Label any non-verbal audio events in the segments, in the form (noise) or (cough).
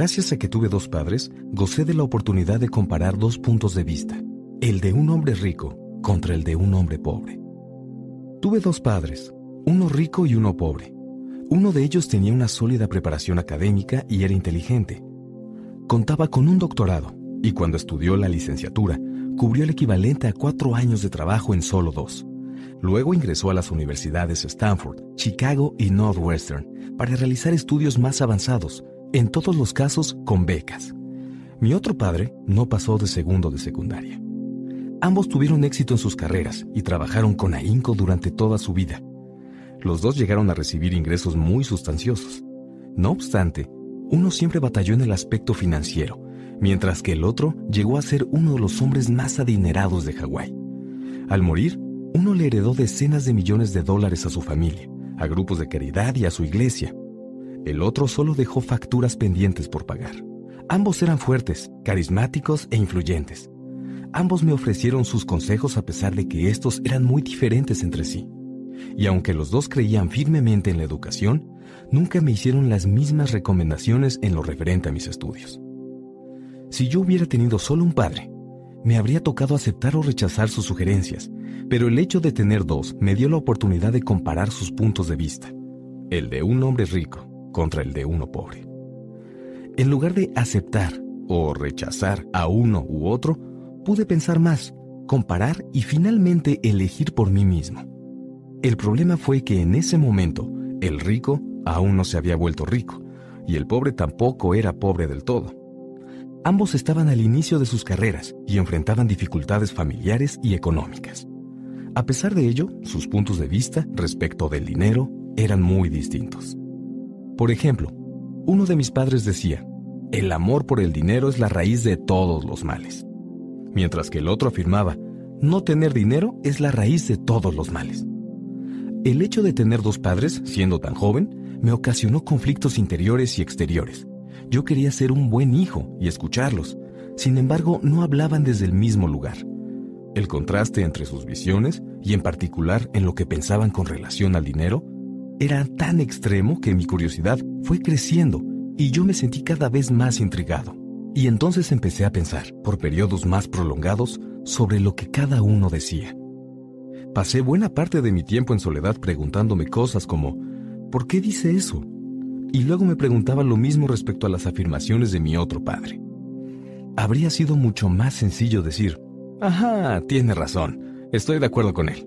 Gracias a que tuve dos padres, gocé de la oportunidad de comparar dos puntos de vista, el de un hombre rico contra el de un hombre pobre. Tuve dos padres, uno rico y uno pobre. Uno de ellos tenía una sólida preparación académica y era inteligente. Contaba con un doctorado y cuando estudió la licenciatura, cubrió el equivalente a cuatro años de trabajo en solo dos. Luego ingresó a las universidades Stanford, Chicago y Northwestern para realizar estudios más avanzados, en todos los casos con becas. Mi otro padre no pasó de segundo de secundaria. Ambos tuvieron éxito en sus carreras y trabajaron con ahínco durante toda su vida. Los dos llegaron a recibir ingresos muy sustanciosos. No obstante, uno siempre batalló en el aspecto financiero, mientras que el otro llegó a ser uno de los hombres más adinerados de Hawái. Al morir, uno le heredó decenas de millones de dólares a su familia, a grupos de caridad y a su iglesia, el otro solo dejó facturas pendientes por pagar. Ambos eran fuertes, carismáticos e influyentes. Ambos me ofrecieron sus consejos a pesar de que estos eran muy diferentes entre sí. Y aunque los dos creían firmemente en la educación, nunca me hicieron las mismas recomendaciones en lo referente a mis estudios. Si yo hubiera tenido solo un padre, me habría tocado aceptar o rechazar sus sugerencias, pero el hecho de tener dos me dio la oportunidad de comparar sus puntos de vista, el de un hombre rico contra el de uno pobre. En lugar de aceptar o rechazar a uno u otro, pude pensar más, comparar y finalmente elegir por mí mismo. El problema fue que en ese momento el rico aún no se había vuelto rico y el pobre tampoco era pobre del todo. Ambos estaban al inicio de sus carreras y enfrentaban dificultades familiares y económicas. A pesar de ello, sus puntos de vista respecto del dinero eran muy distintos. Por ejemplo, uno de mis padres decía, el amor por el dinero es la raíz de todos los males, mientras que el otro afirmaba, no tener dinero es la raíz de todos los males. El hecho de tener dos padres, siendo tan joven, me ocasionó conflictos interiores y exteriores. Yo quería ser un buen hijo y escucharlos, sin embargo no hablaban desde el mismo lugar. El contraste entre sus visiones, y en particular en lo que pensaban con relación al dinero, era tan extremo que mi curiosidad fue creciendo y yo me sentí cada vez más intrigado. Y entonces empecé a pensar, por periodos más prolongados, sobre lo que cada uno decía. Pasé buena parte de mi tiempo en soledad preguntándome cosas como, ¿por qué dice eso? Y luego me preguntaba lo mismo respecto a las afirmaciones de mi otro padre. Habría sido mucho más sencillo decir, ajá, tiene razón, estoy de acuerdo con él.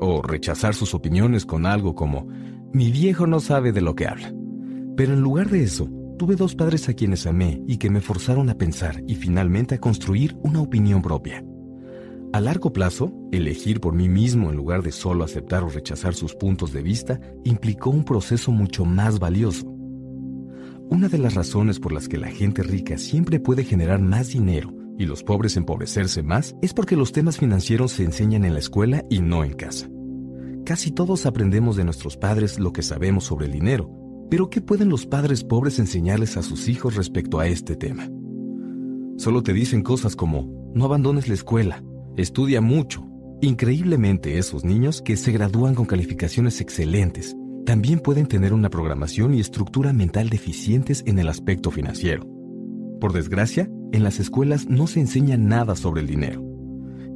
O rechazar sus opiniones con algo como, mi viejo no sabe de lo que habla. Pero en lugar de eso, tuve dos padres a quienes amé y que me forzaron a pensar y finalmente a construir una opinión propia. A largo plazo, elegir por mí mismo en lugar de solo aceptar o rechazar sus puntos de vista implicó un proceso mucho más valioso. Una de las razones por las que la gente rica siempre puede generar más dinero y los pobres empobrecerse más es porque los temas financieros se enseñan en la escuela y no en casa. Casi todos aprendemos de nuestros padres lo que sabemos sobre el dinero, pero ¿qué pueden los padres pobres enseñarles a sus hijos respecto a este tema? Solo te dicen cosas como, no abandones la escuela, estudia mucho. Increíblemente, esos niños que se gradúan con calificaciones excelentes también pueden tener una programación y estructura mental deficientes en el aspecto financiero. Por desgracia, en las escuelas no se enseña nada sobre el dinero.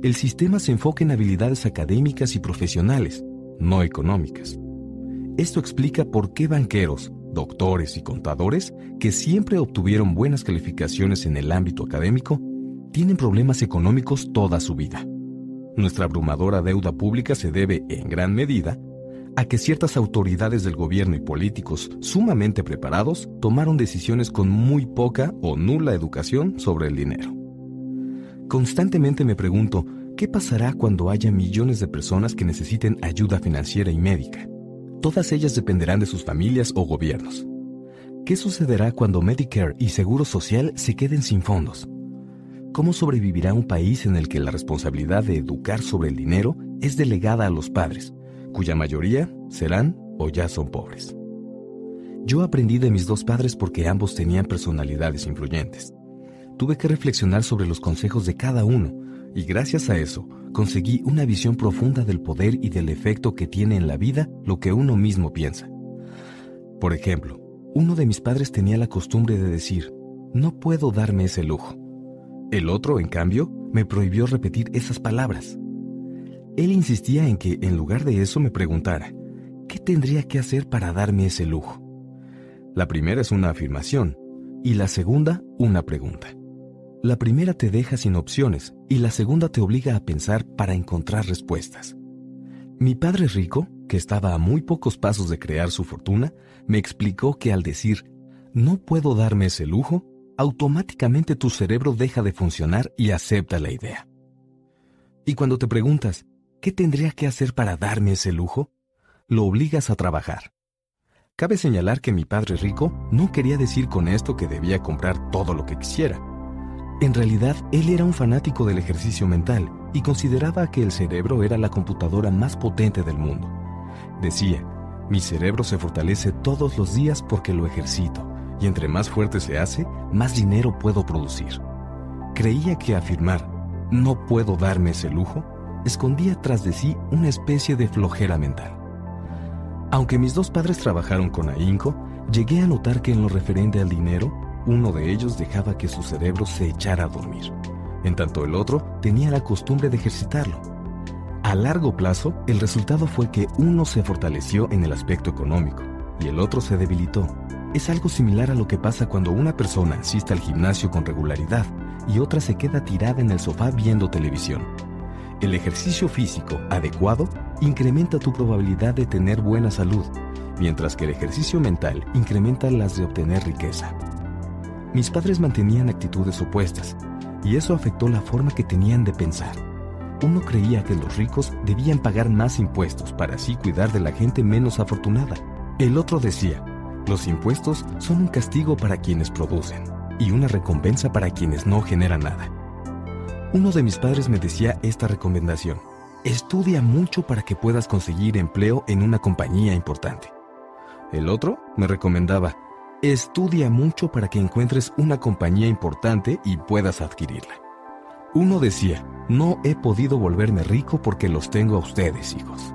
El sistema se enfoca en habilidades académicas y profesionales, no económicas. Esto explica por qué banqueros, doctores y contadores, que siempre obtuvieron buenas calificaciones en el ámbito académico, tienen problemas económicos toda su vida. Nuestra abrumadora deuda pública se debe, en gran medida, a que ciertas autoridades del gobierno y políticos sumamente preparados tomaron decisiones con muy poca o nula educación sobre el dinero. Constantemente me pregunto ¿Qué pasará cuando haya millones de personas que necesiten ayuda financiera y médica? Todas ellas dependerán de sus familias o gobiernos. ¿Qué sucederá cuando Medicare y Seguro Social se queden sin fondos? ¿Cómo sobrevivirá un país en el que la responsabilidad de educar sobre el dinero es delegada a los padres, cuya mayoría serán o ya son pobres? Yo aprendí de mis dos padres porque ambos tenían personalidades influyentes tuve que reflexionar sobre los consejos de cada uno y gracias a eso conseguí una visión profunda del poder y del efecto que tiene en la vida lo que uno mismo piensa. Por ejemplo, uno de mis padres tenía la costumbre de decir, no puedo darme ese lujo. El otro, en cambio, me prohibió repetir esas palabras. Él insistía en que, en lugar de eso, me preguntara, ¿qué tendría que hacer para darme ese lujo? La primera es una afirmación y la segunda una pregunta. La primera te deja sin opciones y la segunda te obliga a pensar para encontrar respuestas. Mi padre rico, que estaba a muy pocos pasos de crear su fortuna, me explicó que al decir, no puedo darme ese lujo, automáticamente tu cerebro deja de funcionar y acepta la idea. Y cuando te preguntas, ¿qué tendría que hacer para darme ese lujo? Lo obligas a trabajar. Cabe señalar que mi padre rico no quería decir con esto que debía comprar todo lo que quisiera. En realidad, él era un fanático del ejercicio mental y consideraba que el cerebro era la computadora más potente del mundo. Decía, mi cerebro se fortalece todos los días porque lo ejercito y entre más fuerte se hace, más dinero puedo producir. Creía que afirmar, no puedo darme ese lujo, escondía tras de sí una especie de flojera mental. Aunque mis dos padres trabajaron con ahínco, llegué a notar que en lo referente al dinero, uno de ellos dejaba que su cerebro se echara a dormir, en tanto el otro tenía la costumbre de ejercitarlo. A largo plazo, el resultado fue que uno se fortaleció en el aspecto económico y el otro se debilitó es algo similar a lo que pasa cuando una persona asiste al gimnasio con regularidad y otra se queda tirada en el sofá viendo televisión. El ejercicio físico adecuado incrementa tu probabilidad de tener buena salud, mientras que el ejercicio mental incrementa las de obtener riqueza. Mis padres mantenían actitudes opuestas, y eso afectó la forma que tenían de pensar. Uno creía que los ricos debían pagar más impuestos para así cuidar de la gente menos afortunada. El otro decía, los impuestos son un castigo para quienes producen y una recompensa para quienes no generan nada. Uno de mis padres me decía esta recomendación. Estudia mucho para que puedas conseguir empleo en una compañía importante. El otro me recomendaba, estudia mucho para que encuentres una compañía importante y puedas adquirirla. Uno decía, no he podido volverme rico porque los tengo a ustedes, hijos.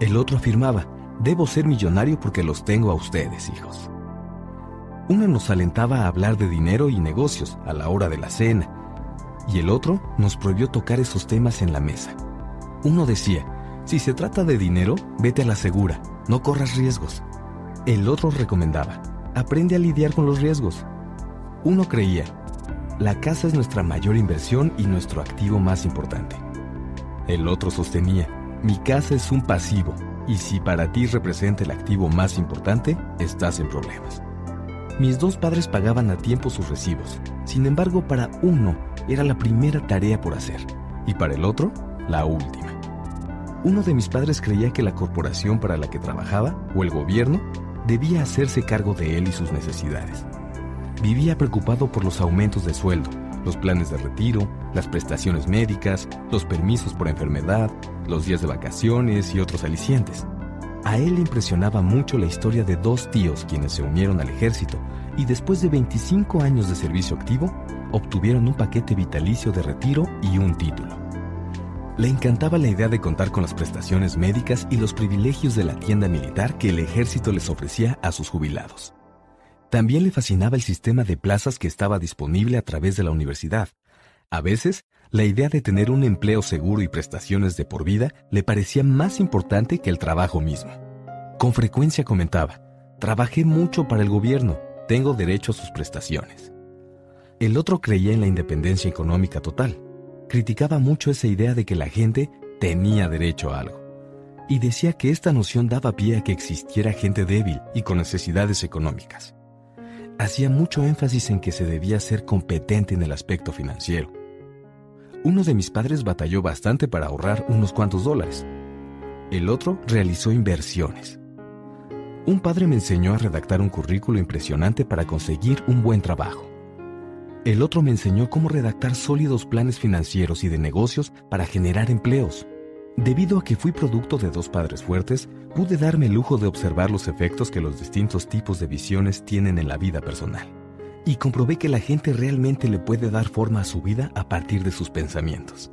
El otro afirmaba, Debo ser millonario porque los tengo a ustedes, hijos. Uno nos alentaba a hablar de dinero y negocios a la hora de la cena, y el otro nos prohibió tocar esos temas en la mesa. Uno decía, si se trata de dinero, vete a la segura, no corras riesgos. El otro recomendaba, aprende a lidiar con los riesgos. Uno creía, la casa es nuestra mayor inversión y nuestro activo más importante. El otro sostenía, mi casa es un pasivo, y si para ti representa el activo más importante, estás en problemas. Mis dos padres pagaban a tiempo sus recibos, sin embargo para uno era la primera tarea por hacer y para el otro la última. Uno de mis padres creía que la corporación para la que trabajaba o el gobierno debía hacerse cargo de él y sus necesidades. Vivía preocupado por los aumentos de sueldo, los planes de retiro, las prestaciones médicas, los permisos por enfermedad, los días de vacaciones y otros alicientes. A él le impresionaba mucho la historia de dos tíos quienes se unieron al ejército y después de 25 años de servicio activo, obtuvieron un paquete vitalicio de retiro y un título. Le encantaba la idea de contar con las prestaciones médicas y los privilegios de la tienda militar que el ejército les ofrecía a sus jubilados. También le fascinaba el sistema de plazas que estaba disponible a través de la universidad. A veces, la idea de tener un empleo seguro y prestaciones de por vida le parecía más importante que el trabajo mismo. Con frecuencia comentaba, trabajé mucho para el gobierno, tengo derecho a sus prestaciones. El otro creía en la independencia económica total. Criticaba mucho esa idea de que la gente tenía derecho a algo. Y decía que esta noción daba pie a que existiera gente débil y con necesidades económicas hacía mucho énfasis en que se debía ser competente en el aspecto financiero. Uno de mis padres batalló bastante para ahorrar unos cuantos dólares. El otro realizó inversiones. Un padre me enseñó a redactar un currículo impresionante para conseguir un buen trabajo. El otro me enseñó cómo redactar sólidos planes financieros y de negocios para generar empleos. Debido a que fui producto de dos padres fuertes, pude darme el lujo de observar los efectos que los distintos tipos de visiones tienen en la vida personal. y comprobé que la gente realmente le puede dar forma a su vida a partir de sus pensamientos.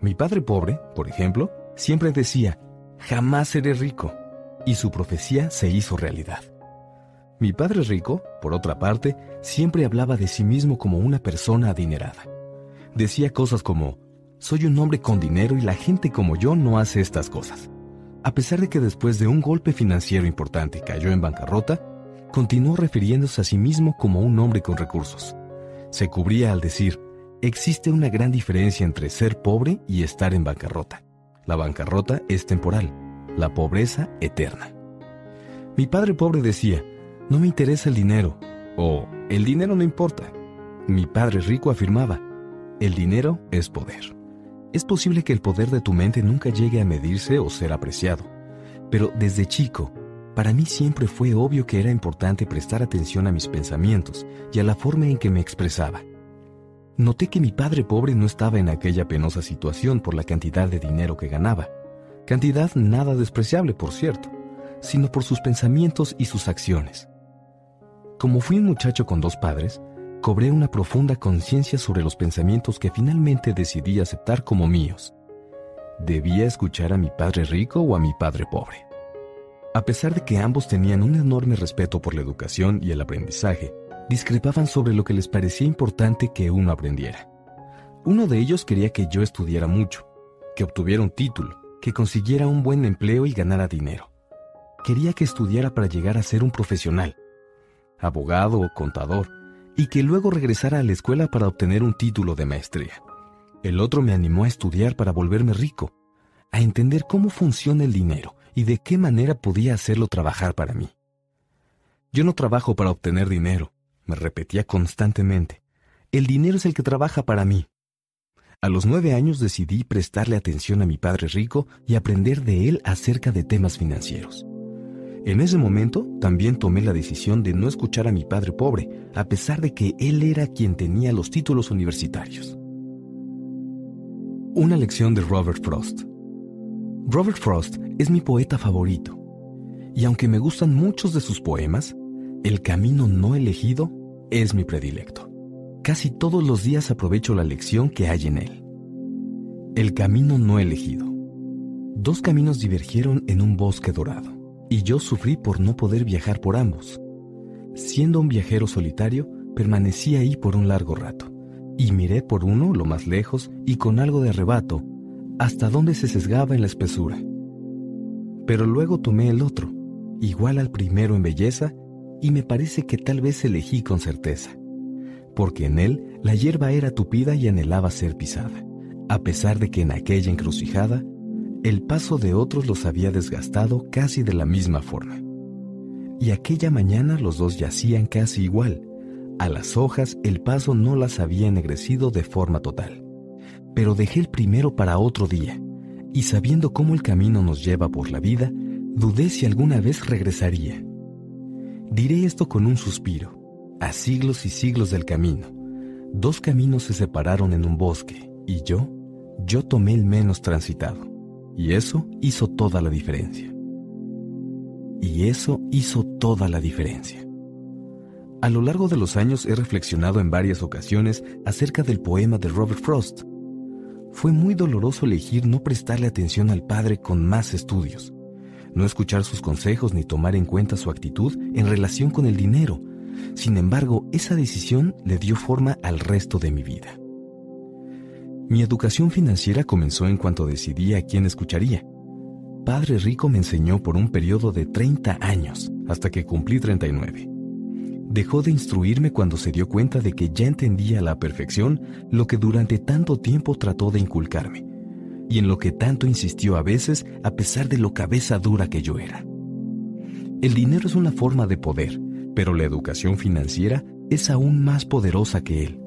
Mi padre pobre, por ejemplo, siempre decía, jamás seré rico, y su profecía se hizo realidad. Mi padre rico, por otra parte, siempre hablaba de sí mismo como una persona adinerada. Decía cosas como, soy un hombre con dinero y la gente como yo no hace estas cosas. A pesar de que después de un golpe financiero importante cayó en bancarrota, continuó refiriéndose a sí mismo como un hombre con recursos. Se cubría al decir, existe una gran diferencia entre ser pobre y estar en bancarrota. La bancarrota es temporal, la pobreza eterna. Mi padre pobre decía, no me interesa el dinero, o el dinero no importa. Mi padre rico afirmaba, el dinero es poder. Es posible que el poder de tu mente nunca llegue a medirse o ser apreciado, pero desde chico para mí siempre fue obvio que era importante prestar atención a mis pensamientos y a la forma en que me expresaba. Noté que mi padre pobre no estaba en aquella penosa situación por la cantidad de dinero que ganaba, cantidad nada despreciable, por cierto, sino por sus pensamientos y sus acciones. Como fui un muchacho con dos padres, cobré una profunda conciencia sobre los pensamientos que finalmente decidí aceptar como míos. ¿Debía escuchar a mi padre rico o a mi padre pobre? A pesar de que ambos tenían un enorme respeto por la educación y el aprendizaje, discrepaban sobre lo que les parecía importante que uno aprendiera. Uno de ellos quería que yo estudiara mucho, que obtuviera un título, que consiguiera un buen empleo y ganara dinero. Quería que estudiara para llegar a ser un profesional, abogado o contador, y que luego regresara a la escuela para obtener un título de maestría. El otro me animó a estudiar para volverme rico, a entender cómo funciona el dinero y de qué manera podía hacerlo trabajar para mí. Yo no trabajo para obtener dinero, me repetía constantemente. El dinero es el que trabaja para mí. A los nueve años decidí prestarle atención a mi padre rico y aprender de él acerca de temas financieros. En ese momento también tomé la decisión de no escuchar a mi padre pobre, a pesar de que él era quien tenía los títulos universitarios. Una lección de Robert Frost. Robert Frost es mi poeta favorito, y aunque me gustan muchos de sus poemas, El camino no elegido es mi predilecto. Casi todos los días aprovecho la lección que hay en él. El camino no elegido. Dos caminos divergieron en un bosque dorado, y yo sufrí por no poder viajar por ambos. Siendo un viajero solitario, permanecí ahí por un largo rato, y miré por uno lo más lejos y con algo de arrebato hasta donde se sesgaba en la espesura. Pero luego tomé el otro, igual al primero en belleza, y me parece que tal vez elegí con certeza, porque en él la hierba era tupida y anhelaba ser pisada, a pesar de que en aquella encrucijada el paso de otros los había desgastado casi de la misma forma. Y aquella mañana los dos yacían casi igual, a las hojas el paso no las había ennegrecido de forma total pero dejé el primero para otro día, y sabiendo cómo el camino nos lleva por la vida, dudé si alguna vez regresaría. Diré esto con un suspiro. A siglos y siglos del camino, dos caminos se separaron en un bosque, y yo, yo tomé el menos transitado. Y eso hizo toda la diferencia. Y eso hizo toda la diferencia. A lo largo de los años he reflexionado en varias ocasiones acerca del poema de Robert Frost, fue muy doloroso elegir no prestarle atención al padre con más estudios, no escuchar sus consejos ni tomar en cuenta su actitud en relación con el dinero. Sin embargo, esa decisión le dio forma al resto de mi vida. Mi educación financiera comenzó en cuanto decidí a quién escucharía. Padre Rico me enseñó por un periodo de 30 años, hasta que cumplí 39 dejó de instruirme cuando se dio cuenta de que ya entendía a la perfección lo que durante tanto tiempo trató de inculcarme, y en lo que tanto insistió a veces a pesar de lo cabeza dura que yo era. El dinero es una forma de poder, pero la educación financiera es aún más poderosa que él.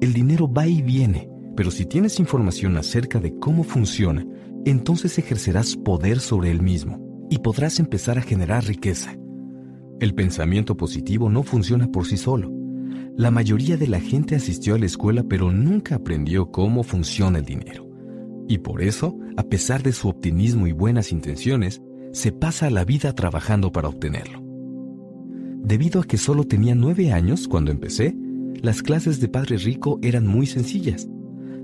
El dinero va y viene, pero si tienes información acerca de cómo funciona, entonces ejercerás poder sobre él mismo y podrás empezar a generar riqueza. El pensamiento positivo no funciona por sí solo. La mayoría de la gente asistió a la escuela pero nunca aprendió cómo funciona el dinero. Y por eso, a pesar de su optimismo y buenas intenciones, se pasa la vida trabajando para obtenerlo. Debido a que solo tenía nueve años cuando empecé, las clases de Padre Rico eran muy sencillas.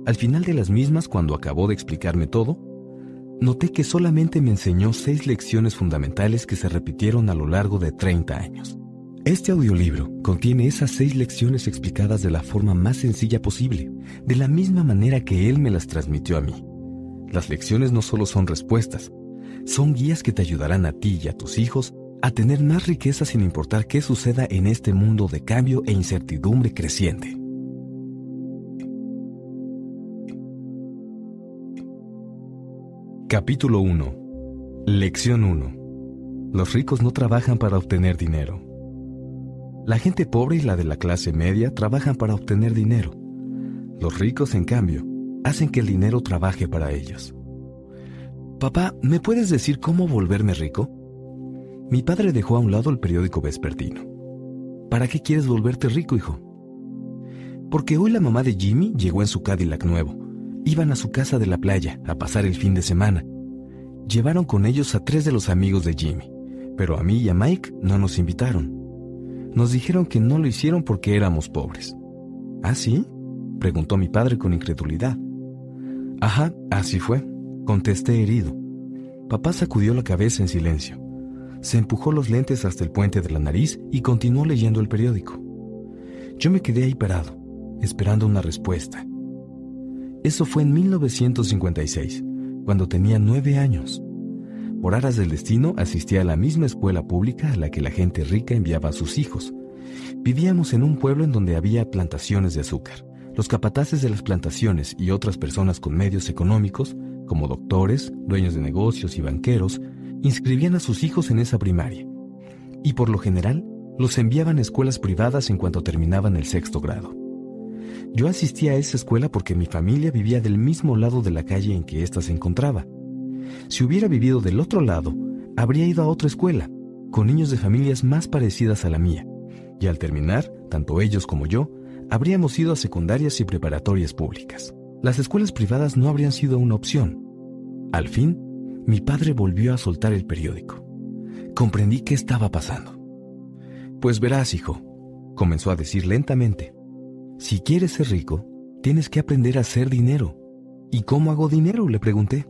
Al final de las mismas, cuando acabó de explicarme todo, noté que solamente me enseñó seis lecciones fundamentales que se repitieron a lo largo de 30 años. Este audiolibro contiene esas seis lecciones explicadas de la forma más sencilla posible, de la misma manera que él me las transmitió a mí. Las lecciones no solo son respuestas, son guías que te ayudarán a ti y a tus hijos a tener más riqueza sin importar qué suceda en este mundo de cambio e incertidumbre creciente. Capítulo 1 Lección 1 Los ricos no trabajan para obtener dinero. La gente pobre y la de la clase media trabajan para obtener dinero. Los ricos, en cambio, hacen que el dinero trabaje para ellos. Papá, ¿me puedes decir cómo volverme rico? Mi padre dejó a un lado el periódico vespertino. ¿Para qué quieres volverte rico, hijo? Porque hoy la mamá de Jimmy llegó en su Cadillac nuevo. Iban a su casa de la playa a pasar el fin de semana. Llevaron con ellos a tres de los amigos de Jimmy, pero a mí y a Mike no nos invitaron. Nos dijeron que no lo hicieron porque éramos pobres. ¿Ah, sí? preguntó mi padre con incredulidad. Ajá, así fue, contesté herido. Papá sacudió la cabeza en silencio se empujó los lentes hasta el puente de la nariz y continuó leyendo el periódico. Yo me quedé ahí parado, esperando una respuesta. Eso fue en 1956, cuando tenía nueve años. Por aras del destino asistía a la misma escuela pública a la que la gente rica enviaba a sus hijos. Vivíamos en un pueblo en donde había plantaciones de azúcar. Los capataces de las plantaciones y otras personas con medios económicos, como doctores, dueños de negocios y banqueros, inscribían a sus hijos en esa primaria y por lo general los enviaban a escuelas privadas en cuanto terminaban el sexto grado. Yo asistía a esa escuela porque mi familia vivía del mismo lado de la calle en que ésta se encontraba. Si hubiera vivido del otro lado, habría ido a otra escuela, con niños de familias más parecidas a la mía, y al terminar, tanto ellos como yo, habríamos ido a secundarias y preparatorias públicas. Las escuelas privadas no habrían sido una opción. Al fin, mi padre volvió a soltar el periódico. Comprendí qué estaba pasando. Pues verás, hijo, comenzó a decir lentamente, si quieres ser rico, tienes que aprender a hacer dinero. ¿Y cómo hago dinero? le pregunté.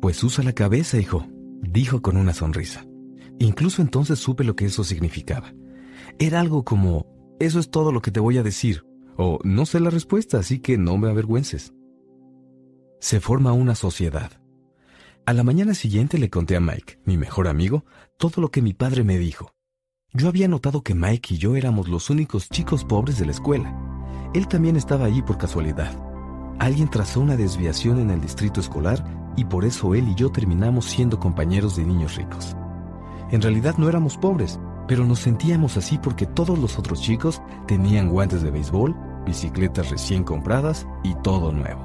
Pues usa la cabeza, hijo, dijo con una sonrisa. Incluso entonces supe lo que eso significaba. Era algo como, eso es todo lo que te voy a decir, o no sé la respuesta, así que no me avergüences. Se forma una sociedad. A la mañana siguiente le conté a Mike, mi mejor amigo, todo lo que mi padre me dijo. Yo había notado que Mike y yo éramos los únicos chicos pobres de la escuela. Él también estaba allí por casualidad. Alguien trazó una desviación en el distrito escolar y por eso él y yo terminamos siendo compañeros de niños ricos. En realidad no éramos pobres, pero nos sentíamos así porque todos los otros chicos tenían guantes de béisbol, bicicletas recién compradas y todo nuevo.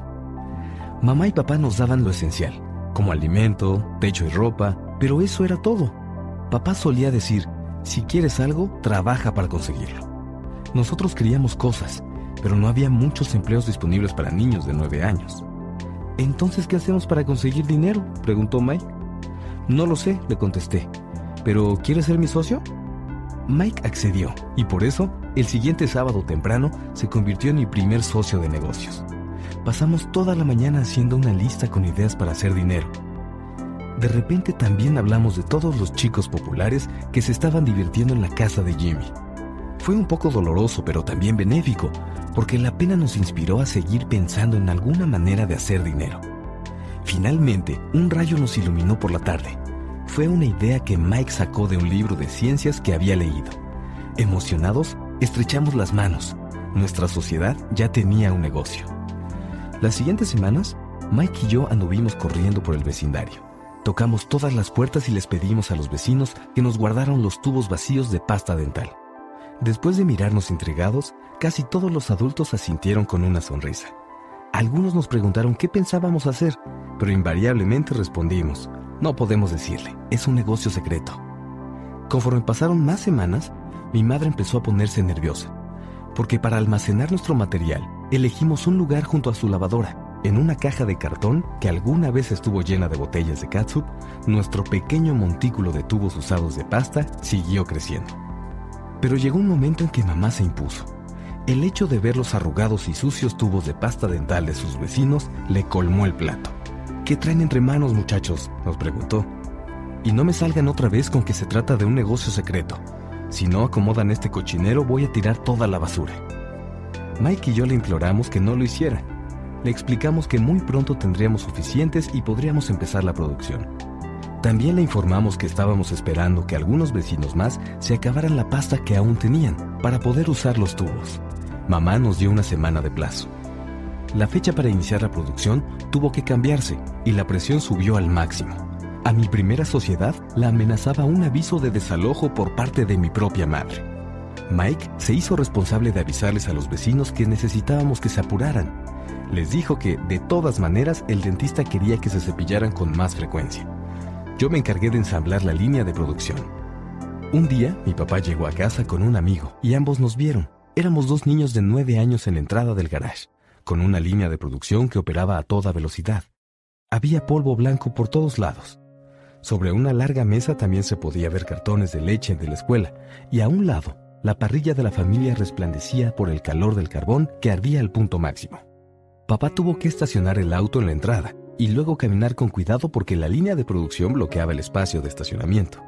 Mamá y papá nos daban lo esencial, como alimento, techo y ropa, pero eso era todo. Papá solía decir, si quieres algo, trabaja para conseguirlo. Nosotros queríamos cosas, pero no había muchos empleos disponibles para niños de nueve años. Entonces, ¿qué hacemos para conseguir dinero? preguntó Mike. No lo sé, le contesté. ¿Pero quieres ser mi socio? Mike accedió, y por eso, el siguiente sábado temprano, se convirtió en mi primer socio de negocios. Pasamos toda la mañana haciendo una lista con ideas para hacer dinero. De repente también hablamos de todos los chicos populares que se estaban divirtiendo en la casa de Jimmy. Fue un poco doloroso, pero también benéfico, porque la pena nos inspiró a seguir pensando en alguna manera de hacer dinero. Finalmente, un rayo nos iluminó por la tarde. Fue una idea que Mike sacó de un libro de ciencias que había leído. Emocionados, estrechamos las manos. Nuestra sociedad ya tenía un negocio. Las siguientes semanas, Mike y yo anduvimos corriendo por el vecindario. Tocamos todas las puertas y les pedimos a los vecinos que nos guardaran los tubos vacíos de pasta dental. Después de mirarnos intrigados, casi todos los adultos asintieron con una sonrisa. Algunos nos preguntaron qué pensábamos hacer, pero invariablemente respondimos, no podemos decirle, es un negocio secreto. Conforme pasaron más semanas, mi madre empezó a ponerse nerviosa, porque para almacenar nuestro material elegimos un lugar junto a su lavadora. En una caja de cartón que alguna vez estuvo llena de botellas de catsup, nuestro pequeño montículo de tubos usados de pasta siguió creciendo. Pero llegó un momento en que mamá se impuso. El hecho de ver los arrugados y sucios tubos de pasta dental de sus vecinos le colmó el plato. ¿Qué traen entre manos, muchachos? nos preguntó. Y no me salgan otra vez con que se trata de un negocio secreto. Si no acomodan este cochinero, voy a tirar toda la basura. Mike y yo le imploramos que no lo hiciera. Le explicamos que muy pronto tendríamos suficientes y podríamos empezar la producción. También le informamos que estábamos esperando que algunos vecinos más se acabaran la pasta que aún tenían para poder usar los tubos. Mamá nos dio una semana de plazo. La fecha para iniciar la producción tuvo que cambiarse y la presión subió al máximo. A mi primera sociedad la amenazaba un aviso de desalojo por parte de mi propia madre. Mike se hizo responsable de avisarles a los vecinos que necesitábamos que se apuraran. Les dijo que, de todas maneras, el dentista quería que se cepillaran con más frecuencia. Yo me encargué de ensamblar la línea de producción. Un día, mi papá llegó a casa con un amigo y ambos nos vieron. Éramos dos niños de nueve años en la entrada del garage, con una línea de producción que operaba a toda velocidad. Había polvo blanco por todos lados. Sobre una larga mesa también se podía ver cartones de leche de la escuela, y a un lado la parrilla de la familia resplandecía por el calor del carbón que ardía al punto máximo. Papá tuvo que estacionar el auto en la entrada y luego caminar con cuidado porque la línea de producción bloqueaba el espacio de estacionamiento.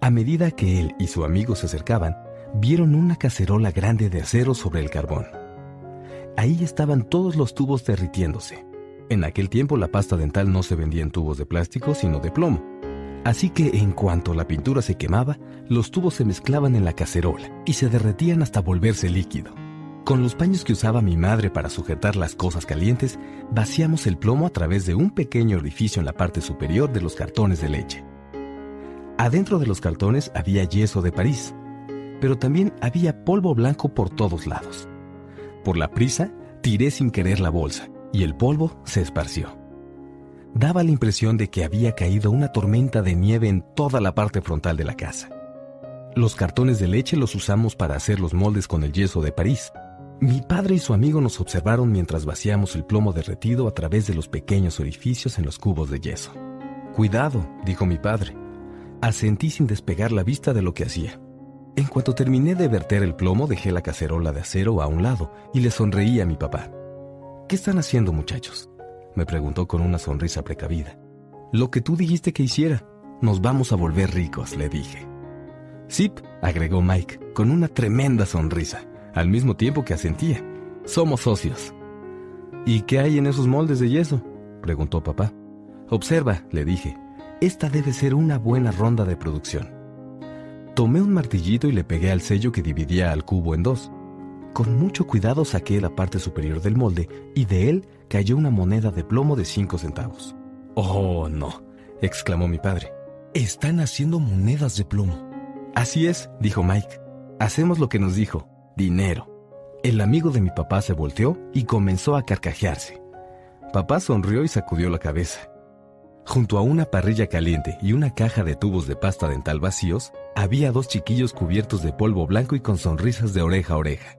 A medida que él y su amigo se acercaban, vieron una cacerola grande de acero sobre el carbón. Ahí estaban todos los tubos derritiéndose. En aquel tiempo la pasta dental no se vendía en tubos de plástico, sino de plomo. Así que en cuanto la pintura se quemaba, los tubos se mezclaban en la cacerola y se derretían hasta volverse líquido. Con los paños que usaba mi madre para sujetar las cosas calientes, vaciamos el plomo a través de un pequeño orificio en la parte superior de los cartones de leche. Adentro de los cartones había yeso de París, pero también había polvo blanco por todos lados. Por la prisa, tiré sin querer la bolsa y el polvo se esparció daba la impresión de que había caído una tormenta de nieve en toda la parte frontal de la casa. Los cartones de leche los usamos para hacer los moldes con el yeso de París. Mi padre y su amigo nos observaron mientras vaciamos el plomo derretido a través de los pequeños orificios en los cubos de yeso. Cuidado, dijo mi padre. Asentí sin despegar la vista de lo que hacía. En cuanto terminé de verter el plomo, dejé la cacerola de acero a un lado y le sonreí a mi papá. ¿Qué están haciendo, muchachos? me preguntó con una sonrisa precavida. Lo que tú dijiste que hiciera. Nos vamos a volver ricos, le dije. Sip, agregó Mike, con una tremenda sonrisa, al mismo tiempo que asentía. Somos socios. ¿Y qué hay en esos moldes de yeso? preguntó papá. Observa, le dije. Esta debe ser una buena ronda de producción. Tomé un martillito y le pegué al sello que dividía al cubo en dos. Con mucho cuidado saqué la parte superior del molde y de él cayó una moneda de plomo de cinco centavos. Oh, no, exclamó mi padre. Están haciendo monedas de plomo. Así es, dijo Mike. Hacemos lo que nos dijo, dinero. El amigo de mi papá se volteó y comenzó a carcajearse. Papá sonrió y sacudió la cabeza. Junto a una parrilla caliente y una caja de tubos de pasta dental vacíos, había dos chiquillos cubiertos de polvo blanco y con sonrisas de oreja a oreja.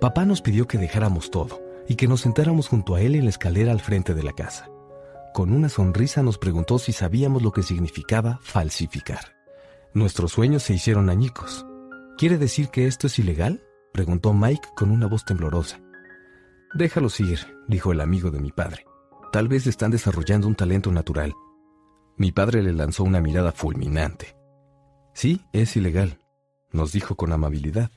Papá nos pidió que dejáramos todo y que nos sentáramos junto a él en la escalera al frente de la casa. Con una sonrisa nos preguntó si sabíamos lo que significaba falsificar. Nuestros sueños se hicieron añicos. ¿Quiere decir que esto es ilegal? preguntó Mike con una voz temblorosa. Déjalos ir, dijo el amigo de mi padre. Tal vez están desarrollando un talento natural. Mi padre le lanzó una mirada fulminante. Sí, es ilegal, nos dijo con amabilidad.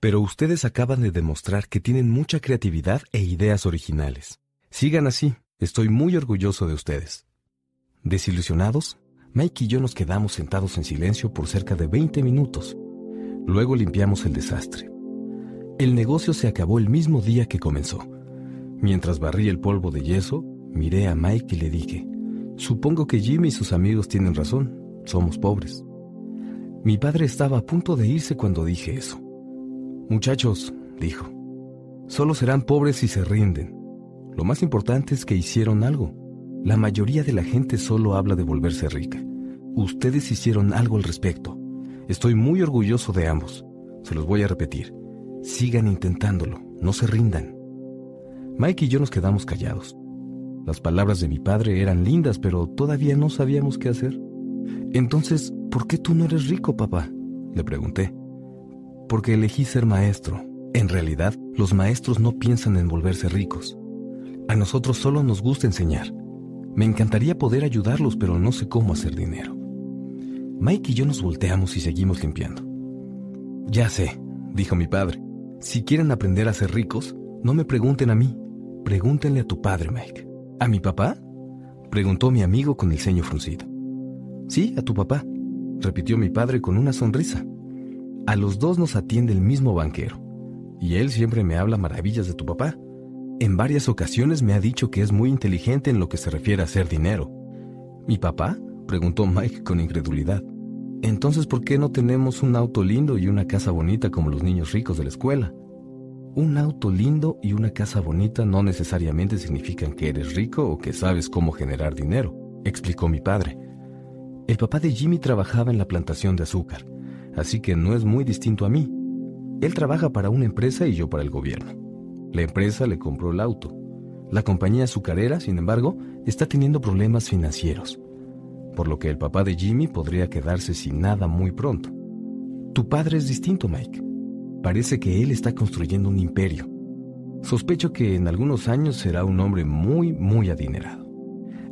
Pero ustedes acaban de demostrar que tienen mucha creatividad e ideas originales. Sigan así, estoy muy orgulloso de ustedes. Desilusionados, Mike y yo nos quedamos sentados en silencio por cerca de 20 minutos. Luego limpiamos el desastre. El negocio se acabó el mismo día que comenzó. Mientras barrí el polvo de yeso, miré a Mike y le dije, supongo que Jimmy y sus amigos tienen razón, somos pobres. Mi padre estaba a punto de irse cuando dije eso. Muchachos, dijo, solo serán pobres si se rinden. Lo más importante es que hicieron algo. La mayoría de la gente solo habla de volverse rica. Ustedes hicieron algo al respecto. Estoy muy orgulloso de ambos. Se los voy a repetir. Sigan intentándolo, no se rindan. Mike y yo nos quedamos callados. Las palabras de mi padre eran lindas, pero todavía no sabíamos qué hacer. Entonces, ¿por qué tú no eres rico, papá? Le pregunté. Porque elegí ser maestro. En realidad, los maestros no piensan en volverse ricos. A nosotros solo nos gusta enseñar. Me encantaría poder ayudarlos, pero no sé cómo hacer dinero. Mike y yo nos volteamos y seguimos limpiando. Ya sé, dijo mi padre. Si quieren aprender a ser ricos, no me pregunten a mí. Pregúntenle a tu padre, Mike. ¿A mi papá? Preguntó mi amigo con el ceño fruncido. Sí, a tu papá, repitió mi padre con una sonrisa. A los dos nos atiende el mismo banquero, y él siempre me habla maravillas de tu papá. En varias ocasiones me ha dicho que es muy inteligente en lo que se refiere a hacer dinero. ¿Mi papá? preguntó Mike con incredulidad. Entonces, ¿por qué no tenemos un auto lindo y una casa bonita como los niños ricos de la escuela? Un auto lindo y una casa bonita no necesariamente significan que eres rico o que sabes cómo generar dinero, explicó mi padre. El papá de Jimmy trabajaba en la plantación de azúcar, así que no es muy distinto a mí. Él trabaja para una empresa y yo para el gobierno. La empresa le compró el auto. La compañía azucarera, sin embargo, está teniendo problemas financieros, por lo que el papá de Jimmy podría quedarse sin nada muy pronto. Tu padre es distinto, Mike. Parece que él está construyendo un imperio. Sospecho que en algunos años será un hombre muy, muy adinerado.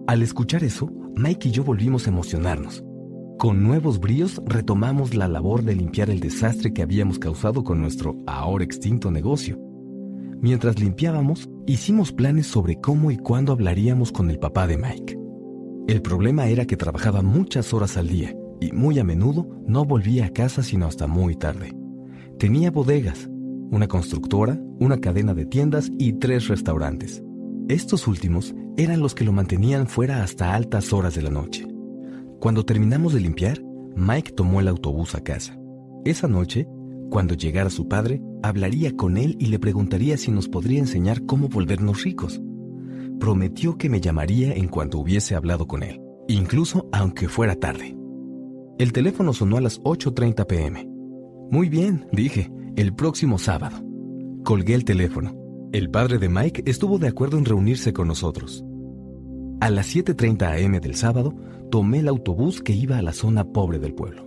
Al escuchar eso, Mike y yo volvimos a emocionarnos. Con nuevos bríos retomamos la labor de limpiar el desastre que habíamos causado con nuestro ahora extinto negocio. Mientras limpiábamos, hicimos planes sobre cómo y cuándo hablaríamos con el papá de Mike. El problema era que trabajaba muchas horas al día y muy a menudo no volvía a casa sino hasta muy tarde. Tenía bodegas, una constructora, una cadena de tiendas y tres restaurantes. Estos últimos eran los que lo mantenían fuera hasta altas horas de la noche. Cuando terminamos de limpiar, Mike tomó el autobús a casa. Esa noche, cuando llegara su padre, hablaría con él y le preguntaría si nos podría enseñar cómo volvernos ricos. Prometió que me llamaría en cuanto hubiese hablado con él, incluso aunque fuera tarde. El teléfono sonó a las 8.30 pm. Muy bien, dije, el próximo sábado. Colgué el teléfono. El padre de Mike estuvo de acuerdo en reunirse con nosotros. A las 7.30 am del sábado, tomé el autobús que iba a la zona pobre del pueblo.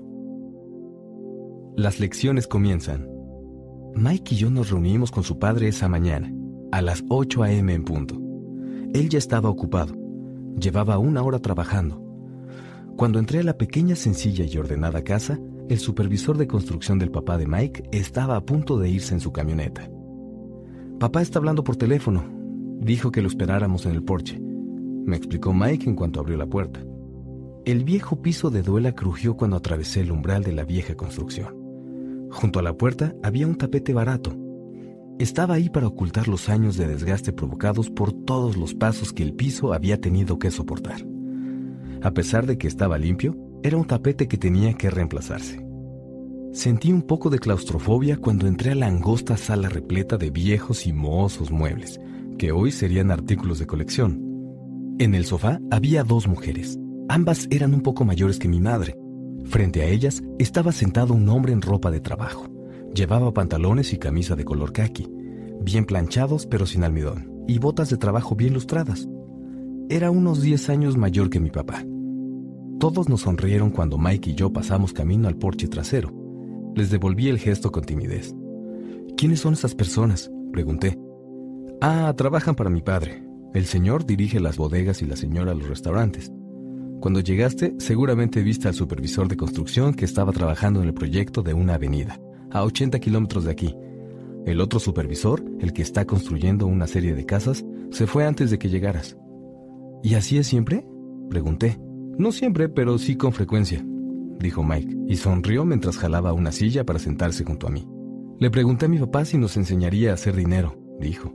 Las lecciones comienzan. Mike y yo nos reunimos con su padre esa mañana, a las 8 am en punto. Él ya estaba ocupado. Llevaba una hora trabajando. Cuando entré a la pequeña, sencilla y ordenada casa, el supervisor de construcción del papá de Mike estaba a punto de irse en su camioneta. Papá está hablando por teléfono. Dijo que lo esperáramos en el porche. Me explicó Mike en cuanto abrió la puerta. El viejo piso de duela crujió cuando atravesé el umbral de la vieja construcción. Junto a la puerta había un tapete barato. Estaba ahí para ocultar los años de desgaste provocados por todos los pasos que el piso había tenido que soportar. A pesar de que estaba limpio, era un tapete que tenía que reemplazarse. Sentí un poco de claustrofobia cuando entré a la angosta sala repleta de viejos y mohosos muebles, que hoy serían artículos de colección. En el sofá había dos mujeres. Ambas eran un poco mayores que mi madre. Frente a ellas estaba sentado un hombre en ropa de trabajo. Llevaba pantalones y camisa de color khaki, bien planchados pero sin almidón, y botas de trabajo bien lustradas. Era unos 10 años mayor que mi papá. Todos nos sonrieron cuando Mike y yo pasamos camino al porche trasero. Les devolví el gesto con timidez. ¿Quiénes son esas personas? Pregunté. Ah, trabajan para mi padre. El señor dirige las bodegas y la señora los restaurantes. Cuando llegaste, seguramente viste al supervisor de construcción que estaba trabajando en el proyecto de una avenida, a 80 kilómetros de aquí. El otro supervisor, el que está construyendo una serie de casas, se fue antes de que llegaras. ¿Y así es siempre? Pregunté. No siempre, pero sí con frecuencia, dijo Mike, y sonrió mientras jalaba una silla para sentarse junto a mí. Le pregunté a mi papá si nos enseñaría a hacer dinero, dijo.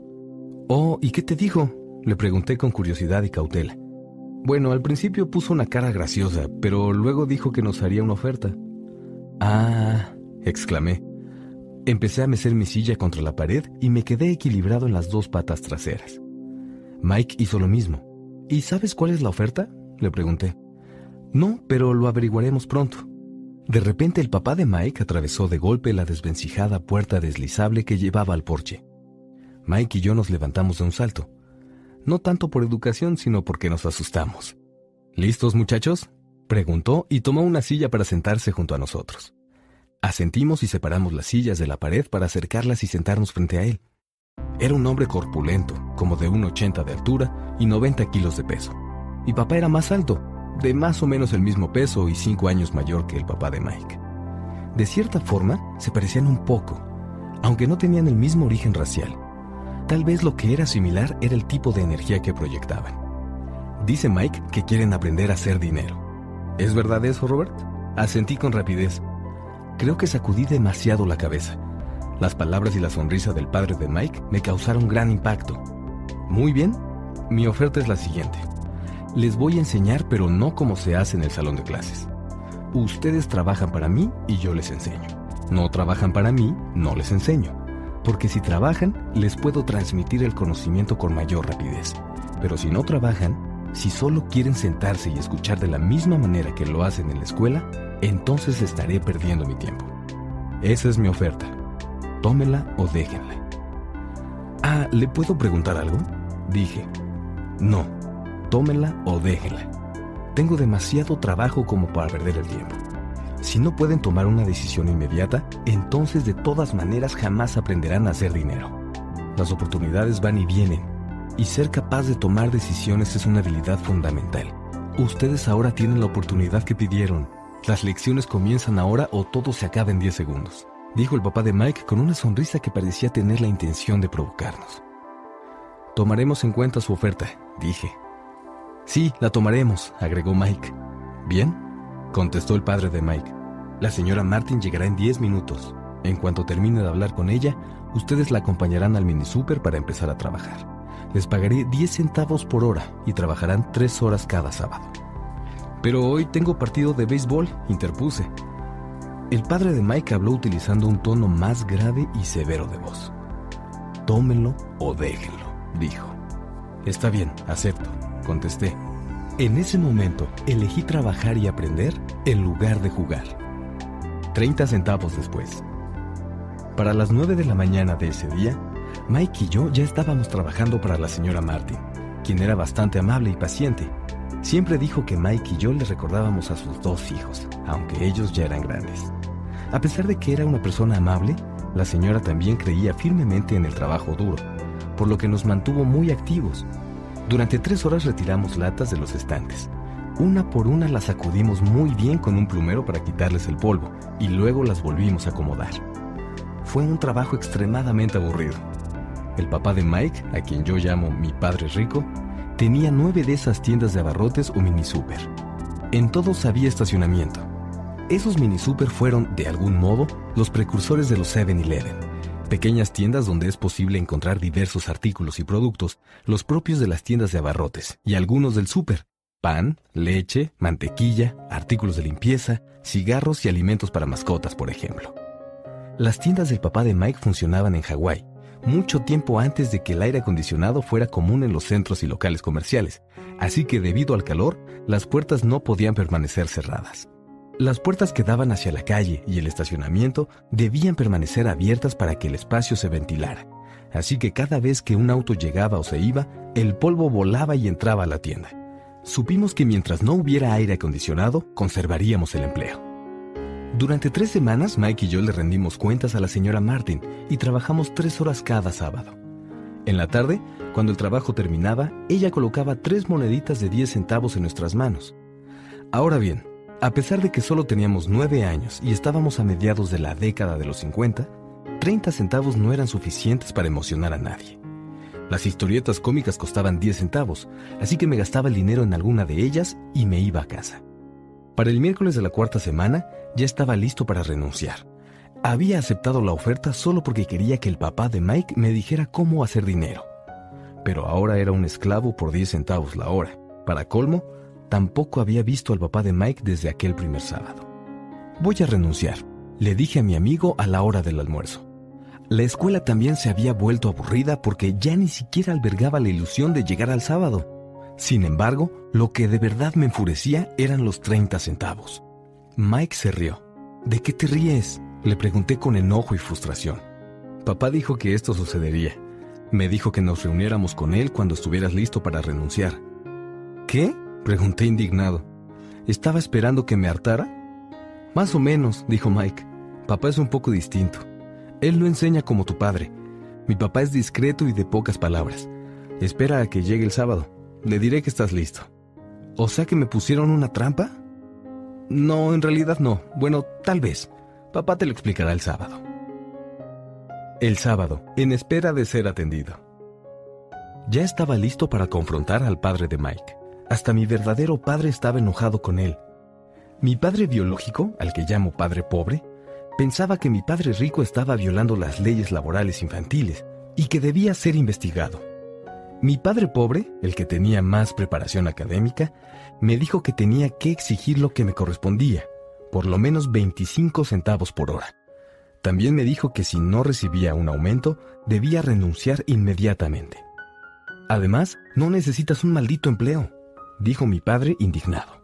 Oh, ¿y qué te dijo? Le pregunté con curiosidad y cautela. Bueno, al principio puso una cara graciosa, pero luego dijo que nos haría una oferta. Ah, exclamé. Empecé a mecer mi silla contra la pared y me quedé equilibrado en las dos patas traseras. Mike hizo lo mismo. ¿Y sabes cuál es la oferta? Le pregunté. No, pero lo averiguaremos pronto. De repente el papá de Mike atravesó de golpe la desvencijada puerta deslizable que llevaba al porche. Mike y yo nos levantamos de un salto. No tanto por educación, sino porque nos asustamos. ¿Listos, muchachos? preguntó y tomó una silla para sentarse junto a nosotros. Asentimos y separamos las sillas de la pared para acercarlas y sentarnos frente a él. Era un hombre corpulento, como de 1,80 de altura y 90 kilos de peso. Mi papá era más alto, de más o menos el mismo peso y 5 años mayor que el papá de Mike. De cierta forma, se parecían un poco, aunque no tenían el mismo origen racial. Tal vez lo que era similar era el tipo de energía que proyectaban. Dice Mike que quieren aprender a hacer dinero. ¿Es verdad eso, Robert? Asentí con rapidez. Creo que sacudí demasiado la cabeza. Las palabras y la sonrisa del padre de Mike me causaron gran impacto. Muy bien, mi oferta es la siguiente. Les voy a enseñar, pero no como se hace en el salón de clases. Ustedes trabajan para mí y yo les enseño. No trabajan para mí, no les enseño. Porque si trabajan, les puedo transmitir el conocimiento con mayor rapidez. Pero si no trabajan, si solo quieren sentarse y escuchar de la misma manera que lo hacen en la escuela, entonces estaré perdiendo mi tiempo. Esa es mi oferta. Tómela o déjenla. Ah, ¿le puedo preguntar algo? Dije. No, tómela o déjenla. Tengo demasiado trabajo como para perder el tiempo. Si no pueden tomar una decisión inmediata, entonces de todas maneras jamás aprenderán a hacer dinero. Las oportunidades van y vienen, y ser capaz de tomar decisiones es una habilidad fundamental. Ustedes ahora tienen la oportunidad que pidieron. Las lecciones comienzan ahora o todo se acaba en 10 segundos, dijo el papá de Mike con una sonrisa que parecía tener la intención de provocarnos. Tomaremos en cuenta su oferta, dije. Sí, la tomaremos, agregó Mike. Bien, contestó el padre de Mike. La señora Martin llegará en 10 minutos. En cuanto termine de hablar con ella, ustedes la acompañarán al mini super para empezar a trabajar. Les pagaré 10 centavos por hora y trabajarán 3 horas cada sábado. Pero hoy tengo partido de béisbol, interpuse. El padre de Mike habló utilizando un tono más grave y severo de voz. Tómenlo o déjenlo, dijo. Está bien, acepto, contesté. En ese momento elegí trabajar y aprender en lugar de jugar. 30 centavos después. Para las 9 de la mañana de ese día, Mike y yo ya estábamos trabajando para la señora Martin, quien era bastante amable y paciente. Siempre dijo que Mike y yo le recordábamos a sus dos hijos, aunque ellos ya eran grandes. A pesar de que era una persona amable, la señora también creía firmemente en el trabajo duro, por lo que nos mantuvo muy activos. Durante tres horas retiramos latas de los estantes. Una por una las sacudimos muy bien con un plumero para quitarles el polvo y luego las volvimos a acomodar. Fue un trabajo extremadamente aburrido, el papá de Mike, a quien yo llamo mi padre rico, tenía nueve de esas tiendas de abarrotes o mini super. En todos había estacionamiento. Esos mini super fueron, de algún modo, los precursores de los 7-Eleven, pequeñas tiendas donde es posible encontrar diversos artículos y productos, los propios de las tiendas de abarrotes y algunos del super, pan, leche, mantequilla, artículos de limpieza, cigarros y alimentos para mascotas, por ejemplo. Las tiendas del papá de Mike funcionaban en Hawái mucho tiempo antes de que el aire acondicionado fuera común en los centros y locales comerciales, así que debido al calor, las puertas no podían permanecer cerradas. Las puertas que daban hacia la calle y el estacionamiento debían permanecer abiertas para que el espacio se ventilara, así que cada vez que un auto llegaba o se iba, el polvo volaba y entraba a la tienda. Supimos que mientras no hubiera aire acondicionado, conservaríamos el empleo. Durante tres semanas, Mike y yo le rendimos cuentas a la señora Martin y trabajamos tres horas cada sábado. En la tarde, cuando el trabajo terminaba, ella colocaba tres moneditas de 10 centavos en nuestras manos. Ahora bien, a pesar de que solo teníamos nueve años y estábamos a mediados de la década de los 50, 30 centavos no eran suficientes para emocionar a nadie. Las historietas cómicas costaban 10 centavos, así que me gastaba el dinero en alguna de ellas y me iba a casa. Para el miércoles de la cuarta semana ya estaba listo para renunciar. Había aceptado la oferta solo porque quería que el papá de Mike me dijera cómo hacer dinero. Pero ahora era un esclavo por 10 centavos la hora. Para colmo, tampoco había visto al papá de Mike desde aquel primer sábado. Voy a renunciar, le dije a mi amigo a la hora del almuerzo. La escuela también se había vuelto aburrida porque ya ni siquiera albergaba la ilusión de llegar al sábado. Sin embargo, lo que de verdad me enfurecía eran los 30 centavos. Mike se rió. ¿De qué te ríes? Le pregunté con enojo y frustración. Papá dijo que esto sucedería. Me dijo que nos reuniéramos con él cuando estuvieras listo para renunciar. ¿Qué? Pregunté indignado. ¿Estaba esperando que me hartara? Más o menos, dijo Mike. Papá es un poco distinto. Él no enseña como tu padre. Mi papá es discreto y de pocas palabras. Espera a que llegue el sábado. Le diré que estás listo. ¿O sea que me pusieron una trampa? No, en realidad no. Bueno, tal vez. Papá te lo explicará el sábado. El sábado, en espera de ser atendido. Ya estaba listo para confrontar al padre de Mike. Hasta mi verdadero padre estaba enojado con él. Mi padre biológico, al que llamo padre pobre, pensaba que mi padre rico estaba violando las leyes laborales infantiles y que debía ser investigado. Mi padre pobre, el que tenía más preparación académica, me dijo que tenía que exigir lo que me correspondía, por lo menos 25 centavos por hora. También me dijo que si no recibía un aumento, debía renunciar inmediatamente. Además, no necesitas un maldito empleo, dijo mi padre indignado.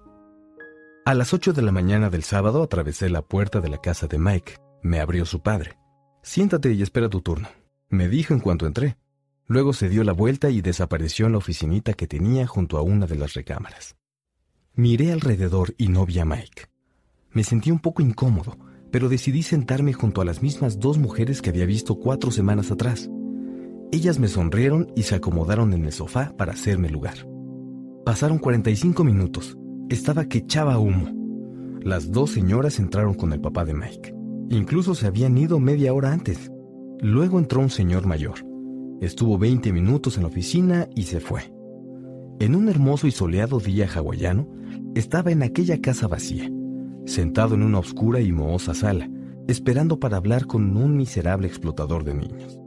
A las 8 de la mañana del sábado atravesé la puerta de la casa de Mike. Me abrió su padre. Siéntate y espera tu turno, me dijo en cuanto entré. Luego se dio la vuelta y desapareció en la oficinita que tenía junto a una de las recámaras. Miré alrededor y no vi a Mike. Me sentí un poco incómodo, pero decidí sentarme junto a las mismas dos mujeres que había visto cuatro semanas atrás. Ellas me sonrieron y se acomodaron en el sofá para hacerme lugar. Pasaron 45 minutos estaba que echaba humo. Las dos señoras entraron con el papá de Mike. Incluso se habían ido media hora antes. Luego entró un señor mayor. Estuvo 20 minutos en la oficina y se fue. En un hermoso y soleado día hawaiano, estaba en aquella casa vacía, sentado en una oscura y mohosa sala, esperando para hablar con un miserable explotador de niños.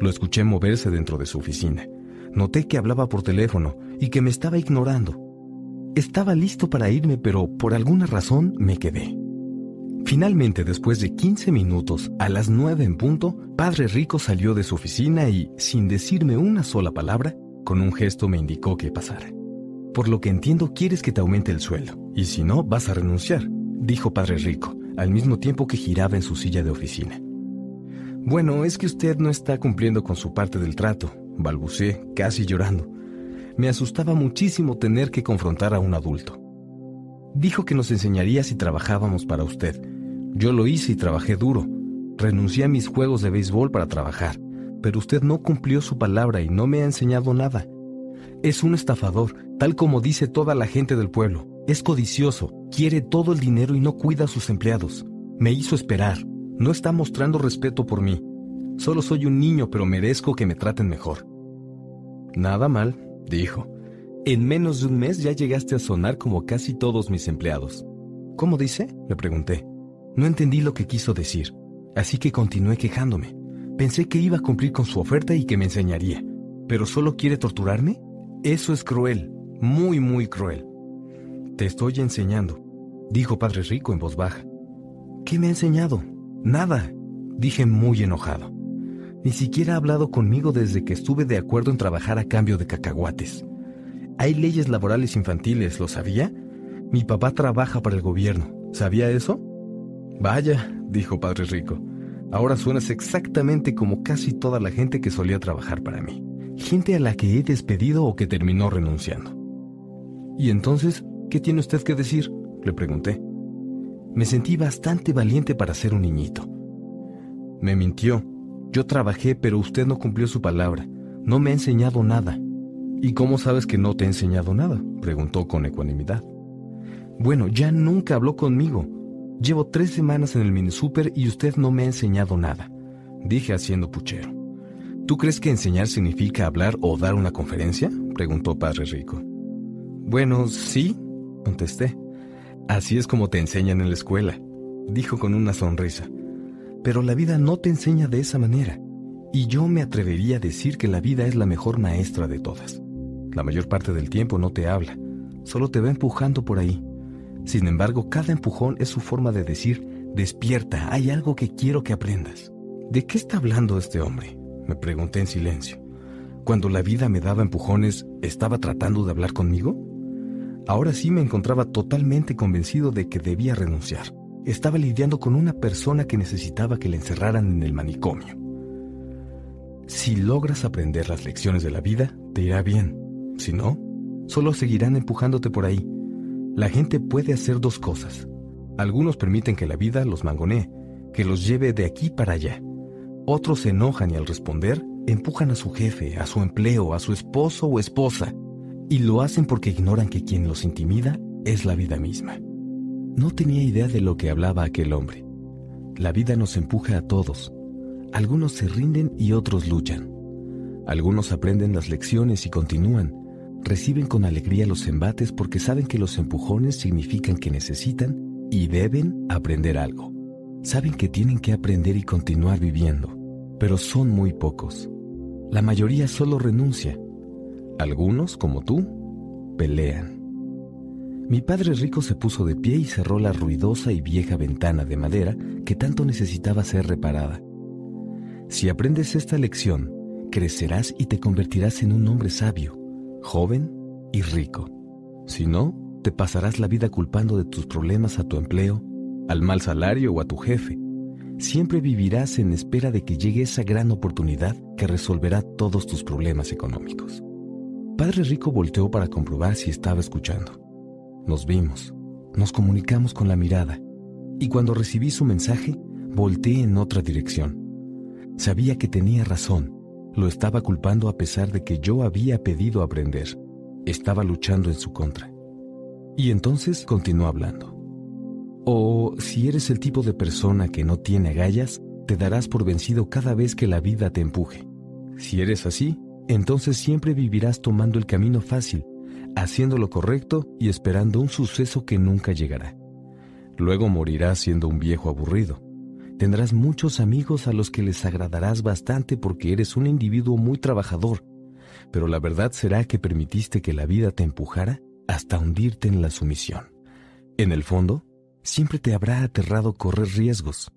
Lo escuché moverse dentro de su oficina. Noté que hablaba por teléfono y que me estaba ignorando. Estaba listo para irme, pero por alguna razón me quedé. Finalmente, después de 15 minutos, a las 9 en punto, Padre Rico salió de su oficina y, sin decirme una sola palabra, con un gesto me indicó que pasara. Por lo que entiendo, quieres que te aumente el sueldo, y si no, vas a renunciar, dijo Padre Rico, al mismo tiempo que giraba en su silla de oficina. Bueno, es que usted no está cumpliendo con su parte del trato, balbuceé, casi llorando. Me asustaba muchísimo tener que confrontar a un adulto. Dijo que nos enseñaría si trabajábamos para usted. Yo lo hice y trabajé duro. Renuncié a mis juegos de béisbol para trabajar, pero usted no cumplió su palabra y no me ha enseñado nada. Es un estafador, tal como dice toda la gente del pueblo. Es codicioso, quiere todo el dinero y no cuida a sus empleados. Me hizo esperar. No está mostrando respeto por mí. Solo soy un niño, pero merezco que me traten mejor. Nada mal, dijo. En menos de un mes ya llegaste a sonar como casi todos mis empleados. ¿Cómo dice? le pregunté. No entendí lo que quiso decir, así que continué quejándome. Pensé que iba a cumplir con su oferta y que me enseñaría. ¿Pero solo quiere torturarme? Eso es cruel, muy, muy cruel. Te estoy enseñando, dijo Padre Rico en voz baja. ¿Qué me ha enseñado? Nada, dije muy enojado. Ni siquiera ha hablado conmigo desde que estuve de acuerdo en trabajar a cambio de cacahuates. Hay leyes laborales infantiles, ¿lo sabía? Mi papá trabaja para el gobierno. ¿Sabía eso? Vaya, dijo Padre Rico. Ahora suenas exactamente como casi toda la gente que solía trabajar para mí. Gente a la que he despedido o que terminó renunciando. ¿Y entonces qué tiene usted que decir? Le pregunté. Me sentí bastante valiente para ser un niñito. Me mintió, yo trabajé, pero usted no cumplió su palabra. No me ha enseñado nada. ¿Y cómo sabes que no te he enseñado nada? preguntó con ecuanimidad. Bueno, ya nunca habló conmigo. Llevo tres semanas en el mini super y usted no me ha enseñado nada, dije haciendo puchero. ¿Tú crees que enseñar significa hablar o dar una conferencia? preguntó Padre Rico. Bueno, sí, contesté. Así es como te enseñan en la escuela, dijo con una sonrisa. Pero la vida no te enseña de esa manera. Y yo me atrevería a decir que la vida es la mejor maestra de todas. La mayor parte del tiempo no te habla, solo te va empujando por ahí. Sin embargo, cada empujón es su forma de decir, despierta, hay algo que quiero que aprendas. ¿De qué está hablando este hombre? Me pregunté en silencio. Cuando la vida me daba empujones, ¿estaba tratando de hablar conmigo? Ahora sí me encontraba totalmente convencido de que debía renunciar estaba lidiando con una persona que necesitaba que le encerraran en el manicomio. Si logras aprender las lecciones de la vida, te irá bien. Si no, solo seguirán empujándote por ahí. La gente puede hacer dos cosas. Algunos permiten que la vida los mangonee, que los lleve de aquí para allá. Otros se enojan y al responder empujan a su jefe, a su empleo, a su esposo o esposa, y lo hacen porque ignoran que quien los intimida es la vida misma. No tenía idea de lo que hablaba aquel hombre. La vida nos empuja a todos. Algunos se rinden y otros luchan. Algunos aprenden las lecciones y continúan. Reciben con alegría los embates porque saben que los empujones significan que necesitan y deben aprender algo. Saben que tienen que aprender y continuar viviendo, pero son muy pocos. La mayoría solo renuncia. Algunos, como tú, pelean. Mi padre rico se puso de pie y cerró la ruidosa y vieja ventana de madera que tanto necesitaba ser reparada. Si aprendes esta lección, crecerás y te convertirás en un hombre sabio, joven y rico. Si no, te pasarás la vida culpando de tus problemas a tu empleo, al mal salario o a tu jefe. Siempre vivirás en espera de que llegue esa gran oportunidad que resolverá todos tus problemas económicos. Padre Rico volteó para comprobar si estaba escuchando. Nos vimos, nos comunicamos con la mirada, y cuando recibí su mensaje, volteé en otra dirección. Sabía que tenía razón, lo estaba culpando a pesar de que yo había pedido aprender. Estaba luchando en su contra. Y entonces continuó hablando. O si eres el tipo de persona que no tiene agallas, te darás por vencido cada vez que la vida te empuje. Si eres así, entonces siempre vivirás tomando el camino fácil, haciendo lo correcto y esperando un suceso que nunca llegará. Luego morirás siendo un viejo aburrido. Tendrás muchos amigos a los que les agradarás bastante porque eres un individuo muy trabajador, pero la verdad será que permitiste que la vida te empujara hasta hundirte en la sumisión. En el fondo, siempre te habrá aterrado correr riesgos.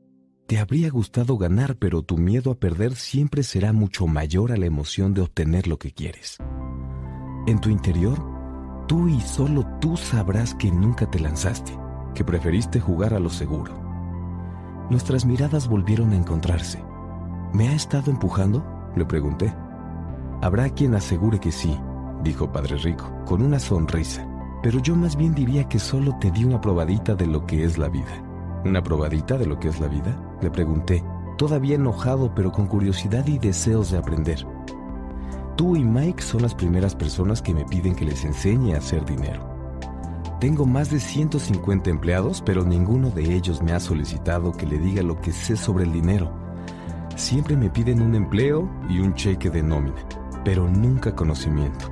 Te habría gustado ganar, pero tu miedo a perder siempre será mucho mayor a la emoción de obtener lo que quieres. En tu interior, tú y solo tú sabrás que nunca te lanzaste, que preferiste jugar a lo seguro. Nuestras miradas volvieron a encontrarse. ¿Me ha estado empujando? Le pregunté. Habrá quien asegure que sí, dijo Padre Rico, con una sonrisa, pero yo más bien diría que solo te di una probadita de lo que es la vida. ¿Una probadita de lo que es la vida? Le pregunté, todavía enojado pero con curiosidad y deseos de aprender. Tú y Mike son las primeras personas que me piden que les enseñe a hacer dinero. Tengo más de 150 empleados, pero ninguno de ellos me ha solicitado que le diga lo que sé sobre el dinero. Siempre me piden un empleo y un cheque de nómina, pero nunca conocimiento.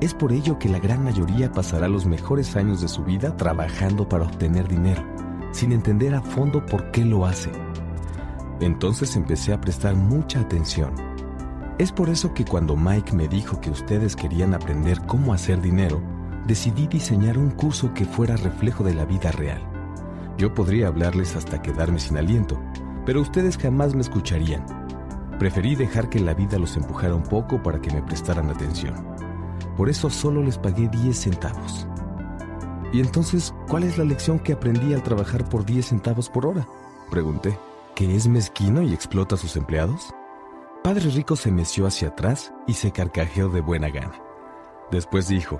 Es por ello que la gran mayoría pasará los mejores años de su vida trabajando para obtener dinero, sin entender a fondo por qué lo hace. Entonces empecé a prestar mucha atención. Es por eso que cuando Mike me dijo que ustedes querían aprender cómo hacer dinero, decidí diseñar un curso que fuera reflejo de la vida real. Yo podría hablarles hasta quedarme sin aliento, pero ustedes jamás me escucharían. Preferí dejar que la vida los empujara un poco para que me prestaran atención. Por eso solo les pagué 10 centavos. ¿Y entonces cuál es la lección que aprendí al trabajar por 10 centavos por hora? Pregunté. ¿Que es mezquino y explota a sus empleados? Padre Rico se meció hacia atrás y se carcajeó de buena gana. Después dijo,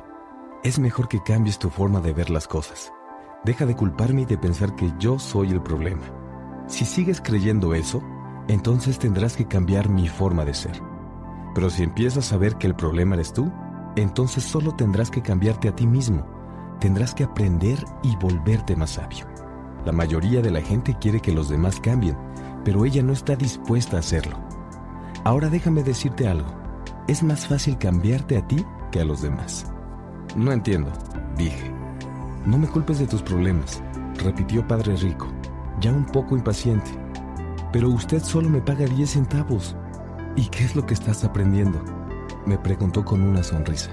es mejor que cambies tu forma de ver las cosas. Deja de culparme y de pensar que yo soy el problema. Si sigues creyendo eso, entonces tendrás que cambiar mi forma de ser. Pero si empiezas a ver que el problema eres tú, entonces solo tendrás que cambiarte a ti mismo. Tendrás que aprender y volverte más sabio. La mayoría de la gente quiere que los demás cambien, pero ella no está dispuesta a hacerlo. Ahora déjame decirte algo. Es más fácil cambiarte a ti que a los demás. No entiendo, dije. No me culpes de tus problemas, repitió Padre Rico, ya un poco impaciente. Pero usted solo me paga 10 centavos. ¿Y qué es lo que estás aprendiendo? me preguntó con una sonrisa.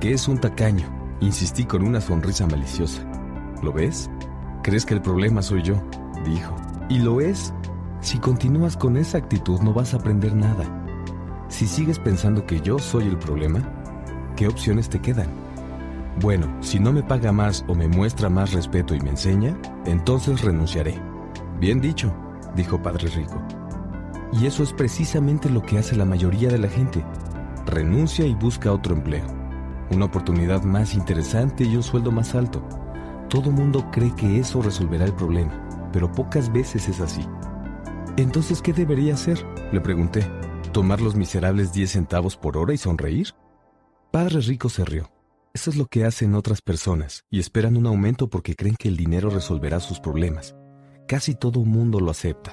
¿Qué es un tacaño? Insistí con una sonrisa maliciosa. ¿Lo ves? ¿Crees que el problema soy yo? dijo. ¿Y lo es? Si continúas con esa actitud no vas a aprender nada. Si sigues pensando que yo soy el problema, ¿qué opciones te quedan? Bueno, si no me paga más o me muestra más respeto y me enseña, entonces renunciaré. Bien dicho, dijo Padre Rico. Y eso es precisamente lo que hace la mayoría de la gente renuncia y busca otro empleo, una oportunidad más interesante y un sueldo más alto. Todo mundo cree que eso resolverá el problema, pero pocas veces es así. Entonces, ¿qué debería hacer? Le pregunté. ¿Tomar los miserables 10 centavos por hora y sonreír? Padre Rico se rió. Eso es lo que hacen otras personas y esperan un aumento porque creen que el dinero resolverá sus problemas. Casi todo mundo lo acepta.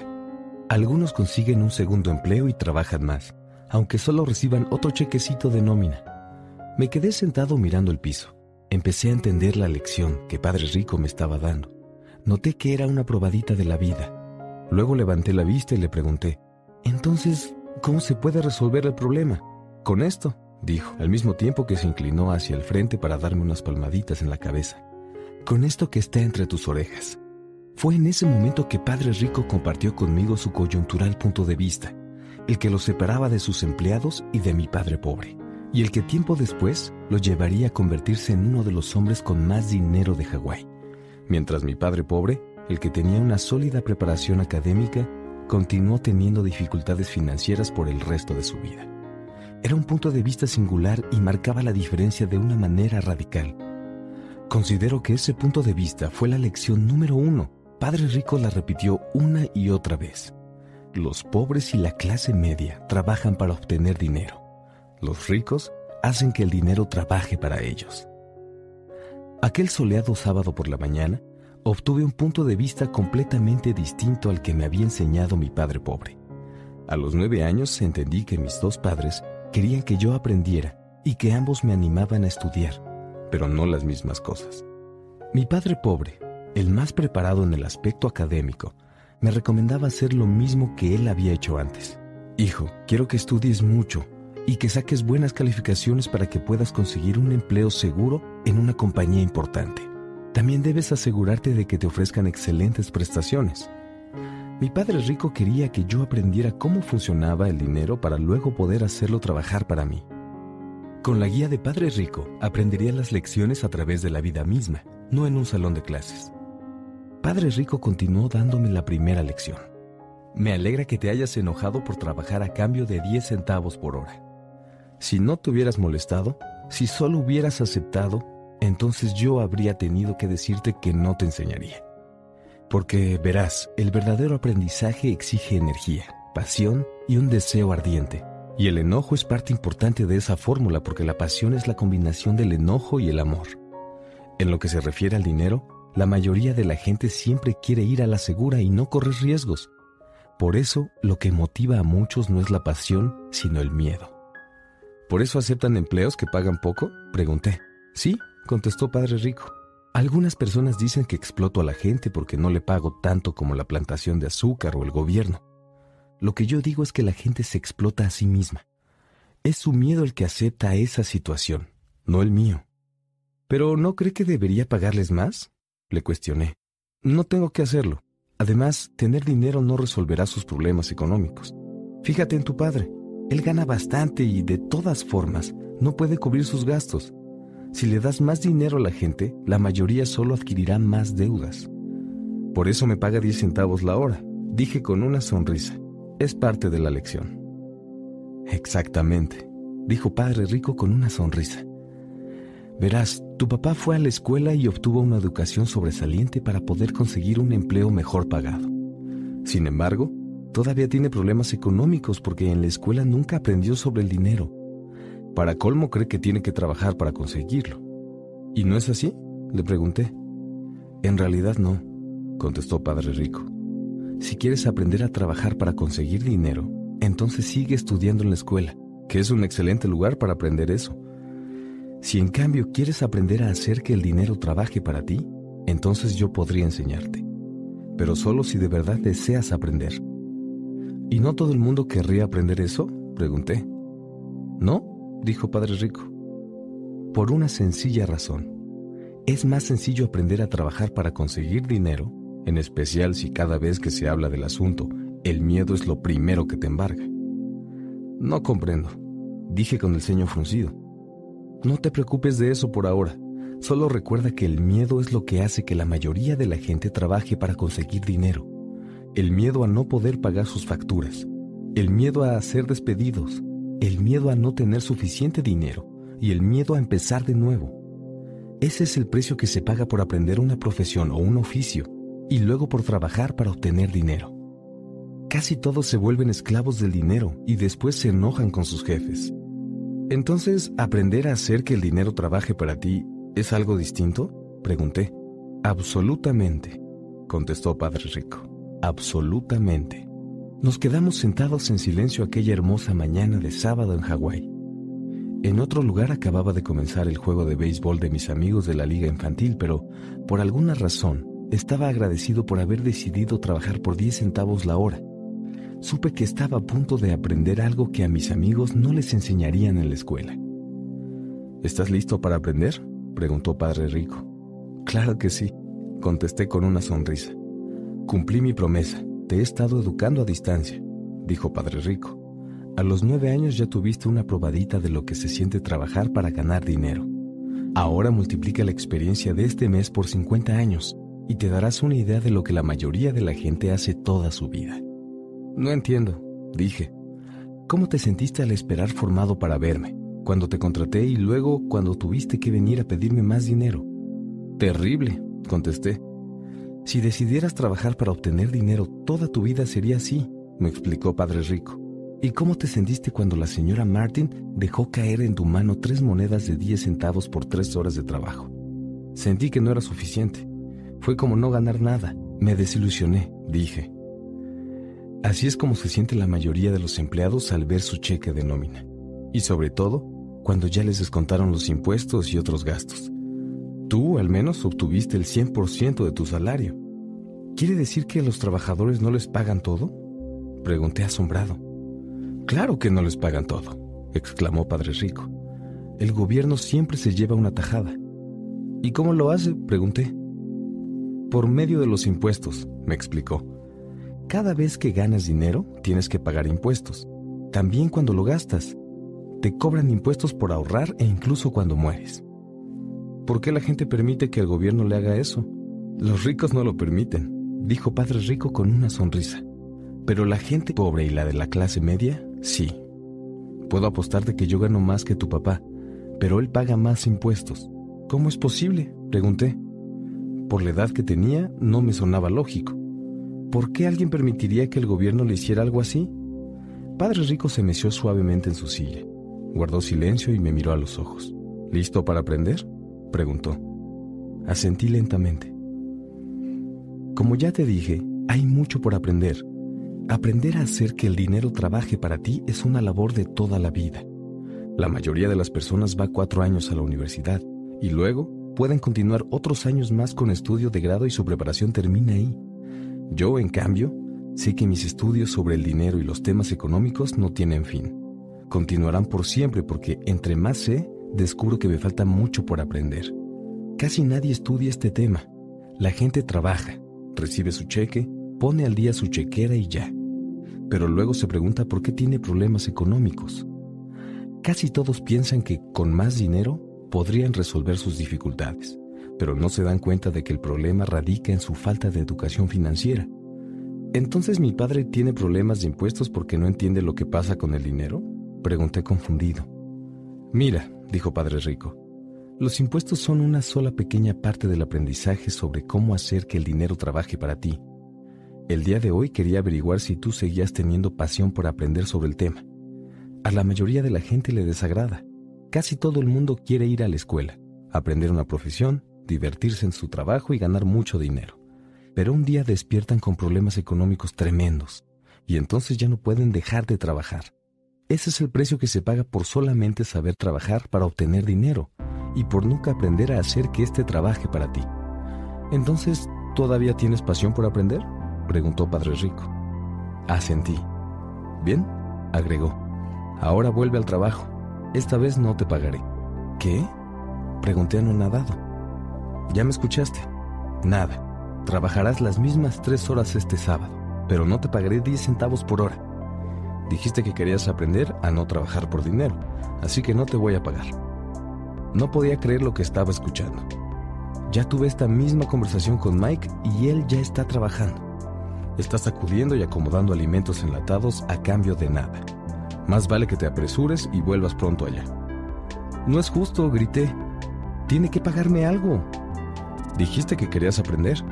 Algunos consiguen un segundo empleo y trabajan más, aunque solo reciban otro chequecito de nómina. Me quedé sentado mirando el piso. Empecé a entender la lección que Padre Rico me estaba dando. Noté que era una probadita de la vida. Luego levanté la vista y le pregunté, entonces, ¿cómo se puede resolver el problema? Con esto, dijo, al mismo tiempo que se inclinó hacia el frente para darme unas palmaditas en la cabeza. Con esto que está entre tus orejas. Fue en ese momento que Padre Rico compartió conmigo su coyuntural punto de vista, el que lo separaba de sus empleados y de mi padre pobre, y el que tiempo después lo llevaría a convertirse en uno de los hombres con más dinero de Hawái. Mientras mi padre pobre, el que tenía una sólida preparación académica, continuó teniendo dificultades financieras por el resto de su vida. Era un punto de vista singular y marcaba la diferencia de una manera radical. Considero que ese punto de vista fue la lección número uno. Padre Rico la repitió una y otra vez. Los pobres y la clase media trabajan para obtener dinero. Los ricos hacen que el dinero trabaje para ellos. Aquel soleado sábado por la mañana, obtuve un punto de vista completamente distinto al que me había enseñado mi padre pobre. A los nueve años entendí que mis dos padres Querían que yo aprendiera y que ambos me animaban a estudiar, pero no las mismas cosas. Mi padre pobre, el más preparado en el aspecto académico, me recomendaba hacer lo mismo que él había hecho antes. Hijo, quiero que estudies mucho y que saques buenas calificaciones para que puedas conseguir un empleo seguro en una compañía importante. También debes asegurarte de que te ofrezcan excelentes prestaciones. Mi padre rico quería que yo aprendiera cómo funcionaba el dinero para luego poder hacerlo trabajar para mí. Con la guía de Padre Rico aprendería las lecciones a través de la vida misma, no en un salón de clases. Padre Rico continuó dándome la primera lección. Me alegra que te hayas enojado por trabajar a cambio de 10 centavos por hora. Si no te hubieras molestado, si solo hubieras aceptado, entonces yo habría tenido que decirte que no te enseñaría. Porque verás, el verdadero aprendizaje exige energía, pasión y un deseo ardiente. Y el enojo es parte importante de esa fórmula porque la pasión es la combinación del enojo y el amor. En lo que se refiere al dinero, la mayoría de la gente siempre quiere ir a la segura y no correr riesgos. Por eso, lo que motiva a muchos no es la pasión, sino el miedo. ¿Por eso aceptan empleos que pagan poco? Pregunté. Sí, contestó Padre Rico. Algunas personas dicen que exploto a la gente porque no le pago tanto como la plantación de azúcar o el gobierno. Lo que yo digo es que la gente se explota a sí misma. Es su miedo el que acepta esa situación, no el mío. ¿Pero no cree que debería pagarles más? Le cuestioné. No tengo que hacerlo. Además, tener dinero no resolverá sus problemas económicos. Fíjate en tu padre. Él gana bastante y de todas formas no puede cubrir sus gastos. Si le das más dinero a la gente, la mayoría solo adquirirá más deudas. Por eso me paga 10 centavos la hora, dije con una sonrisa. Es parte de la lección. Exactamente, dijo Padre Rico con una sonrisa. Verás, tu papá fue a la escuela y obtuvo una educación sobresaliente para poder conseguir un empleo mejor pagado. Sin embargo, todavía tiene problemas económicos porque en la escuela nunca aprendió sobre el dinero para colmo cree que tiene que trabajar para conseguirlo. ¿Y no es así? Le pregunté. En realidad no, contestó Padre Rico. Si quieres aprender a trabajar para conseguir dinero, entonces sigue estudiando en la escuela, que es un excelente lugar para aprender eso. Si en cambio quieres aprender a hacer que el dinero trabaje para ti, entonces yo podría enseñarte. Pero solo si de verdad deseas aprender. ¿Y no todo el mundo querría aprender eso? Pregunté. ¿No? Dijo Padre Rico. Por una sencilla razón. Es más sencillo aprender a trabajar para conseguir dinero, en especial si cada vez que se habla del asunto, el miedo es lo primero que te embarga. No comprendo, dije con el ceño fruncido. No te preocupes de eso por ahora. Solo recuerda que el miedo es lo que hace que la mayoría de la gente trabaje para conseguir dinero. El miedo a no poder pagar sus facturas. El miedo a ser despedidos el miedo a no tener suficiente dinero y el miedo a empezar de nuevo. Ese es el precio que se paga por aprender una profesión o un oficio. y luego por trabajar para obtener dinero. Casi todos se vuelven esclavos del dinero y después se enojan con sus jefes. Entonces, ¿aprender a hacer que el dinero trabaje para ti es algo distinto? Pregunté. Absolutamente, contestó Padre Rico. Absolutamente. Nos quedamos sentados en silencio aquella hermosa mañana de sábado en Hawái. En otro lugar acababa de comenzar el juego de béisbol de mis amigos de la liga infantil, pero por alguna razón estaba agradecido por haber decidido trabajar por 10 centavos la hora. Supe que estaba a punto de aprender algo que a mis amigos no les enseñarían en la escuela. ¿Estás listo para aprender? preguntó Padre Rico. Claro que sí, contesté con una sonrisa. Cumplí mi promesa, te he estado educando a distancia, dijo Padre Rico. A los nueve años ya tuviste una probadita de lo que se siente trabajar para ganar dinero. Ahora multiplica la experiencia de este mes por 50 años y te darás una idea de lo que la mayoría de la gente hace toda su vida. No entiendo, dije. ¿Cómo te sentiste al esperar formado para verme, cuando te contraté y luego cuando tuviste que venir a pedirme más dinero? Terrible, contesté. Si decidieras trabajar para obtener dinero, toda tu vida sería así, me explicó Padre Rico. ¿Y cómo te sentiste cuando la señora Martin dejó caer en tu mano tres monedas de 10 centavos por tres horas de trabajo? Sentí que no era suficiente. Fue como no ganar nada. Me desilusioné, dije. Así es como se siente la mayoría de los empleados al ver su cheque de nómina. Y sobre todo, cuando ya les descontaron los impuestos y otros gastos. Tú al menos obtuviste el 100% de tu salario. ¿Quiere decir que a los trabajadores no les pagan todo? Pregunté asombrado. Claro que no les pagan todo, exclamó Padre Rico. El gobierno siempre se lleva una tajada. ¿Y cómo lo hace? pregunté. Por medio de los impuestos, me explicó. Cada vez que ganas dinero, tienes que pagar impuestos. También cuando lo gastas. Te cobran impuestos por ahorrar e incluso cuando mueres. ¿Por qué la gente permite que el gobierno le haga eso? Los ricos no lo permiten, dijo Padre Rico con una sonrisa. Pero la gente pobre y la de la clase media, sí. Puedo apostarte que yo gano más que tu papá, pero él paga más impuestos. ¿Cómo es posible? Pregunté. Por la edad que tenía, no me sonaba lógico. ¿Por qué alguien permitiría que el gobierno le hiciera algo así? Padre Rico se meció suavemente en su silla, guardó silencio y me miró a los ojos. ¿Listo para aprender? Preguntó. Asentí lentamente. Como ya te dije, hay mucho por aprender. Aprender a hacer que el dinero trabaje para ti es una labor de toda la vida. La mayoría de las personas va cuatro años a la universidad y luego pueden continuar otros años más con estudio de grado y su preparación termina ahí. Yo, en cambio, sé que mis estudios sobre el dinero y los temas económicos no tienen fin. Continuarán por siempre porque entre más sé, descubro que me falta mucho por aprender. Casi nadie estudia este tema. La gente trabaja, recibe su cheque, pone al día su chequera y ya. Pero luego se pregunta por qué tiene problemas económicos. Casi todos piensan que con más dinero podrían resolver sus dificultades, pero no se dan cuenta de que el problema radica en su falta de educación financiera. ¿Entonces mi padre tiene problemas de impuestos porque no entiende lo que pasa con el dinero? Pregunté confundido. Mira, dijo Padre Rico, los impuestos son una sola pequeña parte del aprendizaje sobre cómo hacer que el dinero trabaje para ti. El día de hoy quería averiguar si tú seguías teniendo pasión por aprender sobre el tema. A la mayoría de la gente le desagrada. Casi todo el mundo quiere ir a la escuela, aprender una profesión, divertirse en su trabajo y ganar mucho dinero. Pero un día despiertan con problemas económicos tremendos y entonces ya no pueden dejar de trabajar. Ese es el precio que se paga por solamente saber trabajar para obtener dinero y por nunca aprender a hacer que éste trabaje para ti. Entonces, ¿todavía tienes pasión por aprender? preguntó Padre Rico. Asentí. Bien, agregó. Ahora vuelve al trabajo. Esta vez no te pagaré. ¿Qué? Pregunté anonadado. ¿Ya me escuchaste? Nada. Trabajarás las mismas tres horas este sábado, pero no te pagaré diez centavos por hora. Dijiste que querías aprender a no trabajar por dinero, así que no te voy a pagar. No podía creer lo que estaba escuchando. Ya tuve esta misma conversación con Mike y él ya está trabajando. Está sacudiendo y acomodando alimentos enlatados a cambio de nada. Más vale que te apresures y vuelvas pronto allá. No es justo, grité. Tiene que pagarme algo. Dijiste que querías aprender.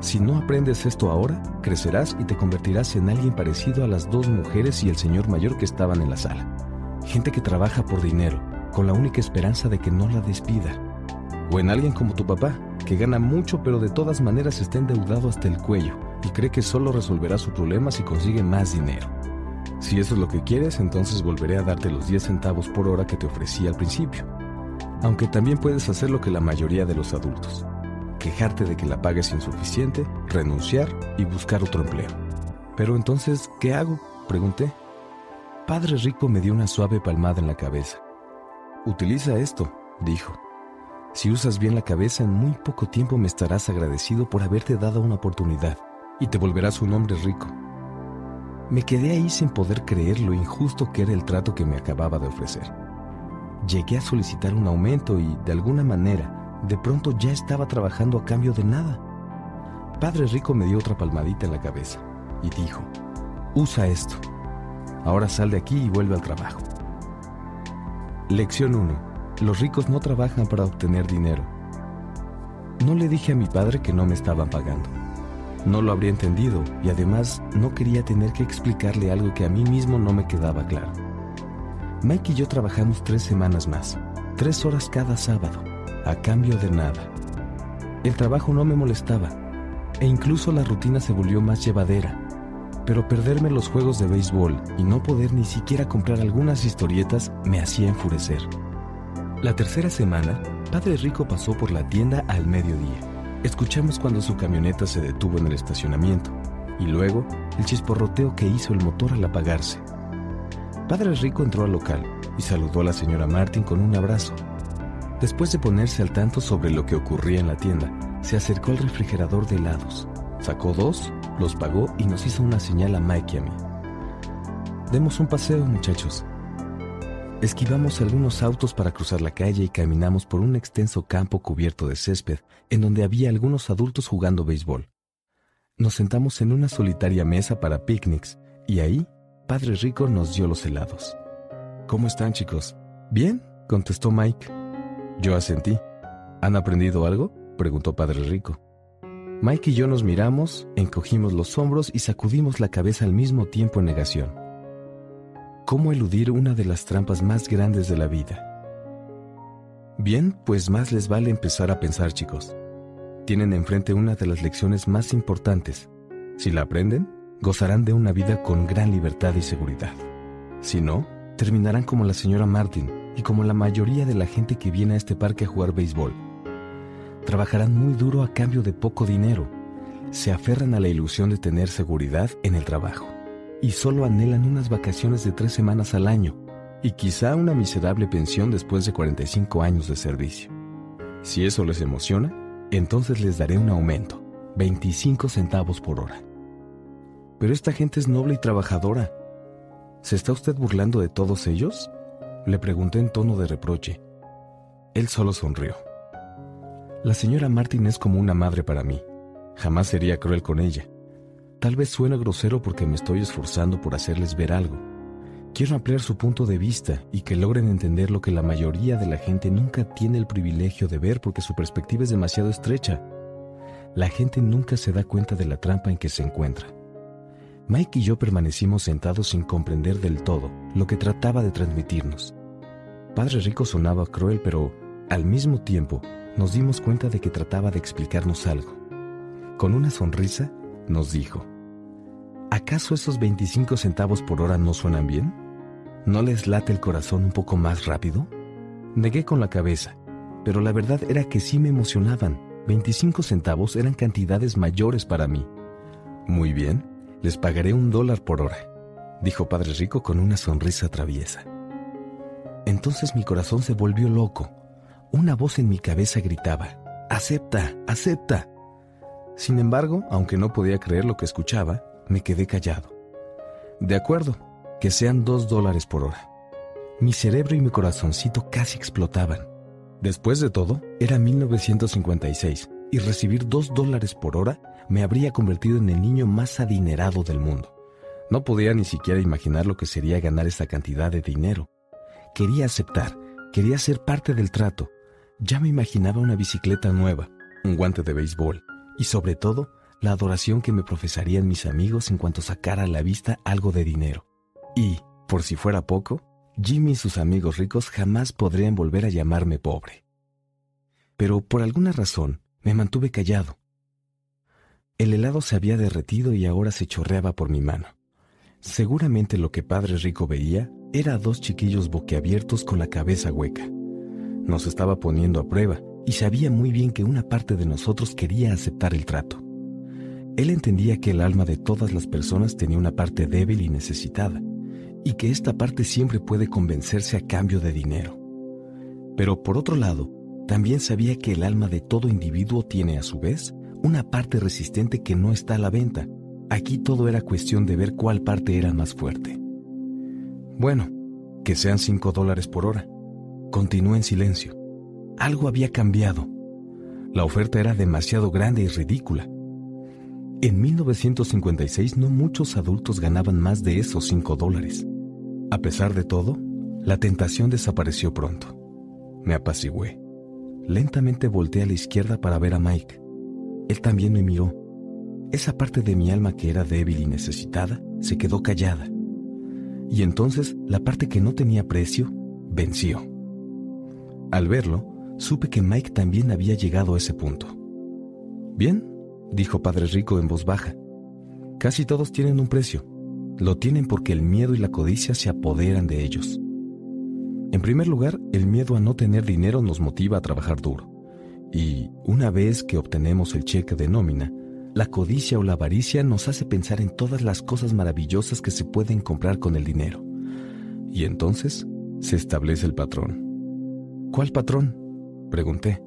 Si no aprendes esto ahora, crecerás y te convertirás en alguien parecido a las dos mujeres y el señor mayor que estaban en la sala. Gente que trabaja por dinero, con la única esperanza de que no la despida. O en alguien como tu papá, que gana mucho pero de todas maneras está endeudado hasta el cuello y cree que solo resolverá su problema si consigue más dinero. Si eso es lo que quieres, entonces volveré a darte los 10 centavos por hora que te ofrecí al principio. Aunque también puedes hacer lo que la mayoría de los adultos quejarte de que la paga es insuficiente, renunciar y buscar otro empleo. Pero entonces, ¿qué hago? Pregunté. Padre Rico me dio una suave palmada en la cabeza. Utiliza esto, dijo. Si usas bien la cabeza, en muy poco tiempo me estarás agradecido por haberte dado una oportunidad y te volverás un hombre rico. Me quedé ahí sin poder creer lo injusto que era el trato que me acababa de ofrecer. Llegué a solicitar un aumento y, de alguna manera, de pronto ya estaba trabajando a cambio de nada. Padre Rico me dio otra palmadita en la cabeza y dijo, usa esto. Ahora sal de aquí y vuelve al trabajo. Lección 1. Los ricos no trabajan para obtener dinero. No le dije a mi padre que no me estaban pagando. No lo habría entendido y además no quería tener que explicarle algo que a mí mismo no me quedaba claro. Mike y yo trabajamos tres semanas más, tres horas cada sábado a cambio de nada. El trabajo no me molestaba e incluso la rutina se volvió más llevadera, pero perderme los juegos de béisbol y no poder ni siquiera comprar algunas historietas me hacía enfurecer. La tercera semana, Padre Rico pasó por la tienda al mediodía. Escuchamos cuando su camioneta se detuvo en el estacionamiento y luego el chisporroteo que hizo el motor al apagarse. Padre Rico entró al local y saludó a la señora Martin con un abrazo Después de ponerse al tanto sobre lo que ocurría en la tienda, se acercó al refrigerador de helados, sacó dos, los pagó y nos hizo una señal a Mike y a mí. Demos un paseo, muchachos. Esquivamos algunos autos para cruzar la calle y caminamos por un extenso campo cubierto de césped, en donde había algunos adultos jugando béisbol. Nos sentamos en una solitaria mesa para picnics y ahí, Padre Rico nos dio los helados. ¿Cómo están, chicos? Bien, contestó Mike. Yo asentí. ¿Han aprendido algo? preguntó Padre Rico. Mike y yo nos miramos, encogimos los hombros y sacudimos la cabeza al mismo tiempo en negación. ¿Cómo eludir una de las trampas más grandes de la vida? Bien, pues más les vale empezar a pensar, chicos. Tienen enfrente una de las lecciones más importantes. Si la aprenden, gozarán de una vida con gran libertad y seguridad. Si no, terminarán como la señora Martin, y como la mayoría de la gente que viene a este parque a jugar béisbol. Trabajarán muy duro a cambio de poco dinero, se aferran a la ilusión de tener seguridad en el trabajo y solo anhelan unas vacaciones de tres semanas al año y quizá una miserable pensión después de 45 años de servicio. Si eso les emociona, entonces les daré un aumento, 25 centavos por hora. Pero esta gente es noble y trabajadora. ¿Se está usted burlando de todos ellos? Le pregunté en tono de reproche. Él solo sonrió. La señora Martin es como una madre para mí. Jamás sería cruel con ella. Tal vez suene grosero porque me estoy esforzando por hacerles ver algo. Quiero ampliar su punto de vista y que logren entender lo que la mayoría de la gente nunca tiene el privilegio de ver porque su perspectiva es demasiado estrecha. La gente nunca se da cuenta de la trampa en que se encuentra. Mike y yo permanecimos sentados sin comprender del todo lo que trataba de transmitirnos. Padre Rico sonaba cruel, pero al mismo tiempo nos dimos cuenta de que trataba de explicarnos algo. Con una sonrisa nos dijo, ¿acaso esos 25 centavos por hora no suenan bien? ¿No les late el corazón un poco más rápido? Negué con la cabeza, pero la verdad era que sí me emocionaban. 25 centavos eran cantidades mayores para mí. Muy bien, les pagaré un dólar por hora, dijo Padre Rico con una sonrisa traviesa. Entonces mi corazón se volvió loco. Una voz en mi cabeza gritaba, acepta, acepta. Sin embargo, aunque no podía creer lo que escuchaba, me quedé callado. De acuerdo, que sean dos dólares por hora. Mi cerebro y mi corazoncito casi explotaban. Después de todo, era 1956 y recibir dos dólares por hora me habría convertido en el niño más adinerado del mundo. No podía ni siquiera imaginar lo que sería ganar esa cantidad de dinero. Quería aceptar, quería ser parte del trato. Ya me imaginaba una bicicleta nueva, un guante de béisbol y sobre todo la adoración que me profesarían mis amigos en cuanto sacara a la vista algo de dinero. Y, por si fuera poco, Jimmy y sus amigos ricos jamás podrían volver a llamarme pobre. Pero por alguna razón me mantuve callado. El helado se había derretido y ahora se chorreaba por mi mano. Seguramente lo que Padre Rico veía era dos chiquillos boquiabiertos con la cabeza hueca. Nos estaba poniendo a prueba y sabía muy bien que una parte de nosotros quería aceptar el trato. Él entendía que el alma de todas las personas tenía una parte débil y necesitada, y que esta parte siempre puede convencerse a cambio de dinero. Pero por otro lado, también sabía que el alma de todo individuo tiene a su vez una parte resistente que no está a la venta. Aquí todo era cuestión de ver cuál parte era más fuerte. Bueno, que sean cinco dólares por hora. Continué en silencio. Algo había cambiado. La oferta era demasiado grande y ridícula. En 1956 no muchos adultos ganaban más de esos cinco dólares. A pesar de todo, la tentación desapareció pronto. Me apacigué. Lentamente volteé a la izquierda para ver a Mike. Él también me miró. Esa parte de mi alma que era débil y necesitada se quedó callada. Y entonces la parte que no tenía precio venció. Al verlo, supe que Mike también había llegado a ese punto. Bien, dijo Padre Rico en voz baja. Casi todos tienen un precio. Lo tienen porque el miedo y la codicia se apoderan de ellos. En primer lugar, el miedo a no tener dinero nos motiva a trabajar duro. Y una vez que obtenemos el cheque de nómina, la codicia o la avaricia nos hace pensar en todas las cosas maravillosas que se pueden comprar con el dinero. Y entonces se establece el patrón. ¿Cuál patrón? Pregunté.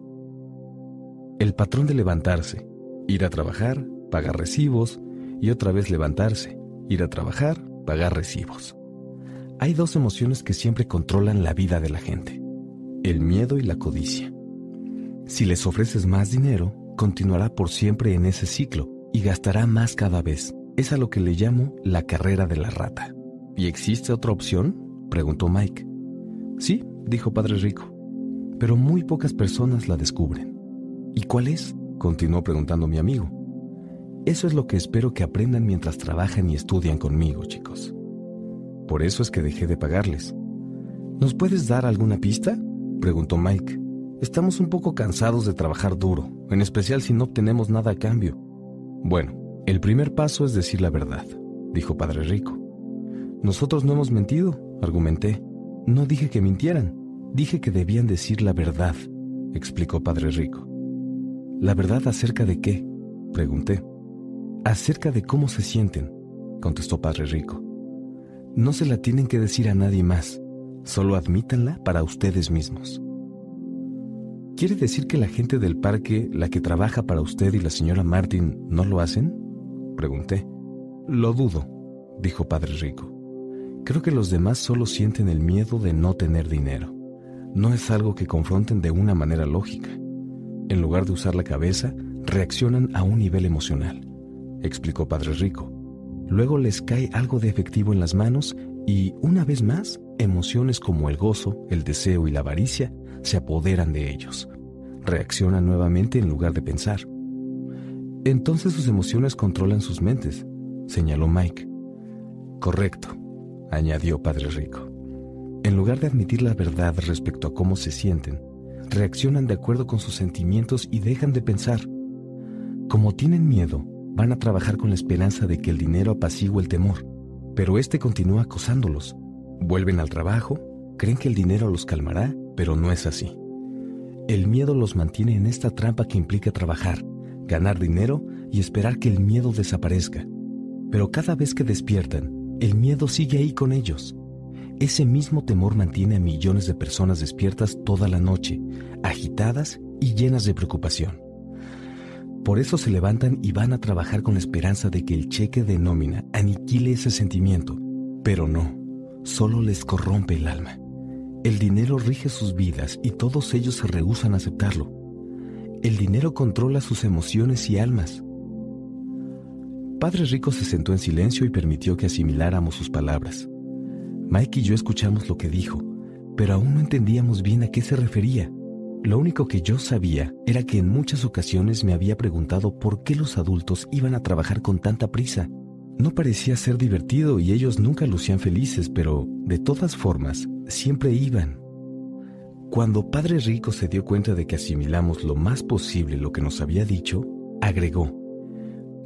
El patrón de levantarse, ir a trabajar, pagar recibos y otra vez levantarse, ir a trabajar, pagar recibos. Hay dos emociones que siempre controlan la vida de la gente, el miedo y la codicia. Si les ofreces más dinero, continuará por siempre en ese ciclo y gastará más cada vez. Es a lo que le llamo la carrera de la rata. ¿Y existe otra opción? preguntó Mike. Sí, dijo Padre Rico, pero muy pocas personas la descubren. ¿Y cuál es? continuó preguntando mi amigo. Eso es lo que espero que aprendan mientras trabajan y estudian conmigo, chicos. Por eso es que dejé de pagarles. ¿Nos puedes dar alguna pista? preguntó Mike. Estamos un poco cansados de trabajar duro, en especial si no obtenemos nada a cambio. Bueno, el primer paso es decir la verdad, dijo Padre Rico. Nosotros no hemos mentido, argumenté. No dije que mintieran, dije que debían decir la verdad, explicó Padre Rico. ¿La verdad acerca de qué? pregunté. Acerca de cómo se sienten, contestó Padre Rico. No se la tienen que decir a nadie más, solo admítanla para ustedes mismos. ¿Quiere decir que la gente del parque, la que trabaja para usted y la señora Martin, no lo hacen? Pregunté. Lo dudo, dijo Padre Rico. Creo que los demás solo sienten el miedo de no tener dinero. No es algo que confronten de una manera lógica. En lugar de usar la cabeza, reaccionan a un nivel emocional explicó Padre Rico. Luego les cae algo de efectivo en las manos y, una vez más, emociones como el gozo, el deseo y la avaricia se apoderan de ellos. Reaccionan nuevamente en lugar de pensar. Entonces sus emociones controlan sus mentes, señaló Mike. Correcto, añadió Padre Rico. En lugar de admitir la verdad respecto a cómo se sienten, reaccionan de acuerdo con sus sentimientos y dejan de pensar. Como tienen miedo, van a trabajar con la esperanza de que el dinero apacigüe el temor, pero este continúa acosándolos. Vuelven al trabajo, creen que el dinero los calmará, pero no es así. El miedo los mantiene en esta trampa que implica trabajar, ganar dinero y esperar que el miedo desaparezca. Pero cada vez que despiertan, el miedo sigue ahí con ellos. Ese mismo temor mantiene a millones de personas despiertas toda la noche, agitadas y llenas de preocupación. Por eso se levantan y van a trabajar con la esperanza de que el cheque de nómina aniquile ese sentimiento. Pero no, solo les corrompe el alma. El dinero rige sus vidas y todos ellos se rehúsan a aceptarlo. El dinero controla sus emociones y almas. Padre Rico se sentó en silencio y permitió que asimiláramos sus palabras. Mike y yo escuchamos lo que dijo, pero aún no entendíamos bien a qué se refería. Lo único que yo sabía era que en muchas ocasiones me había preguntado por qué los adultos iban a trabajar con tanta prisa. No parecía ser divertido y ellos nunca lucían felices, pero de todas formas, siempre iban. Cuando Padre Rico se dio cuenta de que asimilamos lo más posible lo que nos había dicho, agregó,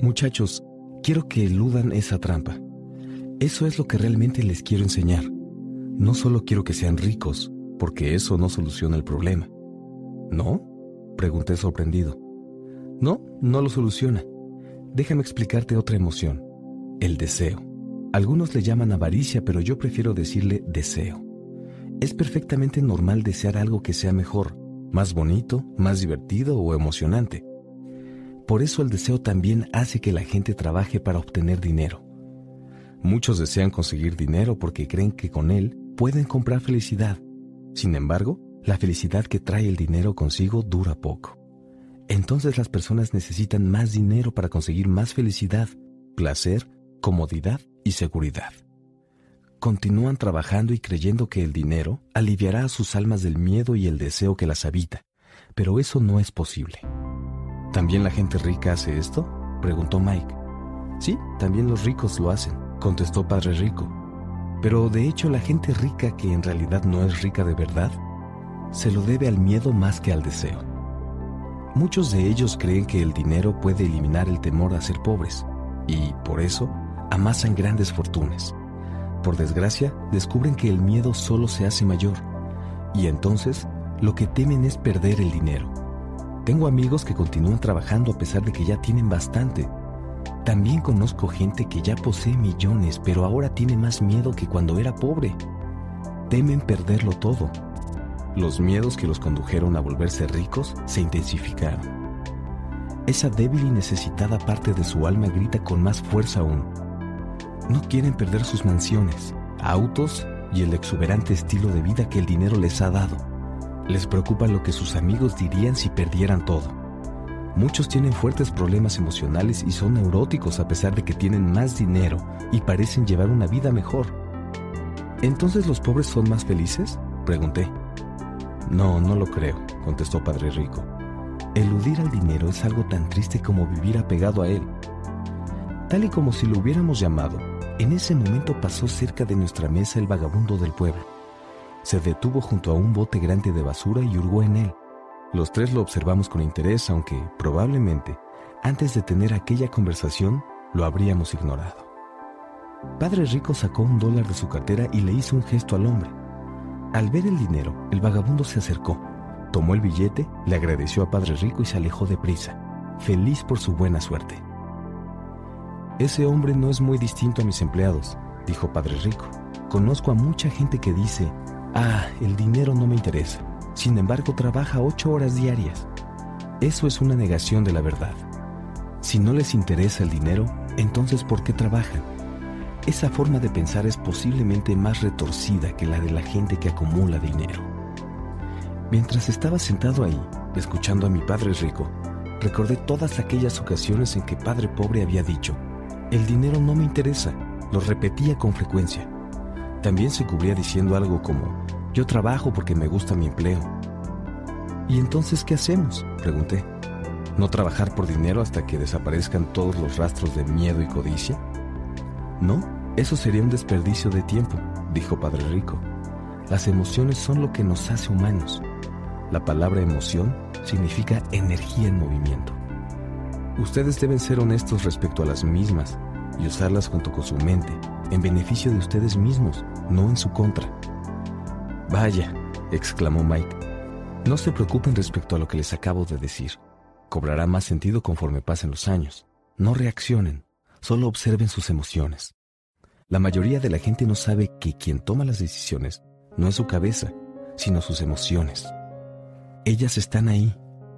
Muchachos, quiero que eludan esa trampa. Eso es lo que realmente les quiero enseñar. No solo quiero que sean ricos, porque eso no soluciona el problema. ¿No? Pregunté sorprendido. No, no lo soluciona. Déjame explicarte otra emoción. El deseo. Algunos le llaman avaricia, pero yo prefiero decirle deseo. Es perfectamente normal desear algo que sea mejor, más bonito, más divertido o emocionante. Por eso el deseo también hace que la gente trabaje para obtener dinero. Muchos desean conseguir dinero porque creen que con él pueden comprar felicidad. Sin embargo, la felicidad que trae el dinero consigo dura poco. Entonces las personas necesitan más dinero para conseguir más felicidad, placer, comodidad y seguridad. Continúan trabajando y creyendo que el dinero aliviará a sus almas del miedo y el deseo que las habita, pero eso no es posible. ¿También la gente rica hace esto? preguntó Mike. Sí, también los ricos lo hacen, contestó Padre Rico. Pero de hecho la gente rica que en realidad no es rica de verdad se lo debe al miedo más que al deseo. Muchos de ellos creen que el dinero puede eliminar el temor a ser pobres y, por eso, amasan grandes fortunas. Por desgracia, descubren que el miedo solo se hace mayor y entonces lo que temen es perder el dinero. Tengo amigos que continúan trabajando a pesar de que ya tienen bastante. También conozco gente que ya posee millones, pero ahora tiene más miedo que cuando era pobre. Temen perderlo todo los miedos que los condujeron a volverse ricos se intensificaron. Esa débil y necesitada parte de su alma grita con más fuerza aún. No quieren perder sus mansiones, autos y el exuberante estilo de vida que el dinero les ha dado. Les preocupa lo que sus amigos dirían si perdieran todo. Muchos tienen fuertes problemas emocionales y son neuróticos a pesar de que tienen más dinero y parecen llevar una vida mejor. ¿Entonces los pobres son más felices? Pregunté. No, no lo creo, contestó Padre Rico. Eludir al dinero es algo tan triste como vivir apegado a él. Tal y como si lo hubiéramos llamado, en ese momento pasó cerca de nuestra mesa el vagabundo del pueblo. Se detuvo junto a un bote grande de basura y hurgó en él. Los tres lo observamos con interés, aunque probablemente, antes de tener aquella conversación, lo habríamos ignorado. Padre Rico sacó un dólar de su cartera y le hizo un gesto al hombre. Al ver el dinero, el vagabundo se acercó, tomó el billete, le agradeció a Padre Rico y se alejó deprisa, feliz por su buena suerte. Ese hombre no es muy distinto a mis empleados, dijo Padre Rico. Conozco a mucha gente que dice, ah, el dinero no me interesa. Sin embargo, trabaja ocho horas diarias. Eso es una negación de la verdad. Si no les interesa el dinero, entonces ¿por qué trabajan? Esa forma de pensar es posiblemente más retorcida que la de la gente que acumula dinero. Mientras estaba sentado ahí, escuchando a mi padre rico, recordé todas aquellas ocasiones en que padre pobre había dicho, el dinero no me interesa, lo repetía con frecuencia. También se cubría diciendo algo como, yo trabajo porque me gusta mi empleo. ¿Y entonces qué hacemos? pregunté. ¿No trabajar por dinero hasta que desaparezcan todos los rastros de miedo y codicia? No, eso sería un desperdicio de tiempo, dijo Padre Rico. Las emociones son lo que nos hace humanos. La palabra emoción significa energía en movimiento. Ustedes deben ser honestos respecto a las mismas y usarlas junto con su mente, en beneficio de ustedes mismos, no en su contra. Vaya, exclamó Mike. No se preocupen respecto a lo que les acabo de decir. Cobrará más sentido conforme pasen los años. No reaccionen, solo observen sus emociones. La mayoría de la gente no sabe que quien toma las decisiones no es su cabeza, sino sus emociones. Ellas están ahí,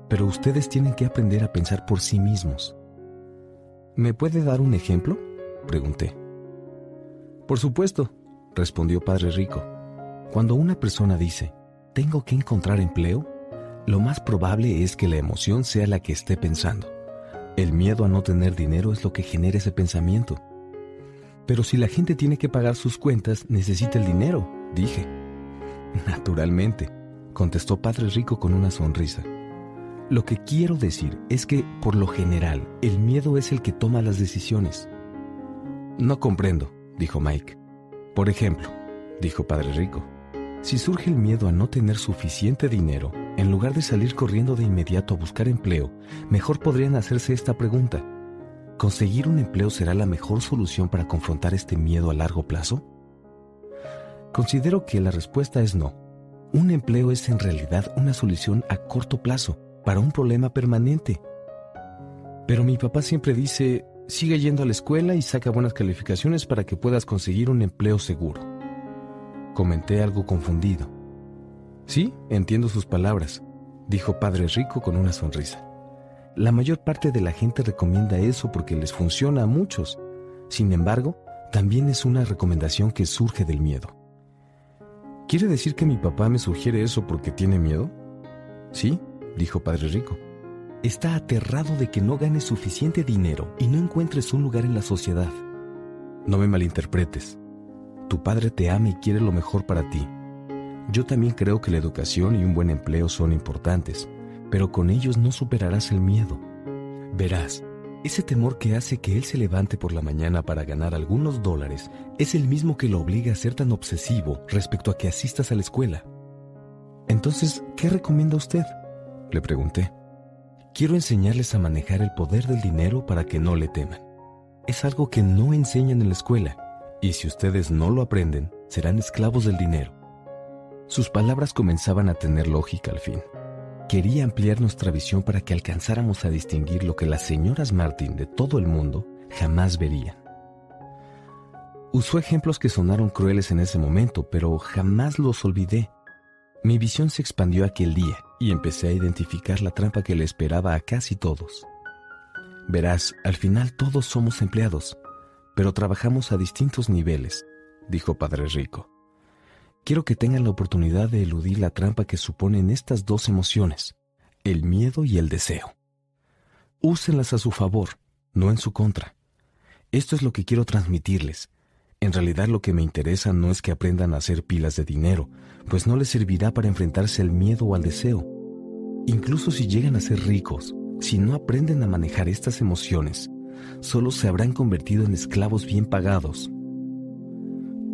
pero ustedes tienen que aprender a pensar por sí mismos. ¿Me puede dar un ejemplo? Pregunté. Por supuesto, respondió Padre Rico. Cuando una persona dice, tengo que encontrar empleo, lo más probable es que la emoción sea la que esté pensando. El miedo a no tener dinero es lo que genera ese pensamiento. Pero si la gente tiene que pagar sus cuentas, necesita el dinero, dije. (laughs) Naturalmente, contestó Padre Rico con una sonrisa. Lo que quiero decir es que, por lo general, el miedo es el que toma las decisiones. No comprendo, dijo Mike. Por ejemplo, dijo Padre Rico, si surge el miedo a no tener suficiente dinero, en lugar de salir corriendo de inmediato a buscar empleo, mejor podrían hacerse esta pregunta. ¿Conseguir un empleo será la mejor solución para confrontar este miedo a largo plazo? Considero que la respuesta es no. Un empleo es en realidad una solución a corto plazo para un problema permanente. Pero mi papá siempre dice, sigue yendo a la escuela y saca buenas calificaciones para que puedas conseguir un empleo seguro. Comenté algo confundido. Sí, entiendo sus palabras, dijo Padre Rico con una sonrisa. La mayor parte de la gente recomienda eso porque les funciona a muchos. Sin embargo, también es una recomendación que surge del miedo. ¿Quiere decir que mi papá me sugiere eso porque tiene miedo? Sí, dijo Padre Rico. Está aterrado de que no ganes suficiente dinero y no encuentres un lugar en la sociedad. No me malinterpretes. Tu padre te ama y quiere lo mejor para ti. Yo también creo que la educación y un buen empleo son importantes, pero con ellos no superarás el miedo. Verás, ese temor que hace que él se levante por la mañana para ganar algunos dólares es el mismo que lo obliga a ser tan obsesivo respecto a que asistas a la escuela. Entonces, ¿qué recomienda usted? Le pregunté. Quiero enseñarles a manejar el poder del dinero para que no le teman. Es algo que no enseñan en la escuela, y si ustedes no lo aprenden, serán esclavos del dinero. Sus palabras comenzaban a tener lógica al fin. Quería ampliar nuestra visión para que alcanzáramos a distinguir lo que las señoras Martin de todo el mundo jamás verían. Usó ejemplos que sonaron crueles en ese momento, pero jamás los olvidé. Mi visión se expandió aquel día y empecé a identificar la trampa que le esperaba a casi todos. Verás, al final todos somos empleados, pero trabajamos a distintos niveles, dijo Padre Rico. Quiero que tengan la oportunidad de eludir la trampa que suponen estas dos emociones, el miedo y el deseo. Úsenlas a su favor, no en su contra. Esto es lo que quiero transmitirles. En realidad lo que me interesa no es que aprendan a hacer pilas de dinero, pues no les servirá para enfrentarse al miedo o al deseo. Incluso si llegan a ser ricos, si no aprenden a manejar estas emociones, solo se habrán convertido en esclavos bien pagados.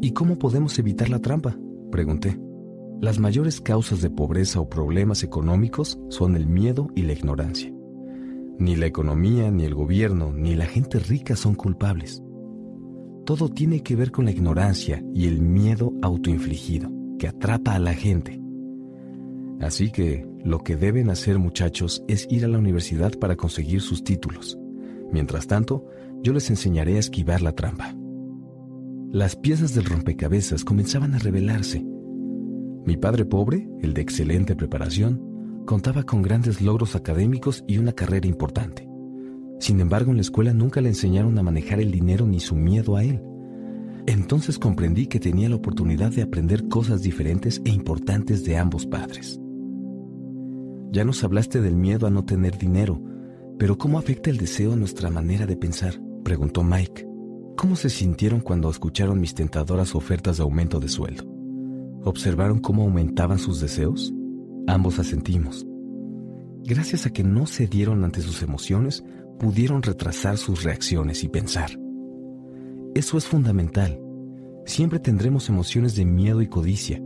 ¿Y cómo podemos evitar la trampa? Pregunté. Las mayores causas de pobreza o problemas económicos son el miedo y la ignorancia. Ni la economía, ni el gobierno, ni la gente rica son culpables. Todo tiene que ver con la ignorancia y el miedo autoinfligido, que atrapa a la gente. Así que lo que deben hacer muchachos es ir a la universidad para conseguir sus títulos. Mientras tanto, yo les enseñaré a esquivar la trampa. Las piezas del rompecabezas comenzaban a revelarse. Mi padre pobre, el de excelente preparación, contaba con grandes logros académicos y una carrera importante. Sin embargo, en la escuela nunca le enseñaron a manejar el dinero ni su miedo a él. Entonces comprendí que tenía la oportunidad de aprender cosas diferentes e importantes de ambos padres. Ya nos hablaste del miedo a no tener dinero, pero ¿cómo afecta el deseo a nuestra manera de pensar? preguntó Mike. ¿Cómo se sintieron cuando escucharon mis tentadoras ofertas de aumento de sueldo? ¿Observaron cómo aumentaban sus deseos? Ambos asentimos. Gracias a que no cedieron ante sus emociones, pudieron retrasar sus reacciones y pensar. Eso es fundamental. Siempre tendremos emociones de miedo y codicia.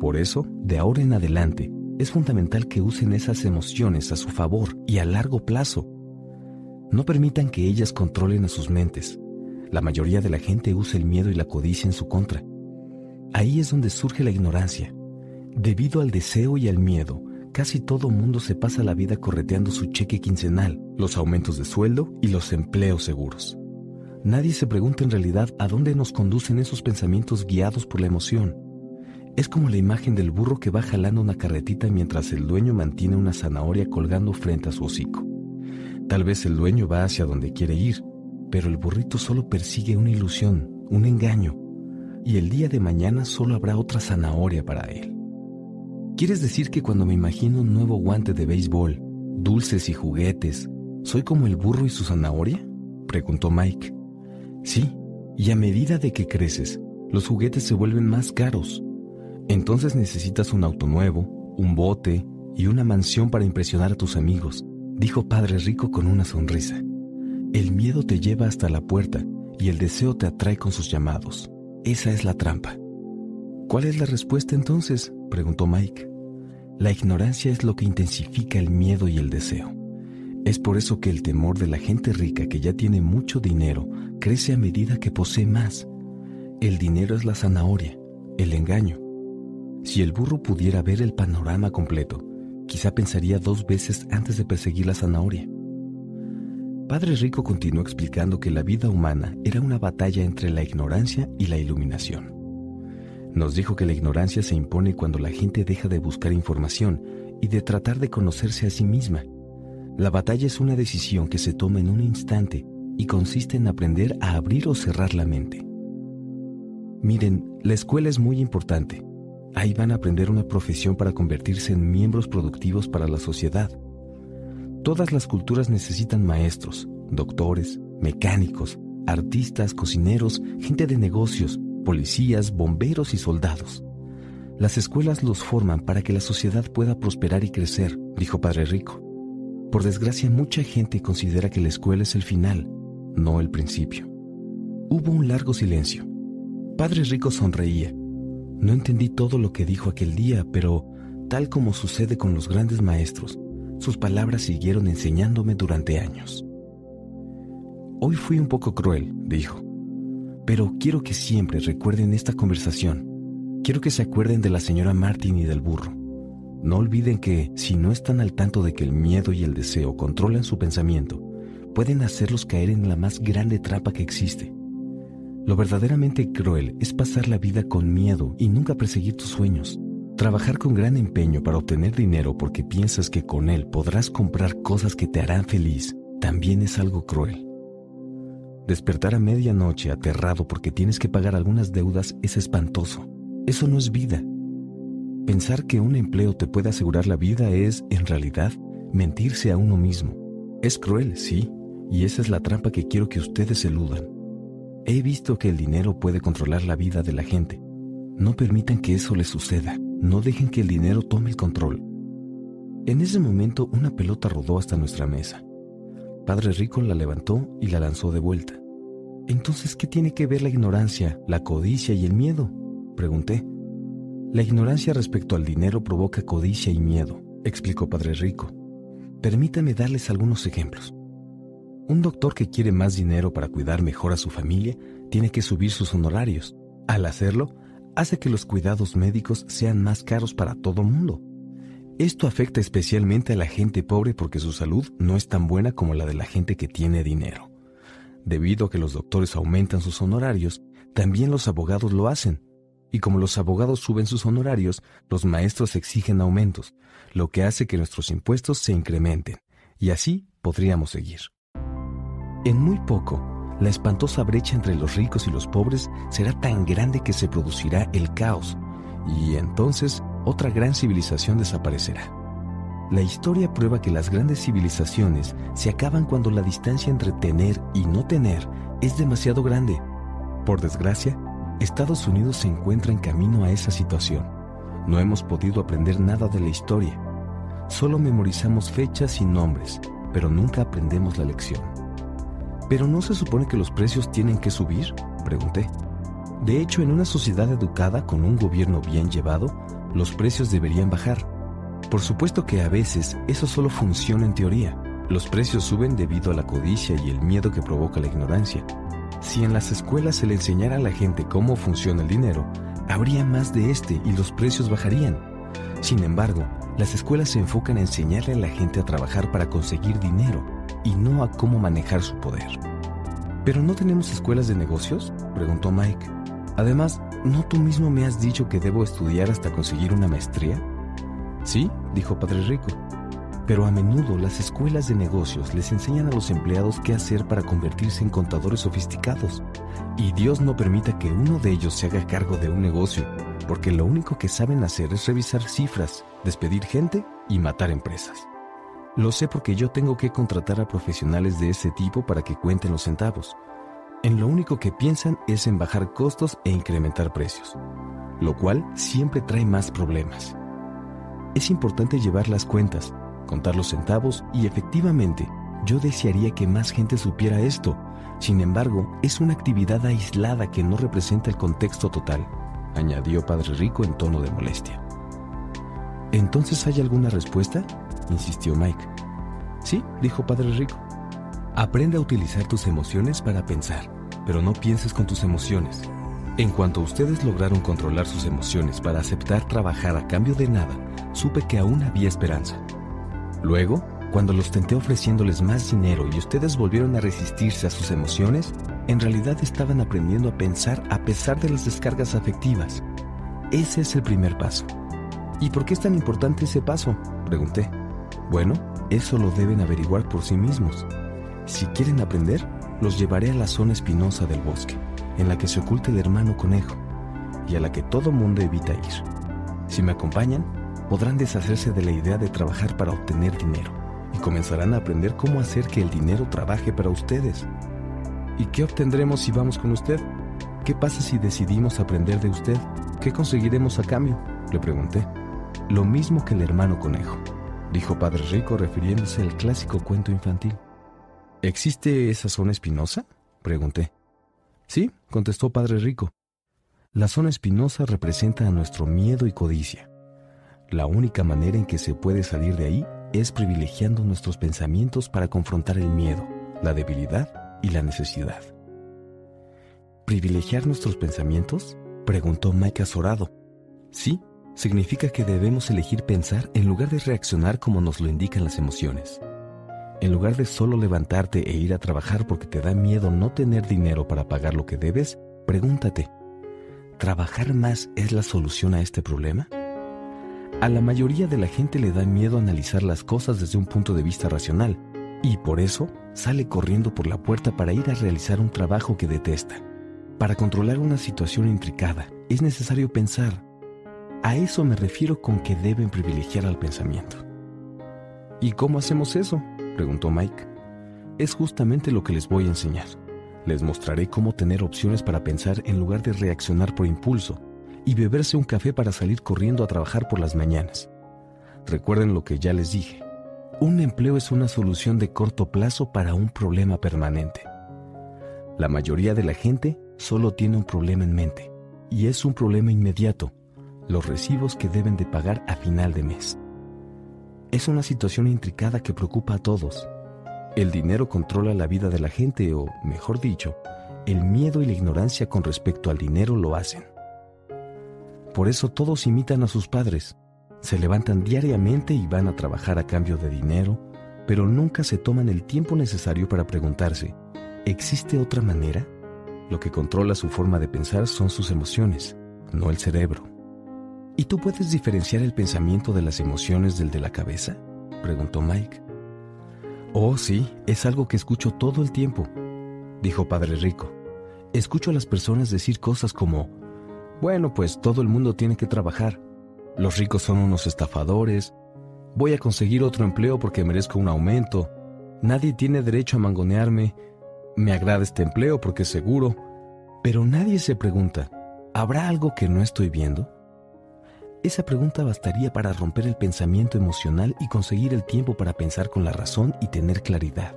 Por eso, de ahora en adelante, es fundamental que usen esas emociones a su favor y a largo plazo. No permitan que ellas controlen a sus mentes. La mayoría de la gente usa el miedo y la codicia en su contra. Ahí es donde surge la ignorancia. Debido al deseo y al miedo, casi todo mundo se pasa la vida correteando su cheque quincenal, los aumentos de sueldo y los empleos seguros. Nadie se pregunta en realidad a dónde nos conducen esos pensamientos guiados por la emoción. Es como la imagen del burro que va jalando una carretita mientras el dueño mantiene una zanahoria colgando frente a su hocico. Tal vez el dueño va hacia donde quiere ir, pero el burrito solo persigue una ilusión, un engaño, y el día de mañana solo habrá otra zanahoria para él. ¿Quieres decir que cuando me imagino un nuevo guante de béisbol, dulces y juguetes, soy como el burro y su zanahoria? preguntó Mike. Sí, y a medida de que creces, los juguetes se vuelven más caros. Entonces necesitas un auto nuevo, un bote y una mansión para impresionar a tus amigos, dijo Padre Rico con una sonrisa. El miedo te lleva hasta la puerta y el deseo te atrae con sus llamados. Esa es la trampa. ¿Cuál es la respuesta entonces? preguntó Mike. La ignorancia es lo que intensifica el miedo y el deseo. Es por eso que el temor de la gente rica que ya tiene mucho dinero crece a medida que posee más. El dinero es la zanahoria, el engaño. Si el burro pudiera ver el panorama completo, quizá pensaría dos veces antes de perseguir la zanahoria. Padre Rico continuó explicando que la vida humana era una batalla entre la ignorancia y la iluminación. Nos dijo que la ignorancia se impone cuando la gente deja de buscar información y de tratar de conocerse a sí misma. La batalla es una decisión que se toma en un instante y consiste en aprender a abrir o cerrar la mente. Miren, la escuela es muy importante. Ahí van a aprender una profesión para convertirse en miembros productivos para la sociedad. Todas las culturas necesitan maestros, doctores, mecánicos, artistas, cocineros, gente de negocios, policías, bomberos y soldados. Las escuelas los forman para que la sociedad pueda prosperar y crecer, dijo Padre Rico. Por desgracia, mucha gente considera que la escuela es el final, no el principio. Hubo un largo silencio. Padre Rico sonreía. No entendí todo lo que dijo aquel día, pero, tal como sucede con los grandes maestros, sus palabras siguieron enseñándome durante años. Hoy fui un poco cruel, dijo, pero quiero que siempre recuerden esta conversación. Quiero que se acuerden de la señora Martin y del burro. No olviden que, si no están al tanto de que el miedo y el deseo controlan su pensamiento, pueden hacerlos caer en la más grande trampa que existe. Lo verdaderamente cruel es pasar la vida con miedo y nunca perseguir tus sueños. Trabajar con gran empeño para obtener dinero porque piensas que con él podrás comprar cosas que te harán feliz también es algo cruel. Despertar a medianoche aterrado porque tienes que pagar algunas deudas es espantoso. Eso no es vida. Pensar que un empleo te puede asegurar la vida es, en realidad, mentirse a uno mismo. Es cruel, sí, y esa es la trampa que quiero que ustedes eludan. He visto que el dinero puede controlar la vida de la gente. No permitan que eso les suceda. No dejen que el dinero tome el control. En ese momento una pelota rodó hasta nuestra mesa. Padre Rico la levantó y la lanzó de vuelta. Entonces, ¿qué tiene que ver la ignorancia, la codicia y el miedo? Pregunté. La ignorancia respecto al dinero provoca codicia y miedo, explicó Padre Rico. Permítame darles algunos ejemplos. Un doctor que quiere más dinero para cuidar mejor a su familia tiene que subir sus honorarios. Al hacerlo, hace que los cuidados médicos sean más caros para todo mundo. Esto afecta especialmente a la gente pobre porque su salud no es tan buena como la de la gente que tiene dinero. Debido a que los doctores aumentan sus honorarios, también los abogados lo hacen. Y como los abogados suben sus honorarios, los maestros exigen aumentos, lo que hace que nuestros impuestos se incrementen. Y así podríamos seguir. En muy poco, la espantosa brecha entre los ricos y los pobres será tan grande que se producirá el caos y entonces otra gran civilización desaparecerá. La historia prueba que las grandes civilizaciones se acaban cuando la distancia entre tener y no tener es demasiado grande. Por desgracia, Estados Unidos se encuentra en camino a esa situación. No hemos podido aprender nada de la historia. Solo memorizamos fechas y nombres, pero nunca aprendemos la lección. ¿Pero no se supone que los precios tienen que subir? Pregunté. De hecho, en una sociedad educada con un gobierno bien llevado, los precios deberían bajar. Por supuesto que a veces eso solo funciona en teoría. Los precios suben debido a la codicia y el miedo que provoca la ignorancia. Si en las escuelas se le enseñara a la gente cómo funciona el dinero, habría más de este y los precios bajarían. Sin embargo, las escuelas se enfocan en enseñarle a la gente a trabajar para conseguir dinero y no a cómo manejar su poder. ¿Pero no tenemos escuelas de negocios? preguntó Mike. Además, ¿no tú mismo me has dicho que debo estudiar hasta conseguir una maestría? Sí, dijo Padre Rico. Pero a menudo las escuelas de negocios les enseñan a los empleados qué hacer para convertirse en contadores sofisticados. Y Dios no permita que uno de ellos se haga cargo de un negocio, porque lo único que saben hacer es revisar cifras, despedir gente y matar empresas. Lo sé porque yo tengo que contratar a profesionales de ese tipo para que cuenten los centavos. En lo único que piensan es en bajar costos e incrementar precios, lo cual siempre trae más problemas. Es importante llevar las cuentas, contar los centavos y efectivamente, yo desearía que más gente supiera esto. Sin embargo, es una actividad aislada que no representa el contexto total, añadió Padre Rico en tono de molestia. ¿Entonces hay alguna respuesta? insistió Mike. Sí, dijo Padre Rico. Aprende a utilizar tus emociones para pensar, pero no pienses con tus emociones. En cuanto ustedes lograron controlar sus emociones para aceptar trabajar a cambio de nada, supe que aún había esperanza. Luego, cuando los tenté ofreciéndoles más dinero y ustedes volvieron a resistirse a sus emociones, en realidad estaban aprendiendo a pensar a pesar de las descargas afectivas. Ese es el primer paso. ¿Y por qué es tan importante ese paso? Pregunté. Bueno, eso lo deben averiguar por sí mismos. Si quieren aprender, los llevaré a la zona espinosa del bosque, en la que se oculta el hermano conejo, y a la que todo mundo evita ir. Si me acompañan, podrán deshacerse de la idea de trabajar para obtener dinero, y comenzarán a aprender cómo hacer que el dinero trabaje para ustedes. ¿Y qué obtendremos si vamos con usted? ¿Qué pasa si decidimos aprender de usted? ¿Qué conseguiremos a cambio? Le pregunté. Lo mismo que el hermano conejo, dijo Padre Rico refiriéndose al clásico cuento infantil. ¿Existe esa zona espinosa? pregunté. Sí, contestó Padre Rico. La zona espinosa representa a nuestro miedo y codicia. La única manera en que se puede salir de ahí es privilegiando nuestros pensamientos para confrontar el miedo, la debilidad y la necesidad. ¿Privilegiar nuestros pensamientos? preguntó Mike azorado. Sí, significa que debemos elegir pensar en lugar de reaccionar como nos lo indican las emociones. En lugar de solo levantarte e ir a trabajar porque te da miedo no tener dinero para pagar lo que debes, pregúntate, ¿trabajar más es la solución a este problema? A la mayoría de la gente le da miedo analizar las cosas desde un punto de vista racional y por eso sale corriendo por la puerta para ir a realizar un trabajo que detesta. Para controlar una situación intricada es necesario pensar. A eso me refiero con que deben privilegiar al pensamiento. ¿Y cómo hacemos eso? preguntó Mike. Es justamente lo que les voy a enseñar. Les mostraré cómo tener opciones para pensar en lugar de reaccionar por impulso y beberse un café para salir corriendo a trabajar por las mañanas. Recuerden lo que ya les dije. Un empleo es una solución de corto plazo para un problema permanente. La mayoría de la gente solo tiene un problema en mente, y es un problema inmediato, los recibos que deben de pagar a final de mes. Es una situación intricada que preocupa a todos. El dinero controla la vida de la gente o, mejor dicho, el miedo y la ignorancia con respecto al dinero lo hacen. Por eso todos imitan a sus padres. Se levantan diariamente y van a trabajar a cambio de dinero, pero nunca se toman el tiempo necesario para preguntarse, ¿existe otra manera? Lo que controla su forma de pensar son sus emociones, no el cerebro. ¿Y tú puedes diferenciar el pensamiento de las emociones del de la cabeza? preguntó Mike. Oh, sí, es algo que escucho todo el tiempo, dijo Padre Rico. Escucho a las personas decir cosas como, bueno, pues todo el mundo tiene que trabajar. Los ricos son unos estafadores. Voy a conseguir otro empleo porque merezco un aumento. Nadie tiene derecho a mangonearme. Me agrada este empleo porque es seguro. Pero nadie se pregunta, ¿habrá algo que no estoy viendo? Esa pregunta bastaría para romper el pensamiento emocional y conseguir el tiempo para pensar con la razón y tener claridad.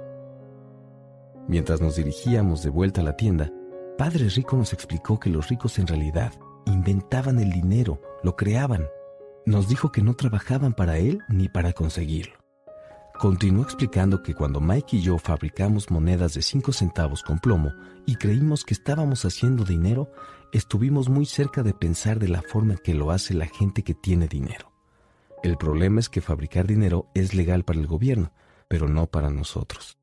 Mientras nos dirigíamos de vuelta a la tienda, Padre Rico nos explicó que los ricos en realidad inventaban el dinero, lo creaban. Nos dijo que no trabajaban para él ni para conseguirlo. Continuó explicando que cuando Mike y yo fabricamos monedas de 5 centavos con plomo y creímos que estábamos haciendo dinero, estuvimos muy cerca de pensar de la forma que lo hace la gente que tiene dinero. El problema es que fabricar dinero es legal para el gobierno, pero no para nosotros.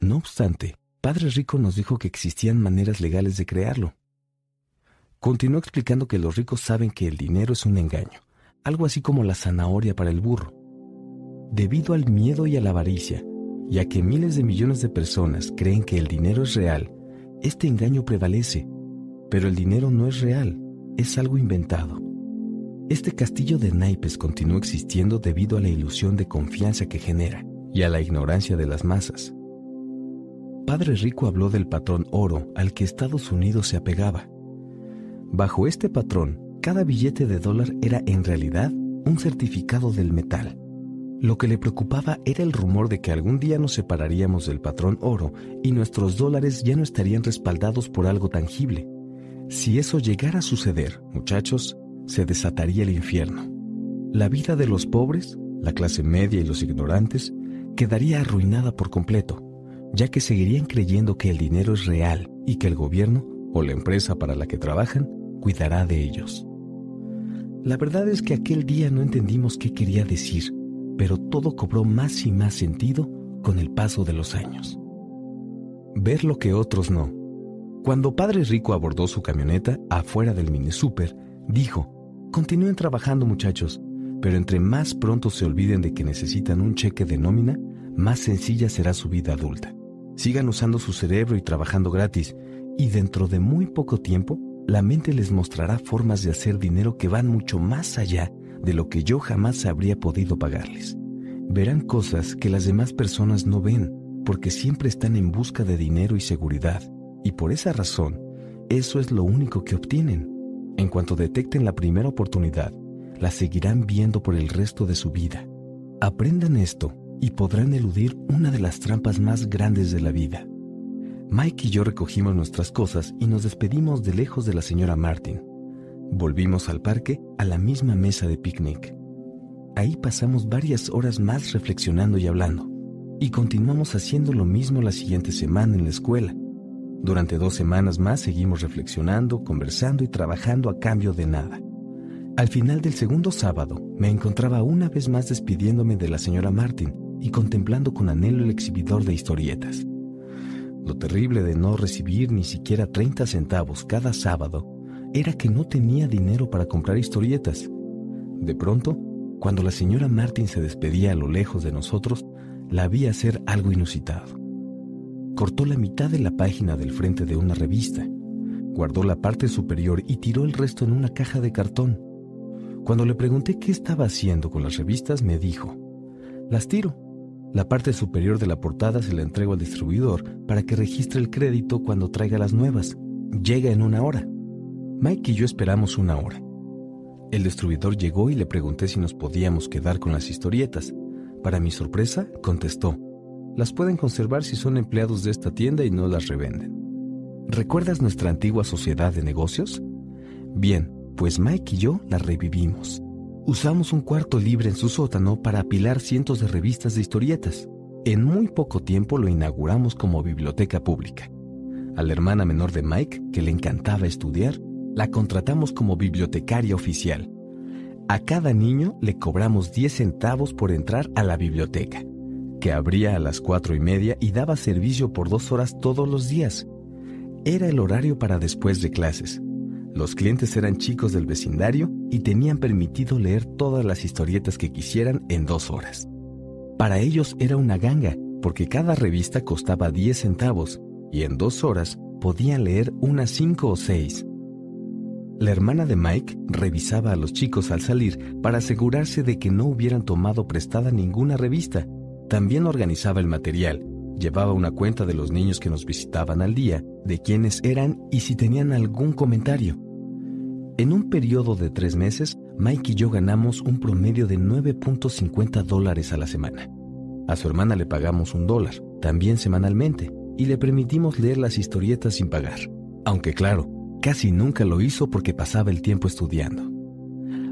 No obstante, Padre Rico nos dijo que existían maneras legales de crearlo. Continuó explicando que los ricos saben que el dinero es un engaño, algo así como la zanahoria para el burro debido al miedo y a la avaricia, ya que miles de millones de personas creen que el dinero es real, este engaño prevalece, pero el dinero no es real, es algo inventado. Este castillo de naipes continúa existiendo debido a la ilusión de confianza que genera y a la ignorancia de las masas. Padre Rico habló del patrón oro al que Estados Unidos se apegaba. Bajo este patrón, cada billete de dólar era en realidad un certificado del metal. Lo que le preocupaba era el rumor de que algún día nos separaríamos del patrón oro y nuestros dólares ya no estarían respaldados por algo tangible. Si eso llegara a suceder, muchachos, se desataría el infierno. La vida de los pobres, la clase media y los ignorantes quedaría arruinada por completo, ya que seguirían creyendo que el dinero es real y que el gobierno o la empresa para la que trabajan cuidará de ellos. La verdad es que aquel día no entendimos qué quería decir, pero todo cobró más y más sentido con el paso de los años. Ver lo que otros no cuando Padre Rico abordó su camioneta afuera del mini super, dijo, continúen trabajando muchachos, pero entre más pronto se olviden de que necesitan un cheque de nómina, más sencilla será su vida adulta. Sigan usando su cerebro y trabajando gratis, y dentro de muy poco tiempo, la mente les mostrará formas de hacer dinero que van mucho más allá de lo que yo jamás habría podido pagarles. Verán cosas que las demás personas no ven, porque siempre están en busca de dinero y seguridad y por esa razón, eso es lo único que obtienen. En cuanto detecten la primera oportunidad, la seguirán viendo por el resto de su vida. Aprendan esto y podrán eludir una de las trampas más grandes de la vida. Mike y yo recogimos nuestras cosas y nos despedimos de lejos de la señora Martin. Volvimos al parque a la misma mesa de picnic. Ahí pasamos varias horas más reflexionando y hablando, y continuamos haciendo lo mismo la siguiente semana en la escuela, durante dos semanas más seguimos reflexionando, conversando y trabajando a cambio de nada. Al final del segundo sábado, me encontraba una vez más despidiéndome de la señora Martin y contemplando con anhelo el exhibidor de historietas. Lo terrible de no recibir ni siquiera 30 centavos cada sábado era que no tenía dinero para comprar historietas. De pronto, cuando la señora Martin se despedía a lo lejos de nosotros, la vi hacer algo inusitado cortó la mitad de la página del frente de una revista, guardó la parte superior y tiró el resto en una caja de cartón. Cuando le pregunté qué estaba haciendo con las revistas, me dijo, las tiro. La parte superior de la portada se la entrego al distribuidor para que registre el crédito cuando traiga las nuevas. Llega en una hora. Mike y yo esperamos una hora. El distribuidor llegó y le pregunté si nos podíamos quedar con las historietas. Para mi sorpresa, contestó, las pueden conservar si son empleados de esta tienda y no las revenden. ¿Recuerdas nuestra antigua sociedad de negocios? Bien, pues Mike y yo la revivimos. Usamos un cuarto libre en su sótano para apilar cientos de revistas de historietas. En muy poco tiempo lo inauguramos como biblioteca pública. A la hermana menor de Mike, que le encantaba estudiar, la contratamos como bibliotecaria oficial. A cada niño le cobramos 10 centavos por entrar a la biblioteca que abría a las cuatro y media y daba servicio por dos horas todos los días. Era el horario para después de clases. Los clientes eran chicos del vecindario y tenían permitido leer todas las historietas que quisieran en dos horas. Para ellos era una ganga, porque cada revista costaba 10 centavos y en dos horas podían leer unas cinco o seis. La hermana de Mike revisaba a los chicos al salir para asegurarse de que no hubieran tomado prestada ninguna revista también organizaba el material, llevaba una cuenta de los niños que nos visitaban al día, de quiénes eran y si tenían algún comentario. En un periodo de tres meses, Mike y yo ganamos un promedio de 9.50 dólares a la semana. A su hermana le pagamos un dólar, también semanalmente, y le permitimos leer las historietas sin pagar. Aunque claro, casi nunca lo hizo porque pasaba el tiempo estudiando.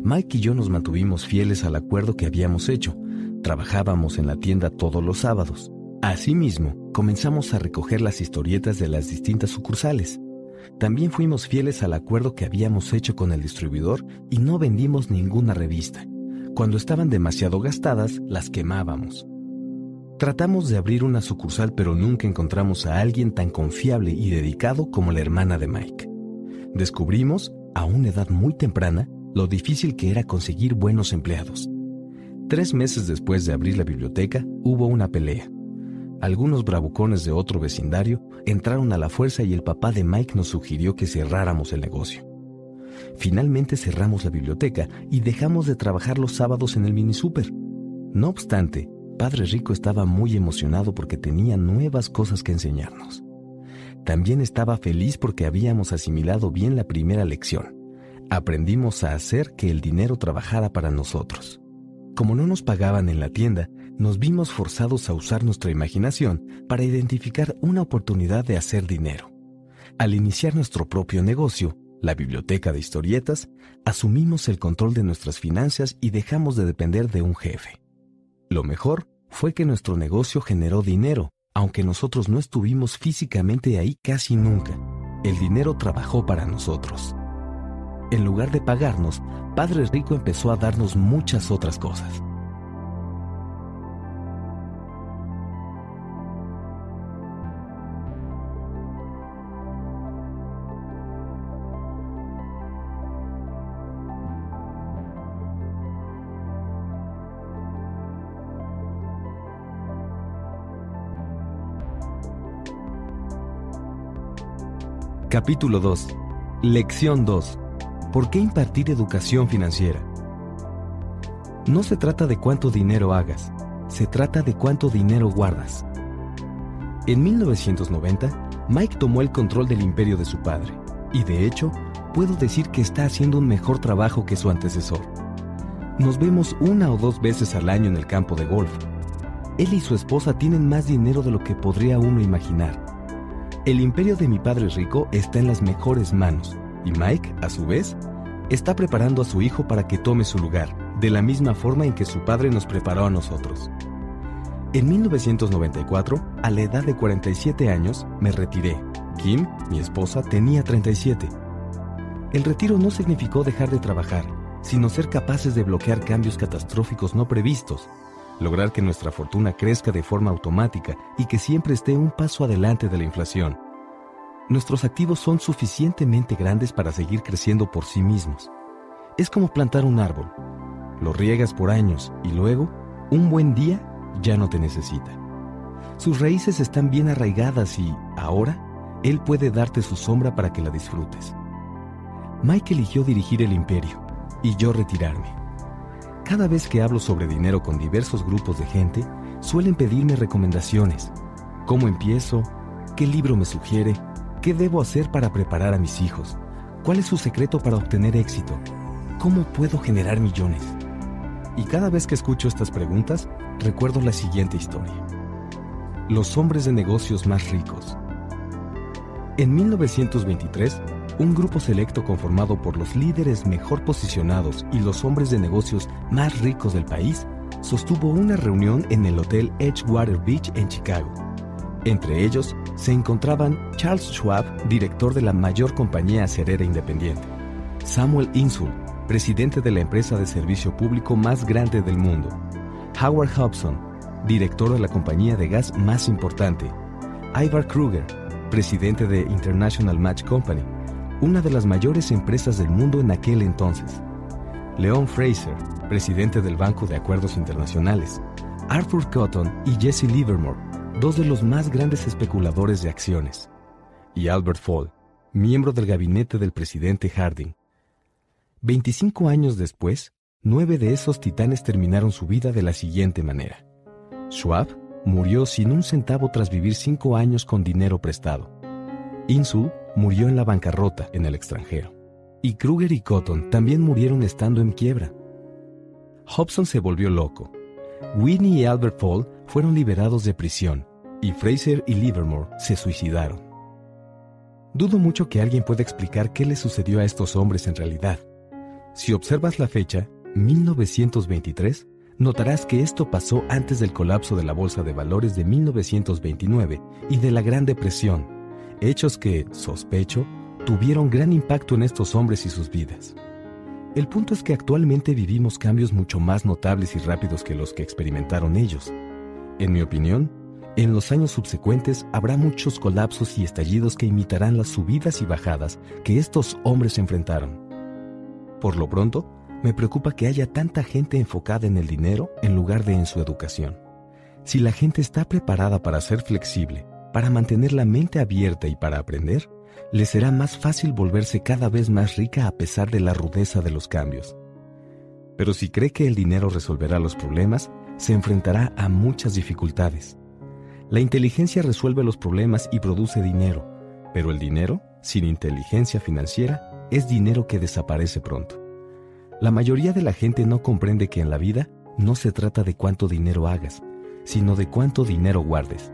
Mike y yo nos mantuvimos fieles al acuerdo que habíamos hecho, Trabajábamos en la tienda todos los sábados. Asimismo, comenzamos a recoger las historietas de las distintas sucursales. También fuimos fieles al acuerdo que habíamos hecho con el distribuidor y no vendimos ninguna revista. Cuando estaban demasiado gastadas, las quemábamos. Tratamos de abrir una sucursal pero nunca encontramos a alguien tan confiable y dedicado como la hermana de Mike. Descubrimos, a una edad muy temprana, lo difícil que era conseguir buenos empleados. Tres meses después de abrir la biblioteca, hubo una pelea. Algunos bravucones de otro vecindario entraron a la fuerza y el papá de Mike nos sugirió que cerráramos el negocio. Finalmente cerramos la biblioteca y dejamos de trabajar los sábados en el mini super. No obstante, Padre Rico estaba muy emocionado porque tenía nuevas cosas que enseñarnos. También estaba feliz porque habíamos asimilado bien la primera lección. aprendimos a hacer que el dinero trabajara para nosotros. Como no nos pagaban en la tienda, nos vimos forzados a usar nuestra imaginación para identificar una oportunidad de hacer dinero. Al iniciar nuestro propio negocio, la biblioteca de historietas, asumimos el control de nuestras finanzas y dejamos de depender de un jefe. Lo mejor fue que nuestro negocio generó dinero, aunque nosotros no estuvimos físicamente ahí casi nunca. El dinero trabajó para nosotros. En lugar de pagarnos, Padre Rico empezó a darnos muchas otras cosas. Capítulo 2. Lección 2. ¿Por qué impartir educación financiera? No se trata de cuánto dinero hagas, se trata de cuánto dinero guardas. En 1990, Mike tomó el control del imperio de su padre, y de hecho, puedo decir que está haciendo un mejor trabajo que su antecesor. Nos vemos una o dos veces al año en el campo de golf. Él y su esposa tienen más dinero de lo que podría uno imaginar. El imperio de mi padre rico está en las mejores manos, y Mike, a su vez, está preparando a su hijo para que tome su lugar, de la misma forma en que su padre nos preparó a nosotros. En 1994, a la edad de 47 años, me retiré. Kim, mi esposa, tenía 37. El retiro no significó dejar de trabajar, sino ser capaces de bloquear cambios catastróficos no previstos, lograr que nuestra fortuna crezca de forma automática y que siempre esté un paso adelante de la inflación. Nuestros activos son suficientemente grandes para seguir creciendo por sí mismos. Es como plantar un árbol. Lo riegas por años y luego, un buen día, ya no te necesita. Sus raíces están bien arraigadas y, ahora, él puede darte su sombra para que la disfrutes. Mike eligió dirigir el imperio y yo retirarme. Cada vez que hablo sobre dinero con diversos grupos de gente, suelen pedirme recomendaciones. ¿Cómo empiezo? ¿Qué libro me sugiere? ¿Qué debo hacer para preparar a mis hijos? ¿Cuál es su secreto para obtener éxito? ¿Cómo puedo generar millones? Y cada vez que escucho estas preguntas, recuerdo la siguiente historia. Los hombres de negocios más ricos. En 1923, un grupo selecto conformado por los líderes mejor posicionados y los hombres de negocios más ricos del país sostuvo una reunión en el Hotel Edgewater Beach en Chicago. Entre ellos se encontraban Charles Schwab, director de la mayor compañía acerera independiente, Samuel Insull, presidente de la empresa de servicio público más grande del mundo, Howard Hobson, director de la compañía de gas más importante, Ivar Kruger, presidente de International Match Company, una de las mayores empresas del mundo en aquel entonces. Leon Fraser, presidente del Banco de Acuerdos Internacionales, Arthur Cotton y Jesse Livermore, dos de los más grandes especuladores de acciones, y Albert Fall, miembro del gabinete del presidente Harding. 25 años después, nueve de esos titanes terminaron su vida de la siguiente manera. Schwab murió sin un centavo tras vivir cinco años con dinero prestado. Murió en la bancarrota en el extranjero. Y Kruger y Cotton también murieron estando en quiebra. Hobson se volvió loco. Whitney y Albert Fall fueron liberados de prisión y Fraser y Livermore se suicidaron. Dudo mucho que alguien pueda explicar qué le sucedió a estos hombres en realidad. Si observas la fecha, 1923, notarás que esto pasó antes del colapso de la Bolsa de Valores de 1929 y de la Gran Depresión hechos que, sospecho, tuvieron gran impacto en estos hombres y sus vidas. El punto es que actualmente vivimos cambios mucho más notables y rápidos que los que experimentaron ellos. En mi opinión, en los años subsecuentes habrá muchos colapsos y estallidos que imitarán las subidas y bajadas que estos hombres enfrentaron. Por lo pronto, me preocupa que haya tanta gente enfocada en el dinero en lugar de en su educación. Si la gente está preparada para ser flexible, para mantener la mente abierta y para aprender, le será más fácil volverse cada vez más rica a pesar de la rudeza de los cambios. Pero si cree que el dinero resolverá los problemas, se enfrentará a muchas dificultades. La inteligencia resuelve los problemas y produce dinero, pero el dinero, sin inteligencia financiera, es dinero que desaparece pronto. La mayoría de la gente no comprende que en la vida no se trata de cuánto dinero hagas, sino de cuánto dinero guardes.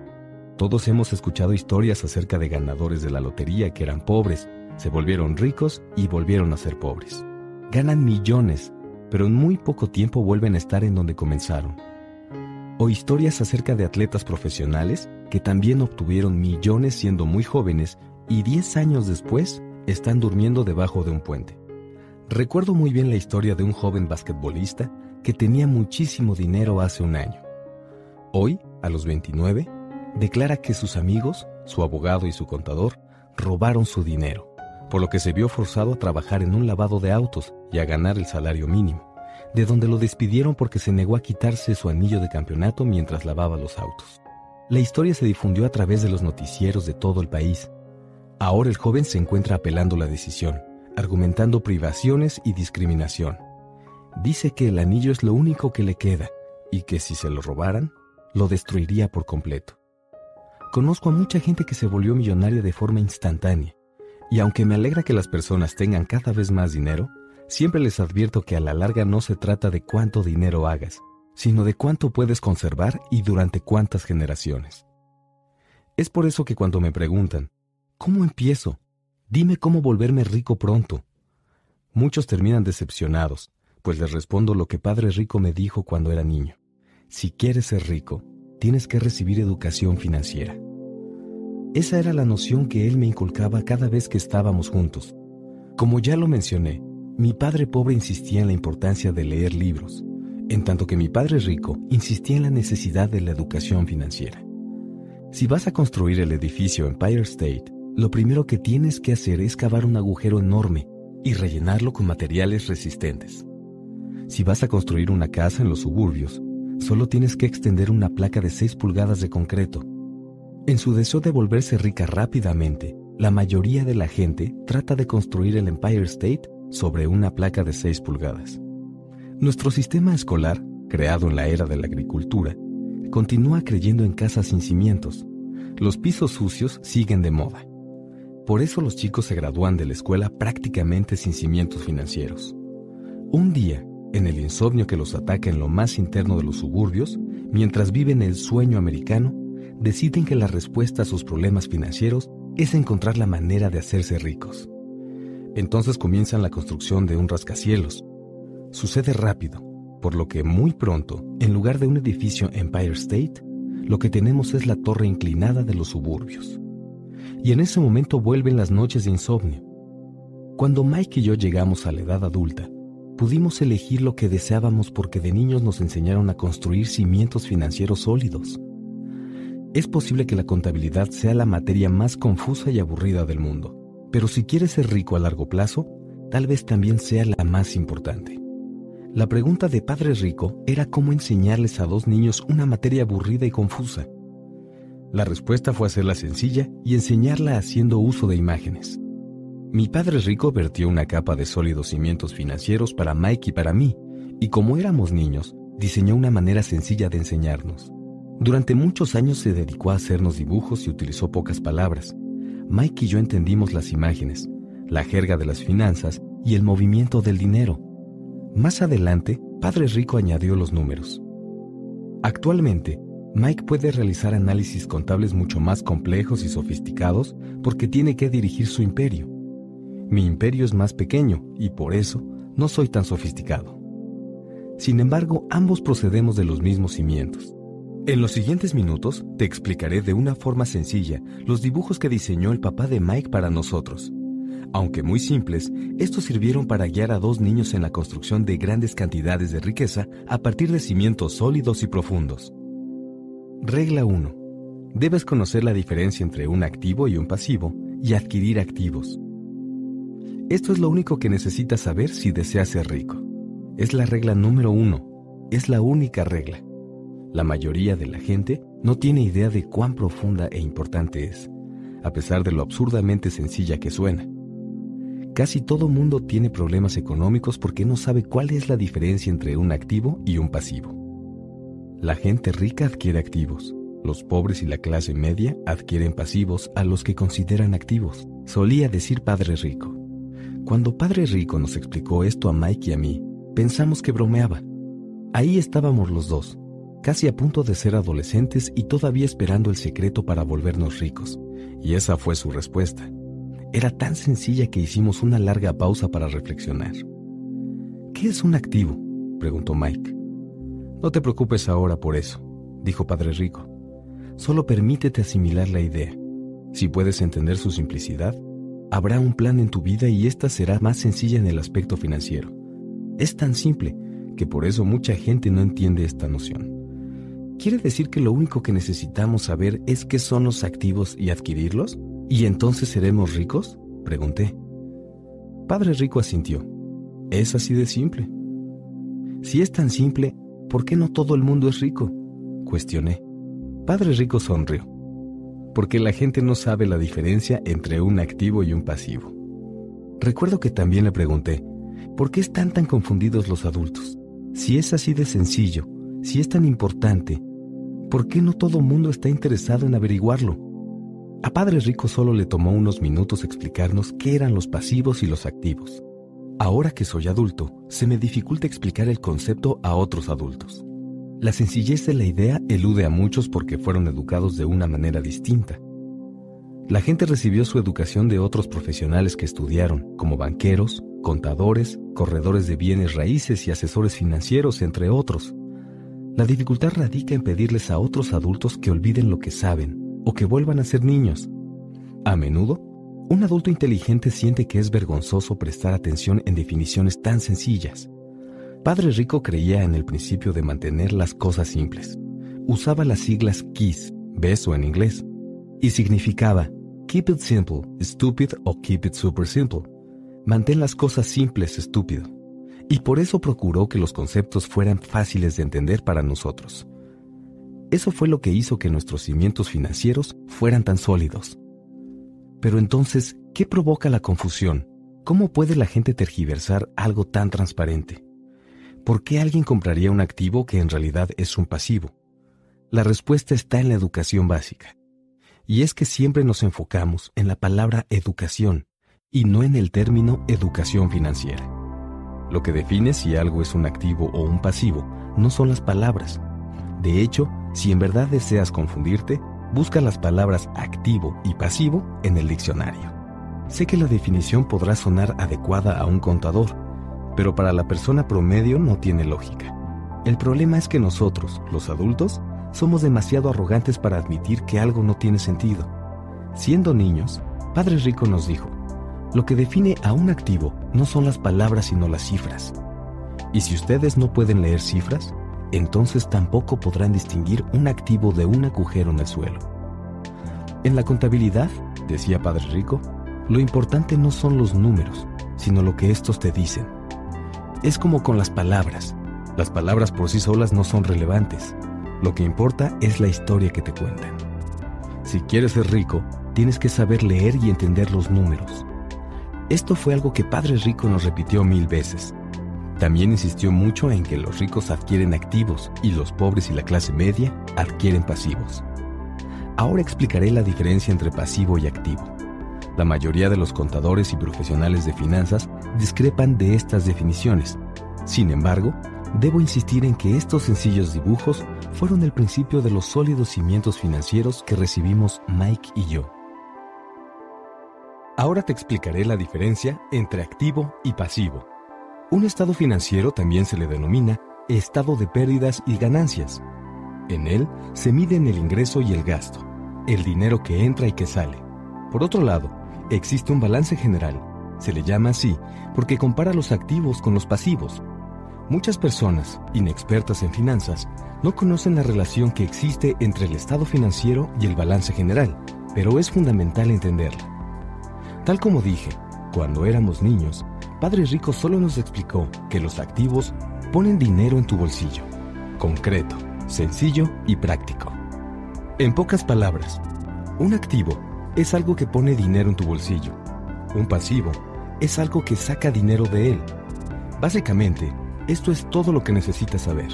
Todos hemos escuchado historias acerca de ganadores de la lotería que eran pobres, se volvieron ricos y volvieron a ser pobres. Ganan millones, pero en muy poco tiempo vuelven a estar en donde comenzaron. O historias acerca de atletas profesionales que también obtuvieron millones siendo muy jóvenes y 10 años después están durmiendo debajo de un puente. Recuerdo muy bien la historia de un joven basquetbolista que tenía muchísimo dinero hace un año. Hoy, a los 29, declara que sus amigos, su abogado y su contador robaron su dinero, por lo que se vio forzado a trabajar en un lavado de autos y a ganar el salario mínimo, de donde lo despidieron porque se negó a quitarse su anillo de campeonato mientras lavaba los autos. La historia se difundió a través de los noticieros de todo el país. Ahora el joven se encuentra apelando la decisión, argumentando privaciones y discriminación. Dice que el anillo es lo único que le queda y que si se lo robaran, lo destruiría por completo. Conozco a mucha gente que se volvió millonaria de forma instantánea, y aunque me alegra que las personas tengan cada vez más dinero, siempre les advierto que a la larga no se trata de cuánto dinero hagas, sino de cuánto puedes conservar y durante cuántas generaciones. Es por eso que cuando me preguntan, ¿cómo empiezo? Dime cómo volverme rico pronto. Muchos terminan decepcionados, pues les respondo lo que Padre Rico me dijo cuando era niño. Si quieres ser rico, tienes que recibir educación financiera. Esa era la noción que él me inculcaba cada vez que estábamos juntos. Como ya lo mencioné, mi padre pobre insistía en la importancia de leer libros, en tanto que mi padre rico insistía en la necesidad de la educación financiera. Si vas a construir el edificio Empire State, lo primero que tienes que hacer es cavar un agujero enorme y rellenarlo con materiales resistentes. Si vas a construir una casa en los suburbios, solo tienes que extender una placa de 6 pulgadas de concreto. En su deseo de volverse rica rápidamente, la mayoría de la gente trata de construir el Empire State sobre una placa de 6 pulgadas. Nuestro sistema escolar, creado en la era de la agricultura, continúa creyendo en casas sin cimientos. Los pisos sucios siguen de moda. Por eso los chicos se gradúan de la escuela prácticamente sin cimientos financieros. Un día, en el insomnio que los ataca en lo más interno de los suburbios, mientras viven el sueño americano, deciden que la respuesta a sus problemas financieros es encontrar la manera de hacerse ricos. Entonces comienzan la construcción de un rascacielos. Sucede rápido, por lo que muy pronto, en lugar de un edificio Empire State, lo que tenemos es la torre inclinada de los suburbios. Y en ese momento vuelven las noches de insomnio. Cuando Mike y yo llegamos a la edad adulta, pudimos elegir lo que deseábamos porque de niños nos enseñaron a construir cimientos financieros sólidos. Es posible que la contabilidad sea la materia más confusa y aburrida del mundo, pero si quieres ser rico a largo plazo, tal vez también sea la más importante. La pregunta de Padre Rico era cómo enseñarles a dos niños una materia aburrida y confusa. La respuesta fue hacerla sencilla y enseñarla haciendo uso de imágenes. Mi padre rico vertió una capa de sólidos cimientos financieros para Mike y para mí, y como éramos niños, diseñó una manera sencilla de enseñarnos. Durante muchos años se dedicó a hacernos dibujos y utilizó pocas palabras. Mike y yo entendimos las imágenes, la jerga de las finanzas y el movimiento del dinero. Más adelante, Padre Rico añadió los números. Actualmente, Mike puede realizar análisis contables mucho más complejos y sofisticados porque tiene que dirigir su imperio. Mi imperio es más pequeño y por eso no soy tan sofisticado. Sin embargo, ambos procedemos de los mismos cimientos. En los siguientes minutos te explicaré de una forma sencilla los dibujos que diseñó el papá de Mike para nosotros. Aunque muy simples, estos sirvieron para guiar a dos niños en la construcción de grandes cantidades de riqueza a partir de cimientos sólidos y profundos. Regla 1. Debes conocer la diferencia entre un activo y un pasivo y adquirir activos. Esto es lo único que necesitas saber si deseas ser rico. Es la regla número uno. Es la única regla. La mayoría de la gente no tiene idea de cuán profunda e importante es, a pesar de lo absurdamente sencilla que suena. Casi todo mundo tiene problemas económicos porque no sabe cuál es la diferencia entre un activo y un pasivo. La gente rica adquiere activos. Los pobres y la clase media adquieren pasivos a los que consideran activos, solía decir Padre Rico. Cuando Padre Rico nos explicó esto a Mike y a mí, pensamos que bromeaba. Ahí estábamos los dos, casi a punto de ser adolescentes y todavía esperando el secreto para volvernos ricos. Y esa fue su respuesta. Era tan sencilla que hicimos una larga pausa para reflexionar. ¿Qué es un activo? preguntó Mike. No te preocupes ahora por eso, dijo Padre Rico. Solo permítete asimilar la idea. Si puedes entender su simplicidad, habrá un plan en tu vida y esta será más sencilla en el aspecto financiero. Es tan simple que por eso mucha gente no entiende esta noción. ¿Quiere decir que lo único que necesitamos saber es qué son los activos y adquirirlos? ¿Y entonces seremos ricos? Pregunté. Padre Rico asintió. Es así de simple. Si es tan simple, ¿por qué no todo el mundo es rico? Cuestioné. Padre Rico sonrió. Porque la gente no sabe la diferencia entre un activo y un pasivo. Recuerdo que también le pregunté, ¿por qué están tan confundidos los adultos? Si es así de sencillo, si es tan importante, ¿por qué no todo mundo está interesado en averiguarlo? A Padre Rico solo le tomó unos minutos explicarnos qué eran los pasivos y los activos. Ahora que soy adulto, se me dificulta explicar el concepto a otros adultos. La sencillez de la idea elude a muchos porque fueron educados de una manera distinta. La gente recibió su educación de otros profesionales que estudiaron, como banqueros, contadores, corredores de bienes raíces y asesores financieros, entre otros. La dificultad radica en pedirles a otros adultos que olviden lo que saben o que vuelvan a ser niños. A menudo, un adulto inteligente siente que es vergonzoso prestar atención en definiciones tan sencillas. Padre Rico creía en el principio de mantener las cosas simples. Usaba las siglas KISS, beso en inglés, y significaba Keep it simple, stupid o keep it super simple. Mantén las cosas simples, estúpido y por eso procuró que los conceptos fueran fáciles de entender para nosotros. Eso fue lo que hizo que nuestros cimientos financieros fueran tan sólidos. Pero entonces, ¿qué provoca la confusión? ¿Cómo puede la gente tergiversar algo tan transparente? ¿Por qué alguien compraría un activo que en realidad es un pasivo? La respuesta está en la educación básica. Y es que siempre nos enfocamos en la palabra educación y no en el término educación financiera. Lo que define si algo es un activo o un pasivo no son las palabras. De hecho, si en verdad deseas confundirte, busca las palabras activo y pasivo en el diccionario. Sé que la definición podrá sonar adecuada a un contador, pero para la persona promedio no tiene lógica. El problema es que nosotros, los adultos, somos demasiado arrogantes para admitir que algo no tiene sentido. Siendo niños, Padre Rico nos dijo, lo que define a un activo no son las palabras sino las cifras. Y si ustedes no pueden leer cifras, entonces tampoco podrán distinguir un activo de un agujero en el suelo. En la contabilidad, decía Padre Rico, lo importante no son los números, sino lo que estos te dicen. Es como con las palabras. Las palabras por sí solas no son relevantes. Lo que importa es la historia que te cuentan. Si quieres ser rico, tienes que saber leer y entender los números. Esto fue algo que Padre Rico nos repitió mil veces. También insistió mucho en que los ricos adquieren activos y los pobres y la clase media adquieren pasivos. Ahora explicaré la diferencia entre pasivo y activo. La mayoría de los contadores y profesionales de finanzas discrepan de estas definiciones. Sin embargo, debo insistir en que estos sencillos dibujos fueron el principio de los sólidos cimientos financieros que recibimos Mike y yo. Ahora te explicaré la diferencia entre activo y pasivo. Un estado financiero también se le denomina estado de pérdidas y ganancias. En él se miden el ingreso y el gasto, el dinero que entra y que sale. Por otro lado, existe un balance general. Se le llama así porque compara los activos con los pasivos. Muchas personas, inexpertas en finanzas, no conocen la relación que existe entre el estado financiero y el balance general, pero es fundamental entenderla. Tal como dije, cuando éramos niños, Padre Rico solo nos explicó que los activos ponen dinero en tu bolsillo. Concreto, sencillo y práctico. En pocas palabras, un activo es algo que pone dinero en tu bolsillo. Un pasivo es algo que saca dinero de él. Básicamente, esto es todo lo que necesitas saber.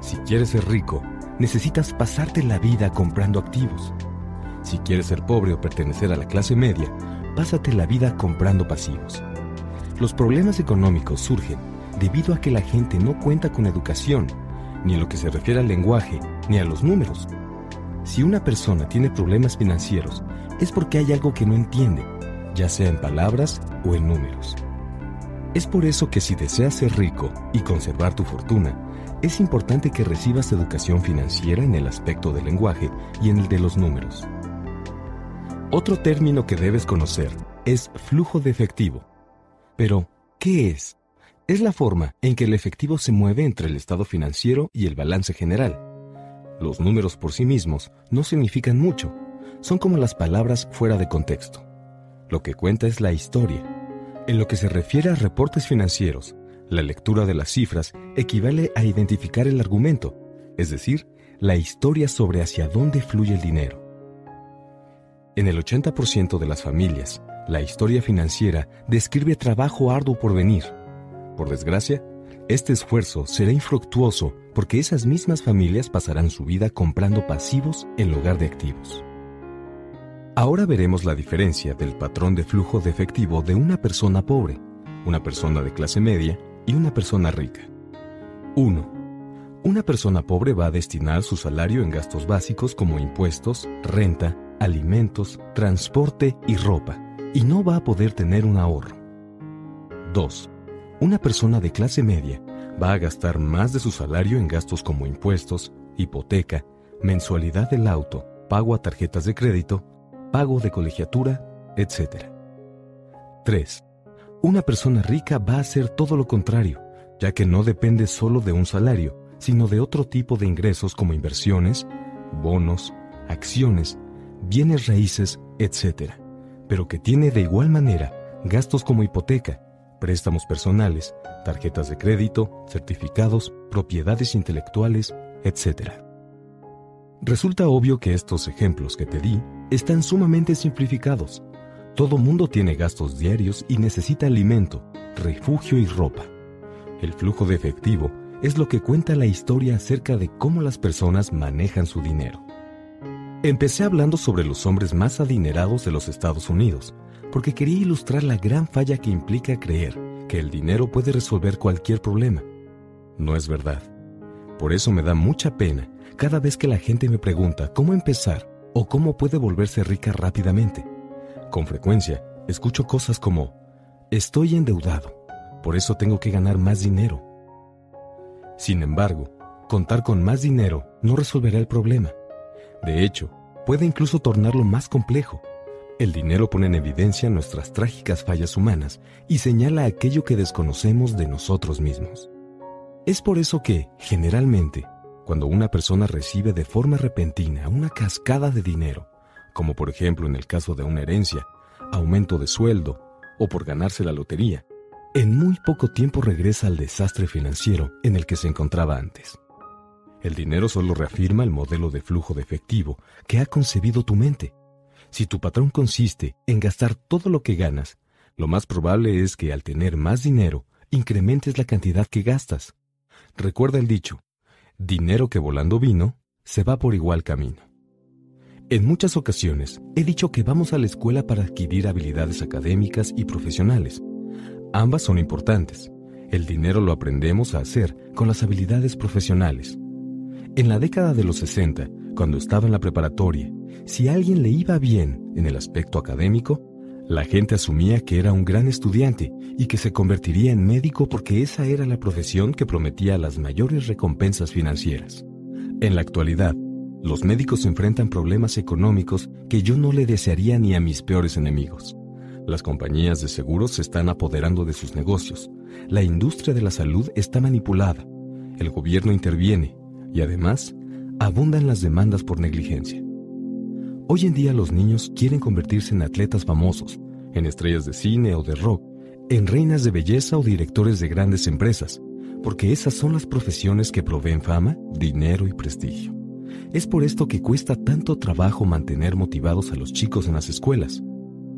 Si quieres ser rico, necesitas pasarte la vida comprando activos. Si quieres ser pobre o pertenecer a la clase media, pásate la vida comprando pasivos. Los problemas económicos surgen debido a que la gente no cuenta con educación, ni en lo que se refiere al lenguaje, ni a los números. Si una persona tiene problemas financieros, es porque hay algo que no entiende, ya sea en palabras o en números. Es por eso que si deseas ser rico y conservar tu fortuna, es importante que recibas educación financiera en el aspecto del lenguaje y en el de los números. Otro término que debes conocer es flujo de efectivo. Pero, ¿qué es? Es la forma en que el efectivo se mueve entre el estado financiero y el balance general. Los números por sí mismos no significan mucho, son como las palabras fuera de contexto. Lo que cuenta es la historia. En lo que se refiere a reportes financieros, la lectura de las cifras equivale a identificar el argumento, es decir, la historia sobre hacia dónde fluye el dinero. En el 80% de las familias, la historia financiera describe trabajo arduo por venir. Por desgracia, este esfuerzo será infructuoso porque esas mismas familias pasarán su vida comprando pasivos en lugar de activos. Ahora veremos la diferencia del patrón de flujo de efectivo de una persona pobre, una persona de clase media y una persona rica. 1. Una persona pobre va a destinar su salario en gastos básicos como impuestos, renta, alimentos, transporte y ropa, y no va a poder tener un ahorro. 2. Una persona de clase media va a gastar más de su salario en gastos como impuestos, hipoteca, mensualidad del auto, pago a tarjetas de crédito, pago de colegiatura, etc. 3. Una persona rica va a hacer todo lo contrario, ya que no depende solo de un salario, sino de otro tipo de ingresos como inversiones, bonos, acciones, bienes raíces, etc., pero que tiene de igual manera gastos como hipoteca, préstamos personales, tarjetas de crédito, certificados, propiedades intelectuales, etc. Resulta obvio que estos ejemplos que te di están sumamente simplificados, todo mundo tiene gastos diarios y necesita alimento, refugio y ropa. El flujo de efectivo es lo que cuenta la historia acerca de cómo las personas manejan su dinero. Empecé hablando sobre los hombres más adinerados de los Estados Unidos, porque quería ilustrar la gran falla que implica creer que el dinero puede resolver cualquier problema. No es verdad. Por eso me da mucha pena cada vez que la gente me pregunta cómo empezar o cómo puede volverse rica rápidamente. Con frecuencia, escucho cosas como, estoy endeudado, por eso tengo que ganar más dinero. Sin embargo, contar con más dinero no resolverá el problema. De hecho, puede incluso tornarlo más complejo. El dinero pone en evidencia nuestras trágicas fallas humanas y señala aquello que desconocemos de nosotros mismos. Es por eso que, generalmente, cuando una persona recibe de forma repentina una cascada de dinero, como por ejemplo en el caso de una herencia, aumento de sueldo o por ganarse la lotería, en muy poco tiempo regresa al desastre financiero en el que se encontraba antes. El dinero solo reafirma el modelo de flujo de efectivo que ha concebido tu mente. Si tu patrón consiste en gastar todo lo que ganas, lo más probable es que al tener más dinero, incrementes la cantidad que gastas. Recuerda el dicho, dinero que volando vino, se va por igual camino. En muchas ocasiones he dicho que vamos a la escuela para adquirir habilidades académicas y profesionales. Ambas son importantes. El dinero lo aprendemos a hacer con las habilidades profesionales. En la década de los 60, cuando estaba en la preparatoria, si a alguien le iba bien en el aspecto académico, la gente asumía que era un gran estudiante y que se convertiría en médico porque esa era la profesión que prometía las mayores recompensas financieras. En la actualidad, los médicos enfrentan problemas económicos que yo no le desearía ni a mis peores enemigos. Las compañías de seguros se están apoderando de sus negocios. La industria de la salud está manipulada. El gobierno interviene y además abundan las demandas por negligencia. Hoy en día los niños quieren convertirse en atletas famosos, en estrellas de cine o de rock, en reinas de belleza o directores de grandes empresas, porque esas son las profesiones que proveen fama, dinero y prestigio. Es por esto que cuesta tanto trabajo mantener motivados a los chicos en las escuelas.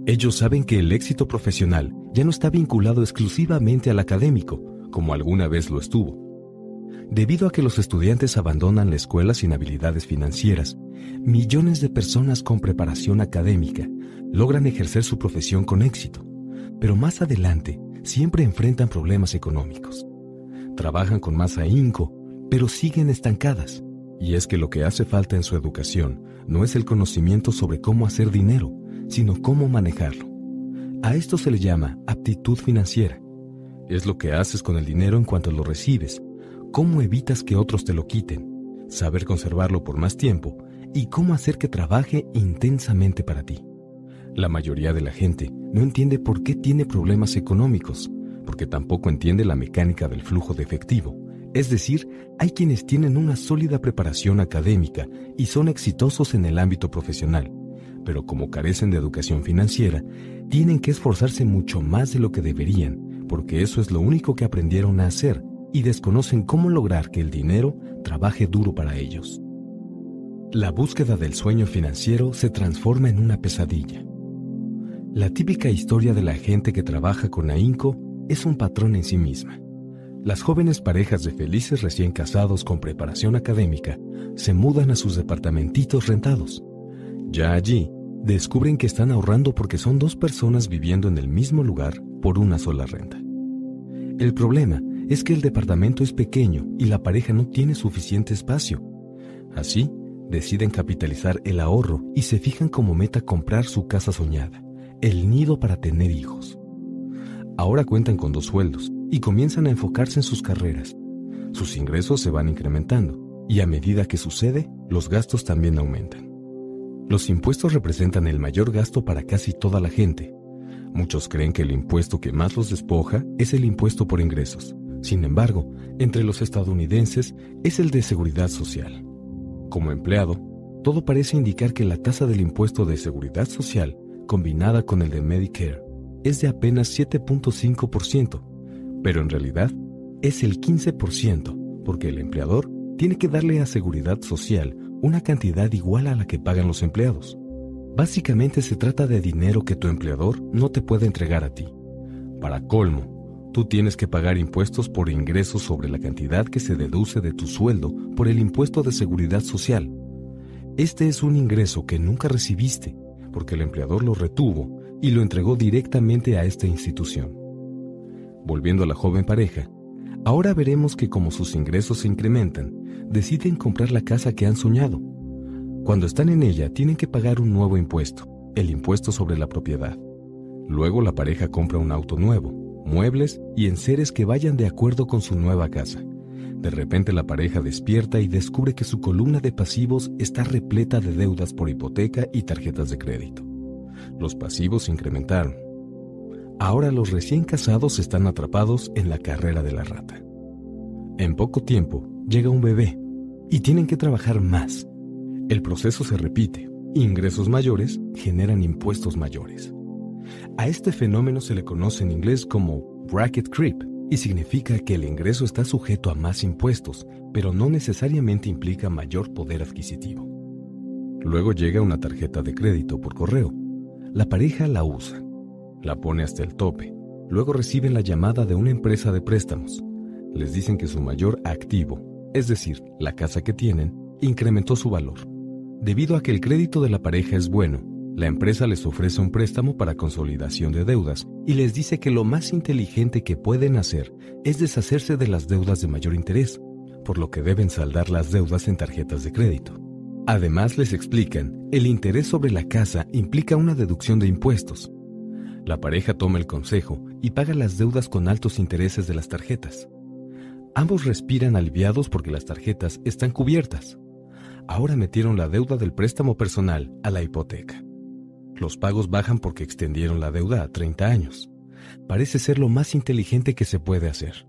Ellos saben que el éxito profesional ya no está vinculado exclusivamente al académico, como alguna vez lo estuvo. Debido a que los estudiantes abandonan la escuela sin habilidades financieras, millones de personas con preparación académica logran ejercer su profesión con éxito, pero más adelante siempre enfrentan problemas económicos. Trabajan con más ahínco, pero siguen estancadas. Y es que lo que hace falta en su educación no es el conocimiento sobre cómo hacer dinero, sino cómo manejarlo. A esto se le llama aptitud financiera. Es lo que haces con el dinero en cuanto lo recibes, cómo evitas que otros te lo quiten, saber conservarlo por más tiempo y cómo hacer que trabaje intensamente para ti. La mayoría de la gente no entiende por qué tiene problemas económicos, porque tampoco entiende la mecánica del flujo de efectivo. Es decir, hay quienes tienen una sólida preparación académica y son exitosos en el ámbito profesional, pero como carecen de educación financiera, tienen que esforzarse mucho más de lo que deberían, porque eso es lo único que aprendieron a hacer y desconocen cómo lograr que el dinero trabaje duro para ellos. La búsqueda del sueño financiero se transforma en una pesadilla. La típica historia de la gente que trabaja con ahínco es un patrón en sí misma. Las jóvenes parejas de felices recién casados con preparación académica se mudan a sus departamentitos rentados. Ya allí, descubren que están ahorrando porque son dos personas viviendo en el mismo lugar por una sola renta. El problema es que el departamento es pequeño y la pareja no tiene suficiente espacio. Así, deciden capitalizar el ahorro y se fijan como meta comprar su casa soñada, el nido para tener hijos. Ahora cuentan con dos sueldos y comienzan a enfocarse en sus carreras. Sus ingresos se van incrementando y a medida que sucede, los gastos también aumentan. Los impuestos representan el mayor gasto para casi toda la gente. Muchos creen que el impuesto que más los despoja es el impuesto por ingresos, sin embargo, entre los estadounidenses es el de seguridad social. Como empleado, todo parece indicar que la tasa del impuesto de seguridad social, combinada con el de Medicare, es de apenas 7.5%, pero en realidad es el 15%, porque el empleador tiene que darle a seguridad social una cantidad igual a la que pagan los empleados. Básicamente se trata de dinero que tu empleador no te puede entregar a ti. Para colmo, Tú tienes que pagar impuestos por ingresos sobre la cantidad que se deduce de tu sueldo por el impuesto de seguridad social. Este es un ingreso que nunca recibiste porque el empleador lo retuvo y lo entregó directamente a esta institución. Volviendo a la joven pareja, ahora veremos que como sus ingresos se incrementan, deciden comprar la casa que han soñado. Cuando están en ella tienen que pagar un nuevo impuesto, el impuesto sobre la propiedad. Luego la pareja compra un auto nuevo muebles y enseres que vayan de acuerdo con su nueva casa. De repente la pareja despierta y descubre que su columna de pasivos está repleta de deudas por hipoteca y tarjetas de crédito. Los pasivos se incrementaron. Ahora los recién casados están atrapados en la carrera de la rata. En poco tiempo llega un bebé y tienen que trabajar más. El proceso se repite. Ingresos mayores generan impuestos mayores. A este fenómeno se le conoce en inglés como bracket creep y significa que el ingreso está sujeto a más impuestos, pero no necesariamente implica mayor poder adquisitivo. Luego llega una tarjeta de crédito por correo. La pareja la usa, la pone hasta el tope. Luego reciben la llamada de una empresa de préstamos. Les dicen que su mayor activo, es decir, la casa que tienen, incrementó su valor. Debido a que el crédito de la pareja es bueno, la empresa les ofrece un préstamo para consolidación de deudas y les dice que lo más inteligente que pueden hacer es deshacerse de las deudas de mayor interés, por lo que deben saldar las deudas en tarjetas de crédito. Además les explican, el interés sobre la casa implica una deducción de impuestos. La pareja toma el consejo y paga las deudas con altos intereses de las tarjetas. Ambos respiran aliviados porque las tarjetas están cubiertas. Ahora metieron la deuda del préstamo personal a la hipoteca. Los pagos bajan porque extendieron la deuda a 30 años. Parece ser lo más inteligente que se puede hacer.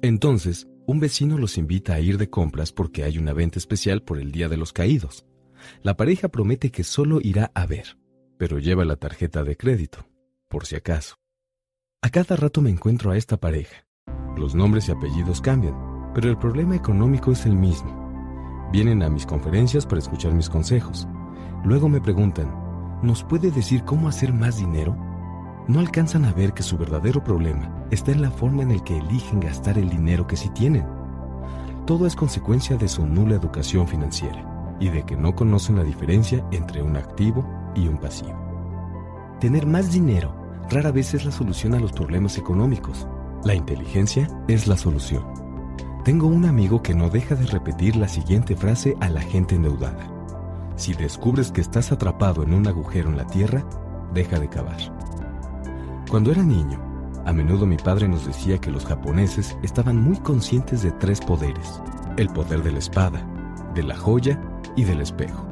Entonces, un vecino los invita a ir de compras porque hay una venta especial por el Día de los Caídos. La pareja promete que solo irá a ver, pero lleva la tarjeta de crédito, por si acaso. A cada rato me encuentro a esta pareja. Los nombres y apellidos cambian, pero el problema económico es el mismo. Vienen a mis conferencias para escuchar mis consejos. Luego me preguntan, ¿Nos puede decir cómo hacer más dinero? No alcanzan a ver que su verdadero problema está en la forma en la que eligen gastar el dinero que sí tienen. Todo es consecuencia de su nula educación financiera y de que no conocen la diferencia entre un activo y un pasivo. Tener más dinero rara vez es la solución a los problemas económicos. La inteligencia es la solución. Tengo un amigo que no deja de repetir la siguiente frase a la gente endeudada. Si descubres que estás atrapado en un agujero en la tierra, deja de cavar. Cuando era niño, a menudo mi padre nos decía que los japoneses estaban muy conscientes de tres poderes. El poder de la espada, de la joya y del espejo.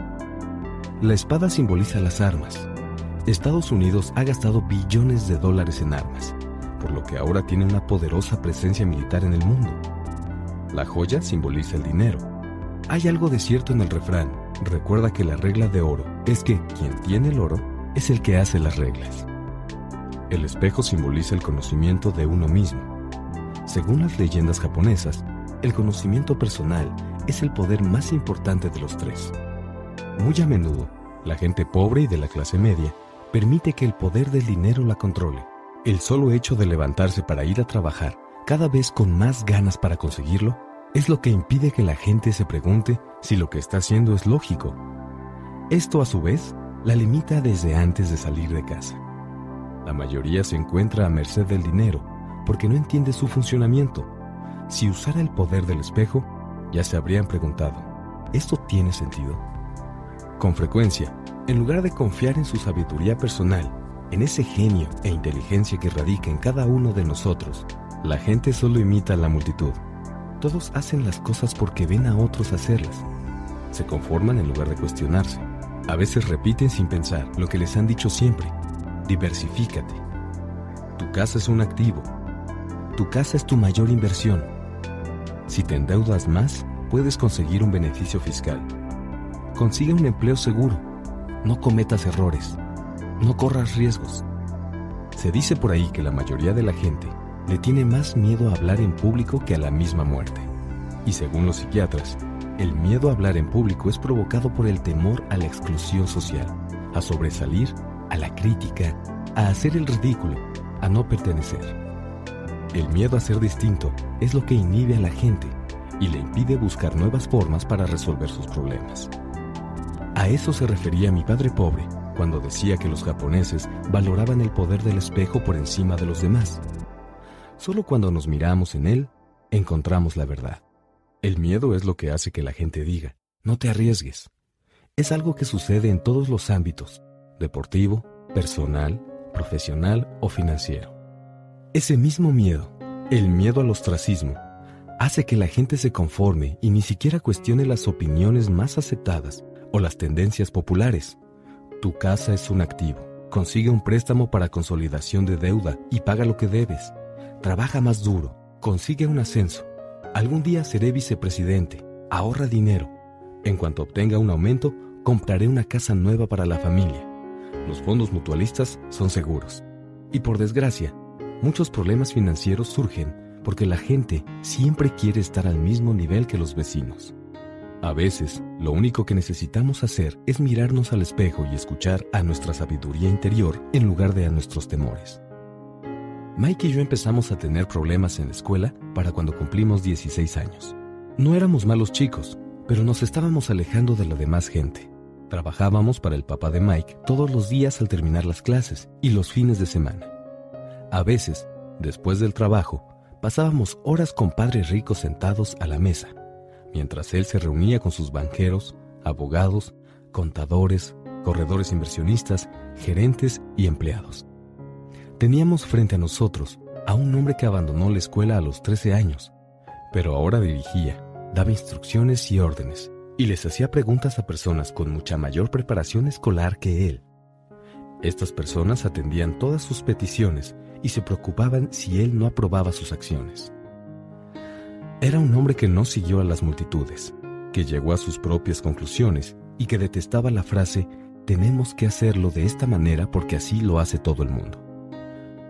La espada simboliza las armas. Estados Unidos ha gastado billones de dólares en armas, por lo que ahora tiene una poderosa presencia militar en el mundo. La joya simboliza el dinero. Hay algo de cierto en el refrán. Recuerda que la regla de oro es que quien tiene el oro es el que hace las reglas. El espejo simboliza el conocimiento de uno mismo. Según las leyendas japonesas, el conocimiento personal es el poder más importante de los tres. Muy a menudo, la gente pobre y de la clase media permite que el poder del dinero la controle. El solo hecho de levantarse para ir a trabajar, cada vez con más ganas para conseguirlo, es lo que impide que la gente se pregunte si lo que está haciendo es lógico. Esto a su vez la limita desde antes de salir de casa. La mayoría se encuentra a merced del dinero porque no entiende su funcionamiento. Si usara el poder del espejo, ya se habrían preguntado, ¿esto tiene sentido? Con frecuencia, en lugar de confiar en su sabiduría personal, en ese genio e inteligencia que radica en cada uno de nosotros, la gente solo imita a la multitud. Todos hacen las cosas porque ven a otros hacerlas. Se conforman en lugar de cuestionarse. A veces repiten sin pensar lo que les han dicho siempre Diversifícate. Tu casa es un activo. Tu casa es tu mayor inversión. Si te endeudas más, puedes conseguir un beneficio fiscal. Consigue un empleo seguro. No cometas errores. No corras riesgos. Se dice por ahí que la mayoría de la gente le tiene más miedo a hablar en público que a la misma muerte. Y según los psiquiatras, el miedo a hablar en público es provocado por el temor a la exclusión social, a sobresalir a la crítica, a hacer el ridículo, a no pertenecer. El miedo a ser distinto es lo que inhibe a la gente y le impide buscar nuevas formas para resolver sus problemas. A eso se refería mi padre pobre cuando decía que los japoneses valoraban el poder del espejo por encima de los demás. Solo cuando nos miramos en él, encontramos la verdad. El miedo es lo que hace que la gente diga, no te arriesgues. Es algo que sucede en todos los ámbitos, deportivo, personal, profesional o financiero. Ese mismo miedo, el miedo al ostracismo, hace que la gente se conforme y ni siquiera cuestione las opiniones más aceptadas o las tendencias populares. Tu casa es un activo. Consigue un préstamo para consolidación de deuda y paga lo que debes. Trabaja más duro. Consigue un ascenso. Algún día seré vicepresidente. Ahorra dinero. En cuanto obtenga un aumento, compraré una casa nueva para la familia los fondos mutualistas son seguros. Y por desgracia, muchos problemas financieros surgen porque la gente siempre quiere estar al mismo nivel que los vecinos. A veces, lo único que necesitamos hacer es mirarnos al espejo y escuchar a nuestra sabiduría interior en lugar de a nuestros temores. Mike y yo empezamos a tener problemas en la escuela para cuando cumplimos 16 años. No éramos malos chicos, pero nos estábamos alejando de la demás gente. Trabajábamos para el papá de Mike todos los días al terminar las clases y los fines de semana. A veces, después del trabajo, pasábamos horas con padres ricos sentados a la mesa, mientras él se reunía con sus banqueros, abogados, contadores, corredores inversionistas, gerentes y empleados. Teníamos frente a nosotros a un hombre que abandonó la escuela a los 13 años, pero ahora dirigía, daba instrucciones y órdenes y les hacía preguntas a personas con mucha mayor preparación escolar que él. Estas personas atendían todas sus peticiones y se preocupaban si él no aprobaba sus acciones. Era un hombre que no siguió a las multitudes, que llegó a sus propias conclusiones y que detestaba la frase tenemos que hacerlo de esta manera porque así lo hace todo el mundo.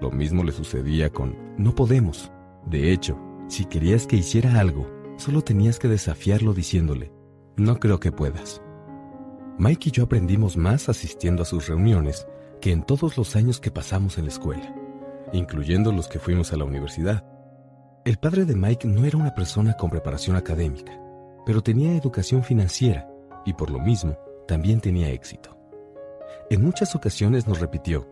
Lo mismo le sucedía con no podemos. De hecho, si querías que hiciera algo, solo tenías que desafiarlo diciéndole no creo que puedas. Mike y yo aprendimos más asistiendo a sus reuniones que en todos los años que pasamos en la escuela, incluyendo los que fuimos a la universidad. El padre de Mike no era una persona con preparación académica, pero tenía educación financiera y por lo mismo también tenía éxito. En muchas ocasiones nos repitió,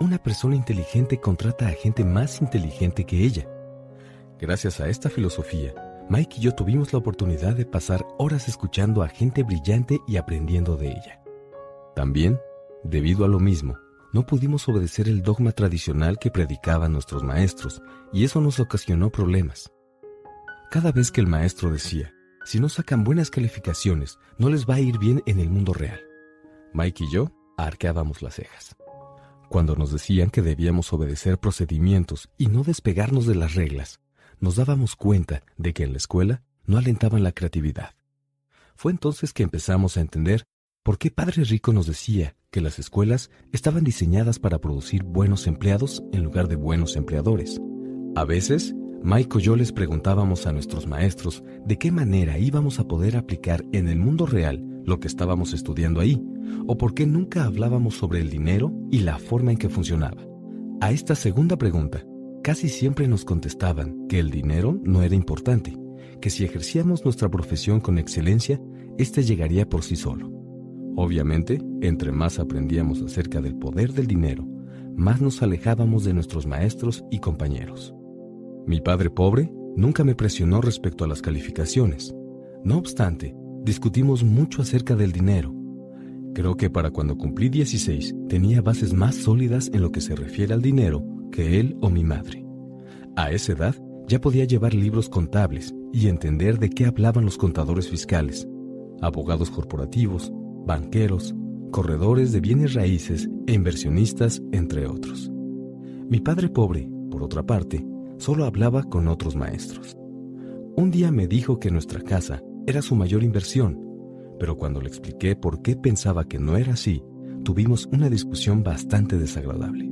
una persona inteligente contrata a gente más inteligente que ella. Gracias a esta filosofía, Mike y yo tuvimos la oportunidad de pasar horas escuchando a gente brillante y aprendiendo de ella. También, debido a lo mismo, no pudimos obedecer el dogma tradicional que predicaban nuestros maestros, y eso nos ocasionó problemas. Cada vez que el maestro decía, si no sacan buenas calificaciones, no les va a ir bien en el mundo real. Mike y yo arqueábamos las cejas. Cuando nos decían que debíamos obedecer procedimientos y no despegarnos de las reglas, nos dábamos cuenta de que en la escuela no alentaban la creatividad. Fue entonces que empezamos a entender por qué Padre Rico nos decía que las escuelas estaban diseñadas para producir buenos empleados en lugar de buenos empleadores. A veces, Mike y yo les preguntábamos a nuestros maestros de qué manera íbamos a poder aplicar en el mundo real lo que estábamos estudiando ahí, o por qué nunca hablábamos sobre el dinero y la forma en que funcionaba. A esta segunda pregunta, casi siempre nos contestaban que el dinero no era importante, que si ejercíamos nuestra profesión con excelencia, éste llegaría por sí solo. Obviamente, entre más aprendíamos acerca del poder del dinero, más nos alejábamos de nuestros maestros y compañeros. Mi padre pobre nunca me presionó respecto a las calificaciones. No obstante, discutimos mucho acerca del dinero. Creo que para cuando cumplí 16 tenía bases más sólidas en lo que se refiere al dinero que él o mi madre. A esa edad ya podía llevar libros contables y entender de qué hablaban los contadores fiscales, abogados corporativos, banqueros, corredores de bienes raíces e inversionistas, entre otros. Mi padre pobre, por otra parte, solo hablaba con otros maestros. Un día me dijo que nuestra casa era su mayor inversión, pero cuando le expliqué por qué pensaba que no era así, tuvimos una discusión bastante desagradable.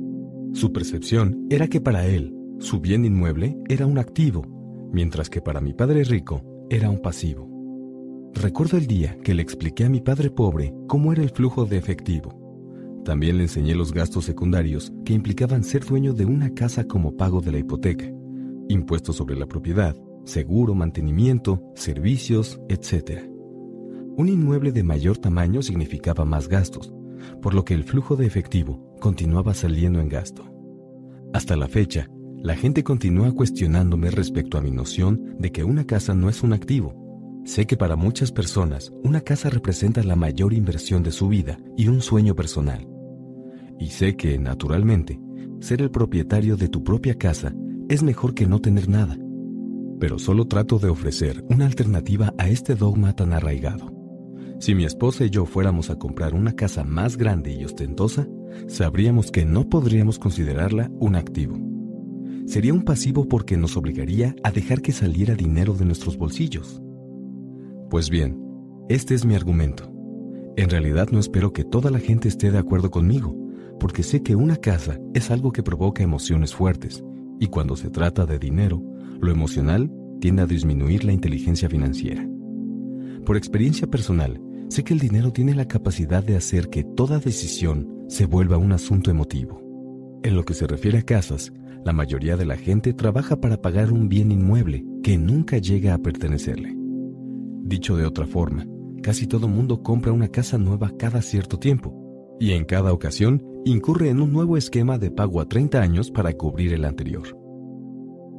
Su percepción era que para él, su bien inmueble era un activo, mientras que para mi padre rico era un pasivo. Recuerdo el día que le expliqué a mi padre pobre cómo era el flujo de efectivo. También le enseñé los gastos secundarios que implicaban ser dueño de una casa como pago de la hipoteca, impuestos sobre la propiedad, seguro, mantenimiento, servicios, etc. Un inmueble de mayor tamaño significaba más gastos, por lo que el flujo de efectivo continuaba saliendo en gasto. Hasta la fecha, la gente continúa cuestionándome respecto a mi noción de que una casa no es un activo. Sé que para muchas personas una casa representa la mayor inversión de su vida y un sueño personal. Y sé que, naturalmente, ser el propietario de tu propia casa es mejor que no tener nada. Pero solo trato de ofrecer una alternativa a este dogma tan arraigado. Si mi esposa y yo fuéramos a comprar una casa más grande y ostentosa, sabríamos que no podríamos considerarla un activo. Sería un pasivo porque nos obligaría a dejar que saliera dinero de nuestros bolsillos. Pues bien, este es mi argumento. En realidad no espero que toda la gente esté de acuerdo conmigo, porque sé que una casa es algo que provoca emociones fuertes, y cuando se trata de dinero, lo emocional tiende a disminuir la inteligencia financiera. Por experiencia personal, Sé que el dinero tiene la capacidad de hacer que toda decisión se vuelva un asunto emotivo. En lo que se refiere a casas, la mayoría de la gente trabaja para pagar un bien inmueble que nunca llega a pertenecerle. Dicho de otra forma, casi todo mundo compra una casa nueva cada cierto tiempo, y en cada ocasión incurre en un nuevo esquema de pago a 30 años para cubrir el anterior.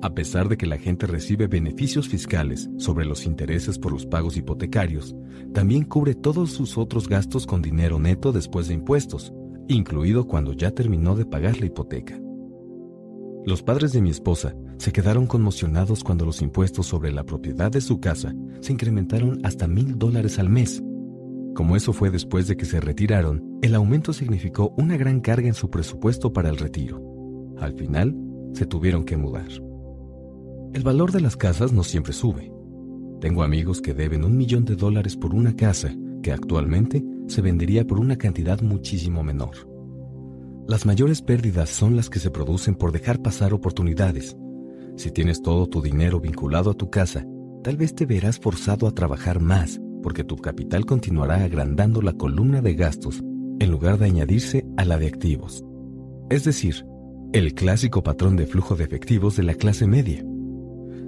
A pesar de que la gente recibe beneficios fiscales sobre los intereses por los pagos hipotecarios, también cubre todos sus otros gastos con dinero neto después de impuestos, incluido cuando ya terminó de pagar la hipoteca. Los padres de mi esposa se quedaron conmocionados cuando los impuestos sobre la propiedad de su casa se incrementaron hasta mil dólares al mes. Como eso fue después de que se retiraron, el aumento significó una gran carga en su presupuesto para el retiro. Al final, se tuvieron que mudar. El valor de las casas no siempre sube. Tengo amigos que deben un millón de dólares por una casa que actualmente se vendería por una cantidad muchísimo menor. Las mayores pérdidas son las que se producen por dejar pasar oportunidades. Si tienes todo tu dinero vinculado a tu casa, tal vez te verás forzado a trabajar más porque tu capital continuará agrandando la columna de gastos en lugar de añadirse a la de activos. Es decir, el clásico patrón de flujo de efectivos de la clase media.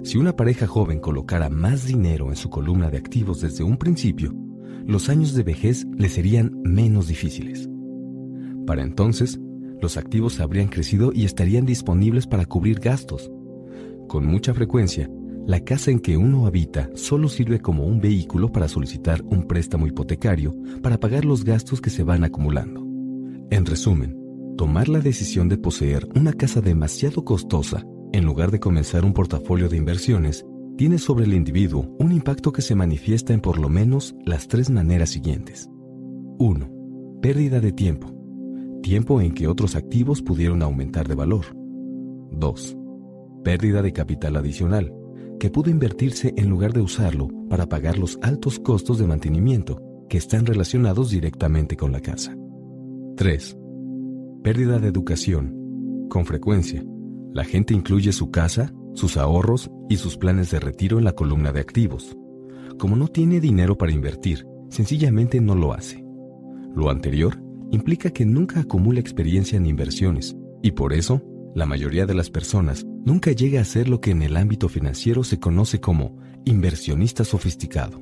Si una pareja joven colocara más dinero en su columna de activos desde un principio, los años de vejez le serían menos difíciles. Para entonces, los activos habrían crecido y estarían disponibles para cubrir gastos. Con mucha frecuencia, la casa en que uno habita solo sirve como un vehículo para solicitar un préstamo hipotecario para pagar los gastos que se van acumulando. En resumen, tomar la decisión de poseer una casa demasiado costosa en lugar de comenzar un portafolio de inversiones tiene sobre el individuo un impacto que se manifiesta en por lo menos las tres maneras siguientes. 1. Pérdida de tiempo. Tiempo en que otros activos pudieron aumentar de valor. 2. Pérdida de capital adicional que pudo invertirse en lugar de usarlo para pagar los altos costos de mantenimiento que están relacionados directamente con la casa. 3. Pérdida de educación. Con frecuencia, la gente incluye su casa, sus ahorros y sus planes de retiro en la columna de activos. Como no tiene dinero para invertir, sencillamente no lo hace. Lo anterior implica que nunca acumula experiencia en inversiones y por eso la mayoría de las personas nunca llega a ser lo que en el ámbito financiero se conoce como inversionista sofisticado.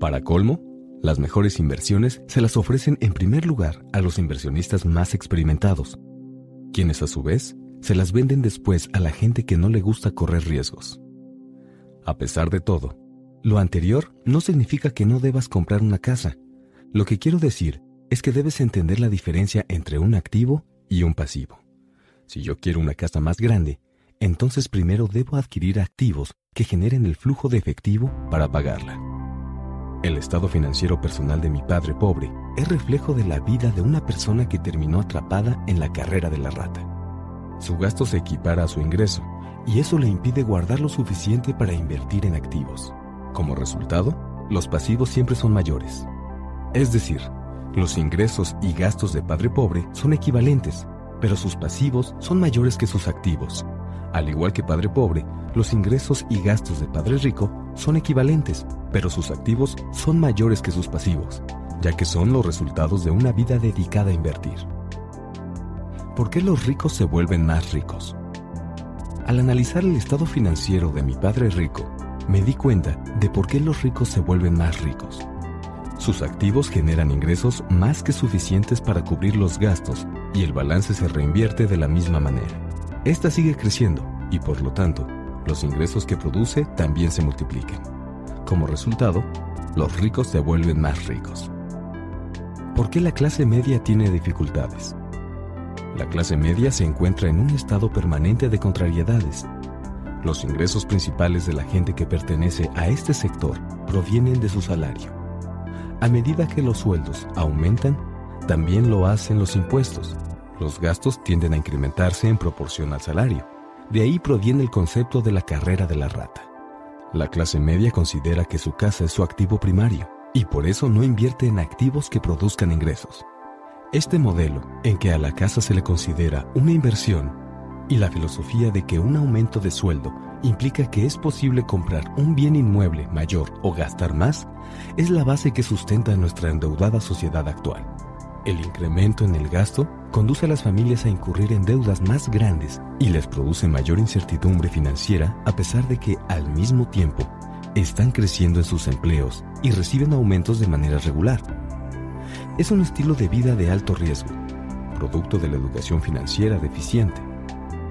Para colmo, las mejores inversiones se las ofrecen en primer lugar a los inversionistas más experimentados, quienes a su vez se las venden después a la gente que no le gusta correr riesgos. A pesar de todo, lo anterior no significa que no debas comprar una casa. Lo que quiero decir es que debes entender la diferencia entre un activo y un pasivo. Si yo quiero una casa más grande, entonces primero debo adquirir activos que generen el flujo de efectivo para pagarla. El estado financiero personal de mi padre pobre es reflejo de la vida de una persona que terminó atrapada en la carrera de la rata. Su gasto se equipara a su ingreso y eso le impide guardar lo suficiente para invertir en activos. Como resultado, los pasivos siempre son mayores. Es decir, los ingresos y gastos de padre pobre son equivalentes pero sus pasivos son mayores que sus activos. Al igual que padre pobre, los ingresos y gastos de padre rico son equivalentes, pero sus activos son mayores que sus pasivos, ya que son los resultados de una vida dedicada a invertir. ¿Por qué los ricos se vuelven más ricos? Al analizar el estado financiero de mi padre rico, me di cuenta de por qué los ricos se vuelven más ricos. Sus activos generan ingresos más que suficientes para cubrir los gastos y el balance se reinvierte de la misma manera. Esta sigue creciendo y por lo tanto, los ingresos que produce también se multiplican. Como resultado, los ricos se vuelven más ricos. ¿Por qué la clase media tiene dificultades? La clase media se encuentra en un estado permanente de contrariedades. Los ingresos principales de la gente que pertenece a este sector provienen de su salario a medida que los sueldos aumentan, también lo hacen los impuestos. Los gastos tienden a incrementarse en proporción al salario. De ahí proviene el concepto de la carrera de la rata. La clase media considera que su casa es su activo primario y por eso no invierte en activos que produzcan ingresos. Este modelo, en que a la casa se le considera una inversión, y la filosofía de que un aumento de sueldo implica que es posible comprar un bien inmueble mayor o gastar más, es la base que sustenta nuestra endeudada sociedad actual. El incremento en el gasto conduce a las familias a incurrir en deudas más grandes y les produce mayor incertidumbre financiera a pesar de que al mismo tiempo están creciendo en sus empleos y reciben aumentos de manera regular. Es un estilo de vida de alto riesgo, producto de la educación financiera deficiente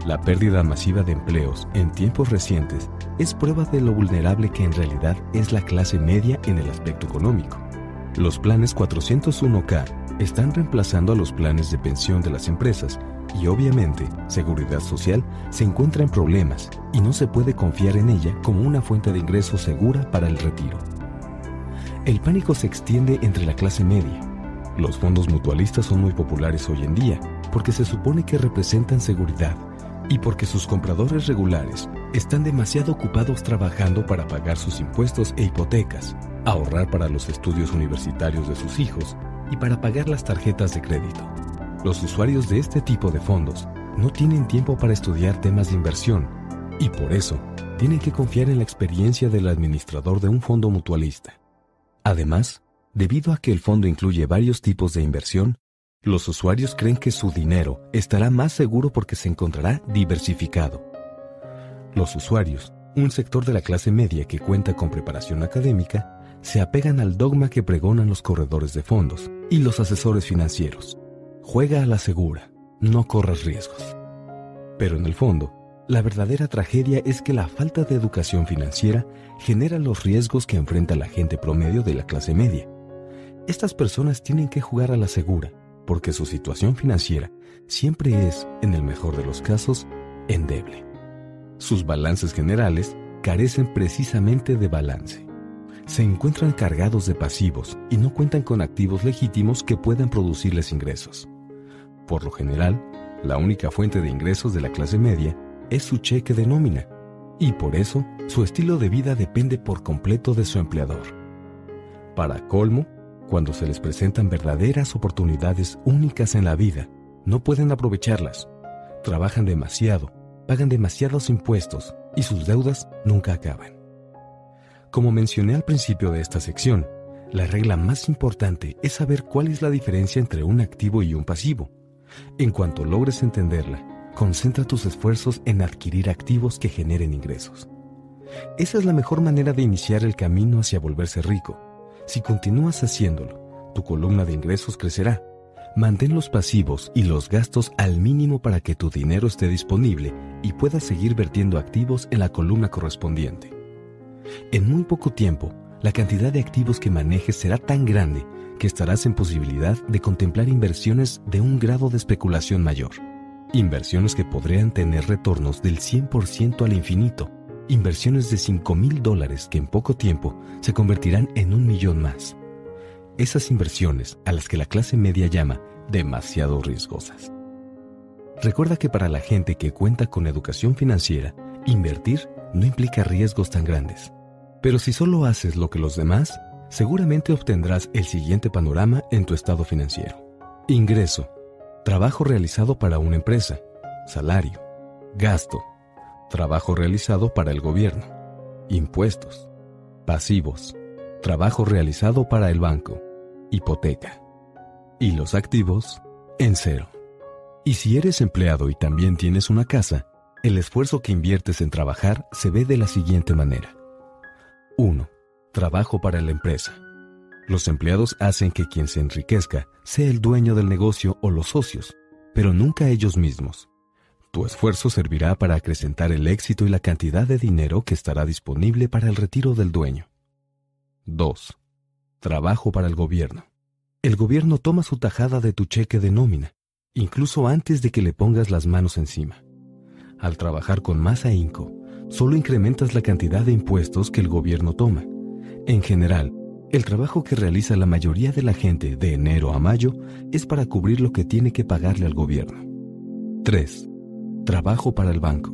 la pérdida masiva de empleos en tiempos recientes es prueba de lo vulnerable que en realidad es la clase media en el aspecto económico. Los planes 401k están reemplazando a los planes de pensión de las empresas y obviamente Seguridad Social se encuentra en problemas y no se puede confiar en ella como una fuente de ingresos segura para el retiro. El pánico se extiende entre la clase media. Los fondos mutualistas son muy populares hoy en día porque se supone que representan seguridad y porque sus compradores regulares están demasiado ocupados trabajando para pagar sus impuestos e hipotecas, ahorrar para los estudios universitarios de sus hijos y para pagar las tarjetas de crédito. Los usuarios de este tipo de fondos no tienen tiempo para estudiar temas de inversión y por eso tienen que confiar en la experiencia del administrador de un fondo mutualista. Además, debido a que el fondo incluye varios tipos de inversión, los usuarios creen que su dinero estará más seguro porque se encontrará diversificado. Los usuarios, un sector de la clase media que cuenta con preparación académica, se apegan al dogma que pregonan los corredores de fondos y los asesores financieros. Juega a la segura, no corras riesgos. Pero en el fondo, la verdadera tragedia es que la falta de educación financiera genera los riesgos que enfrenta la gente promedio de la clase media. Estas personas tienen que jugar a la segura, porque su situación financiera siempre es, en el mejor de los casos, endeble. Sus balances generales carecen precisamente de balance. Se encuentran cargados de pasivos y no cuentan con activos legítimos que puedan producirles ingresos. Por lo general, la única fuente de ingresos de la clase media es su cheque de nómina, y por eso su estilo de vida depende por completo de su empleador. Para colmo, cuando se les presentan verdaderas oportunidades únicas en la vida, no pueden aprovecharlas. Trabajan demasiado, pagan demasiados impuestos y sus deudas nunca acaban. Como mencioné al principio de esta sección, la regla más importante es saber cuál es la diferencia entre un activo y un pasivo. En cuanto logres entenderla, concentra tus esfuerzos en adquirir activos que generen ingresos. Esa es la mejor manera de iniciar el camino hacia volverse rico si continúas haciéndolo, tu columna de ingresos crecerá. Mantén los pasivos y los gastos al mínimo para que tu dinero esté disponible y puedas seguir vertiendo activos en la columna correspondiente. En muy poco tiempo, la cantidad de activos que manejes será tan grande que estarás en posibilidad de contemplar inversiones de un grado de especulación mayor. Inversiones que podrían tener retornos del 100% al infinito inversiones de 5 mil dólares que en poco tiempo se convertirán en un millón más. Esas inversiones a las que la clase media llama demasiado riesgosas. Recuerda que para la gente que cuenta con educación financiera, invertir no implica riesgos tan grandes. Pero si solo haces lo que los demás, seguramente obtendrás el siguiente panorama en tu estado financiero. Ingreso. Trabajo realizado para una empresa. Salario. Gasto trabajo realizado para el gobierno, impuestos, pasivos, trabajo realizado para el banco, hipoteca. Y los activos en cero. Y si eres empleado y también tienes una casa, el esfuerzo que inviertes en trabajar se ve de la siguiente manera. 1. Trabajo para la empresa. Los empleados hacen que quien se enriquezca sea el dueño del negocio o los socios, pero nunca ellos mismos. Tu esfuerzo servirá para acrecentar el éxito y la cantidad de dinero que estará disponible para el retiro del dueño. 2. Trabajo para el gobierno. El gobierno toma su tajada de tu cheque de nómina, incluso antes de que le pongas las manos encima. Al trabajar con más ahínco, solo incrementas la cantidad de impuestos que el gobierno toma. En general, el trabajo que realiza la mayoría de la gente de enero a mayo es para cubrir lo que tiene que pagarle al gobierno. 3. Trabajo para el banco.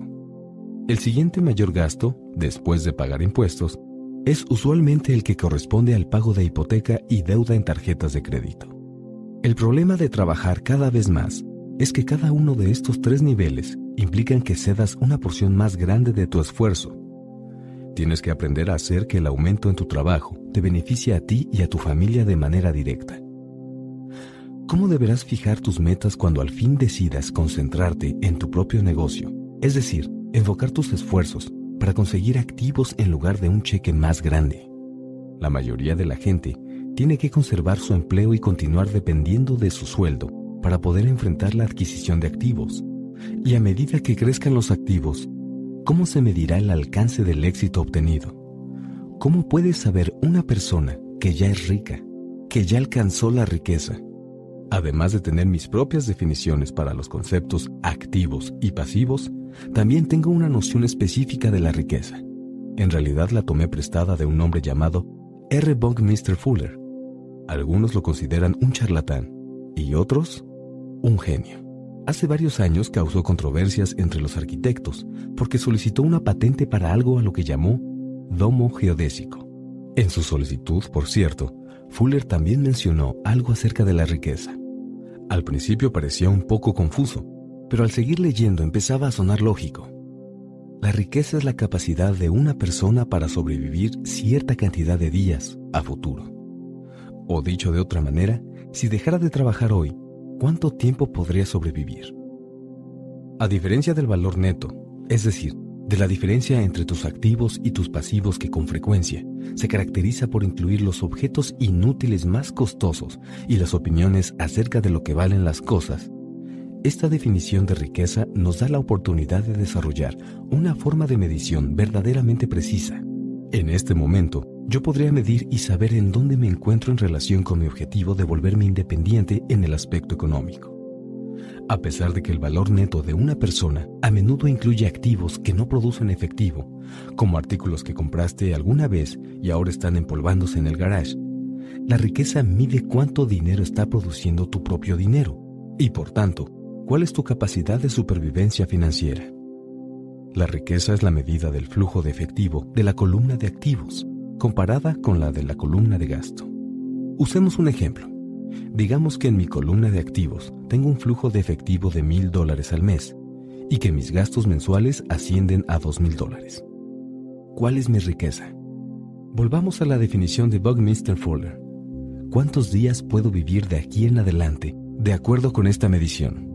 El siguiente mayor gasto, después de pagar impuestos, es usualmente el que corresponde al pago de hipoteca y deuda en tarjetas de crédito. El problema de trabajar cada vez más es que cada uno de estos tres niveles implican que cedas una porción más grande de tu esfuerzo. Tienes que aprender a hacer que el aumento en tu trabajo te beneficie a ti y a tu familia de manera directa. ¿Cómo deberás fijar tus metas cuando al fin decidas concentrarte en tu propio negocio? Es decir, enfocar tus esfuerzos para conseguir activos en lugar de un cheque más grande. La mayoría de la gente tiene que conservar su empleo y continuar dependiendo de su sueldo para poder enfrentar la adquisición de activos. Y a medida que crezcan los activos, ¿cómo se medirá el alcance del éxito obtenido? ¿Cómo puede saber una persona que ya es rica, que ya alcanzó la riqueza? Además de tener mis propias definiciones para los conceptos activos y pasivos, también tengo una noción específica de la riqueza. En realidad la tomé prestada de un hombre llamado R. Buckminster Fuller. Algunos lo consideran un charlatán y otros un genio. Hace varios años causó controversias entre los arquitectos porque solicitó una patente para algo a lo que llamó domo geodésico. En su solicitud, por cierto, Fuller también mencionó algo acerca de la riqueza. Al principio parecía un poco confuso, pero al seguir leyendo empezaba a sonar lógico. La riqueza es la capacidad de una persona para sobrevivir cierta cantidad de días a futuro. O dicho de otra manera, si dejara de trabajar hoy, ¿cuánto tiempo podría sobrevivir? A diferencia del valor neto, es decir, de la diferencia entre tus activos y tus pasivos que con frecuencia se caracteriza por incluir los objetos inútiles más costosos y las opiniones acerca de lo que valen las cosas, esta definición de riqueza nos da la oportunidad de desarrollar una forma de medición verdaderamente precisa. En este momento, yo podría medir y saber en dónde me encuentro en relación con mi objetivo de volverme independiente en el aspecto económico. A pesar de que el valor neto de una persona a menudo incluye activos que no producen efectivo, como artículos que compraste alguna vez y ahora están empolvándose en el garage, la riqueza mide cuánto dinero está produciendo tu propio dinero y, por tanto, cuál es tu capacidad de supervivencia financiera. La riqueza es la medida del flujo de efectivo de la columna de activos, comparada con la de la columna de gasto. Usemos un ejemplo. Digamos que en mi columna de activos tengo un flujo de efectivo de mil dólares al mes y que mis gastos mensuales ascienden a dos mil dólares. ¿Cuál es mi riqueza? Volvamos a la definición de Buckminster Fuller. ¿Cuántos días puedo vivir de aquí en adelante de acuerdo con esta medición?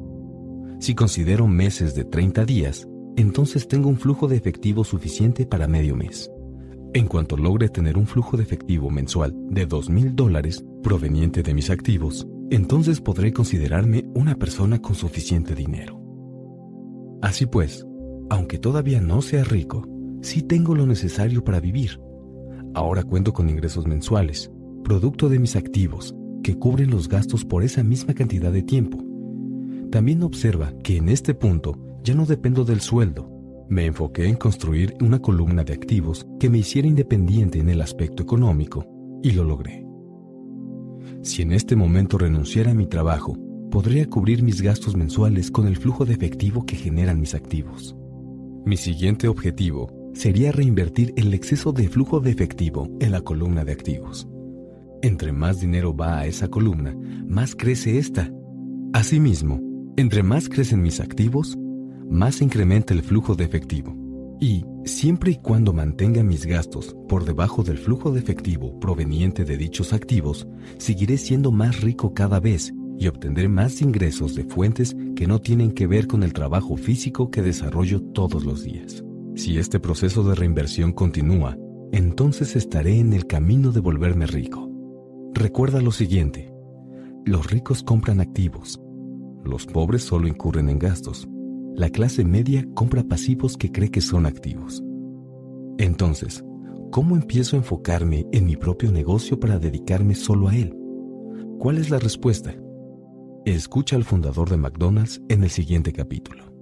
Si considero meses de 30 días, entonces tengo un flujo de efectivo suficiente para medio mes. En cuanto logre tener un flujo de efectivo mensual de dos mil dólares proveniente de mis activos, entonces podré considerarme una persona con suficiente dinero. Así pues, aunque todavía no sea rico, sí tengo lo necesario para vivir. Ahora cuento con ingresos mensuales, producto de mis activos, que cubren los gastos por esa misma cantidad de tiempo. También observa que en este punto ya no dependo del sueldo, me enfoqué en construir una columna de activos que me hiciera independiente en el aspecto económico y lo logré. Si en este momento renunciara a mi trabajo, podría cubrir mis gastos mensuales con el flujo de efectivo que generan mis activos. Mi siguiente objetivo sería reinvertir el exceso de flujo de efectivo en la columna de activos. Entre más dinero va a esa columna, más crece esta. Asimismo, entre más crecen mis activos, más incrementa el flujo de efectivo. Y, siempre y cuando mantenga mis gastos por debajo del flujo de efectivo proveniente de dichos activos, seguiré siendo más rico cada vez y obtendré más ingresos de fuentes que no tienen que ver con el trabajo físico que desarrollo todos los días. Si este proceso de reinversión continúa, entonces estaré en el camino de volverme rico. Recuerda lo siguiente, los ricos compran activos, los pobres solo incurren en gastos la clase media compra pasivos que cree que son activos. Entonces, ¿cómo empiezo a enfocarme en mi propio negocio para dedicarme solo a él? ¿Cuál es la respuesta? Escucha al fundador de McDonald's en el siguiente capítulo.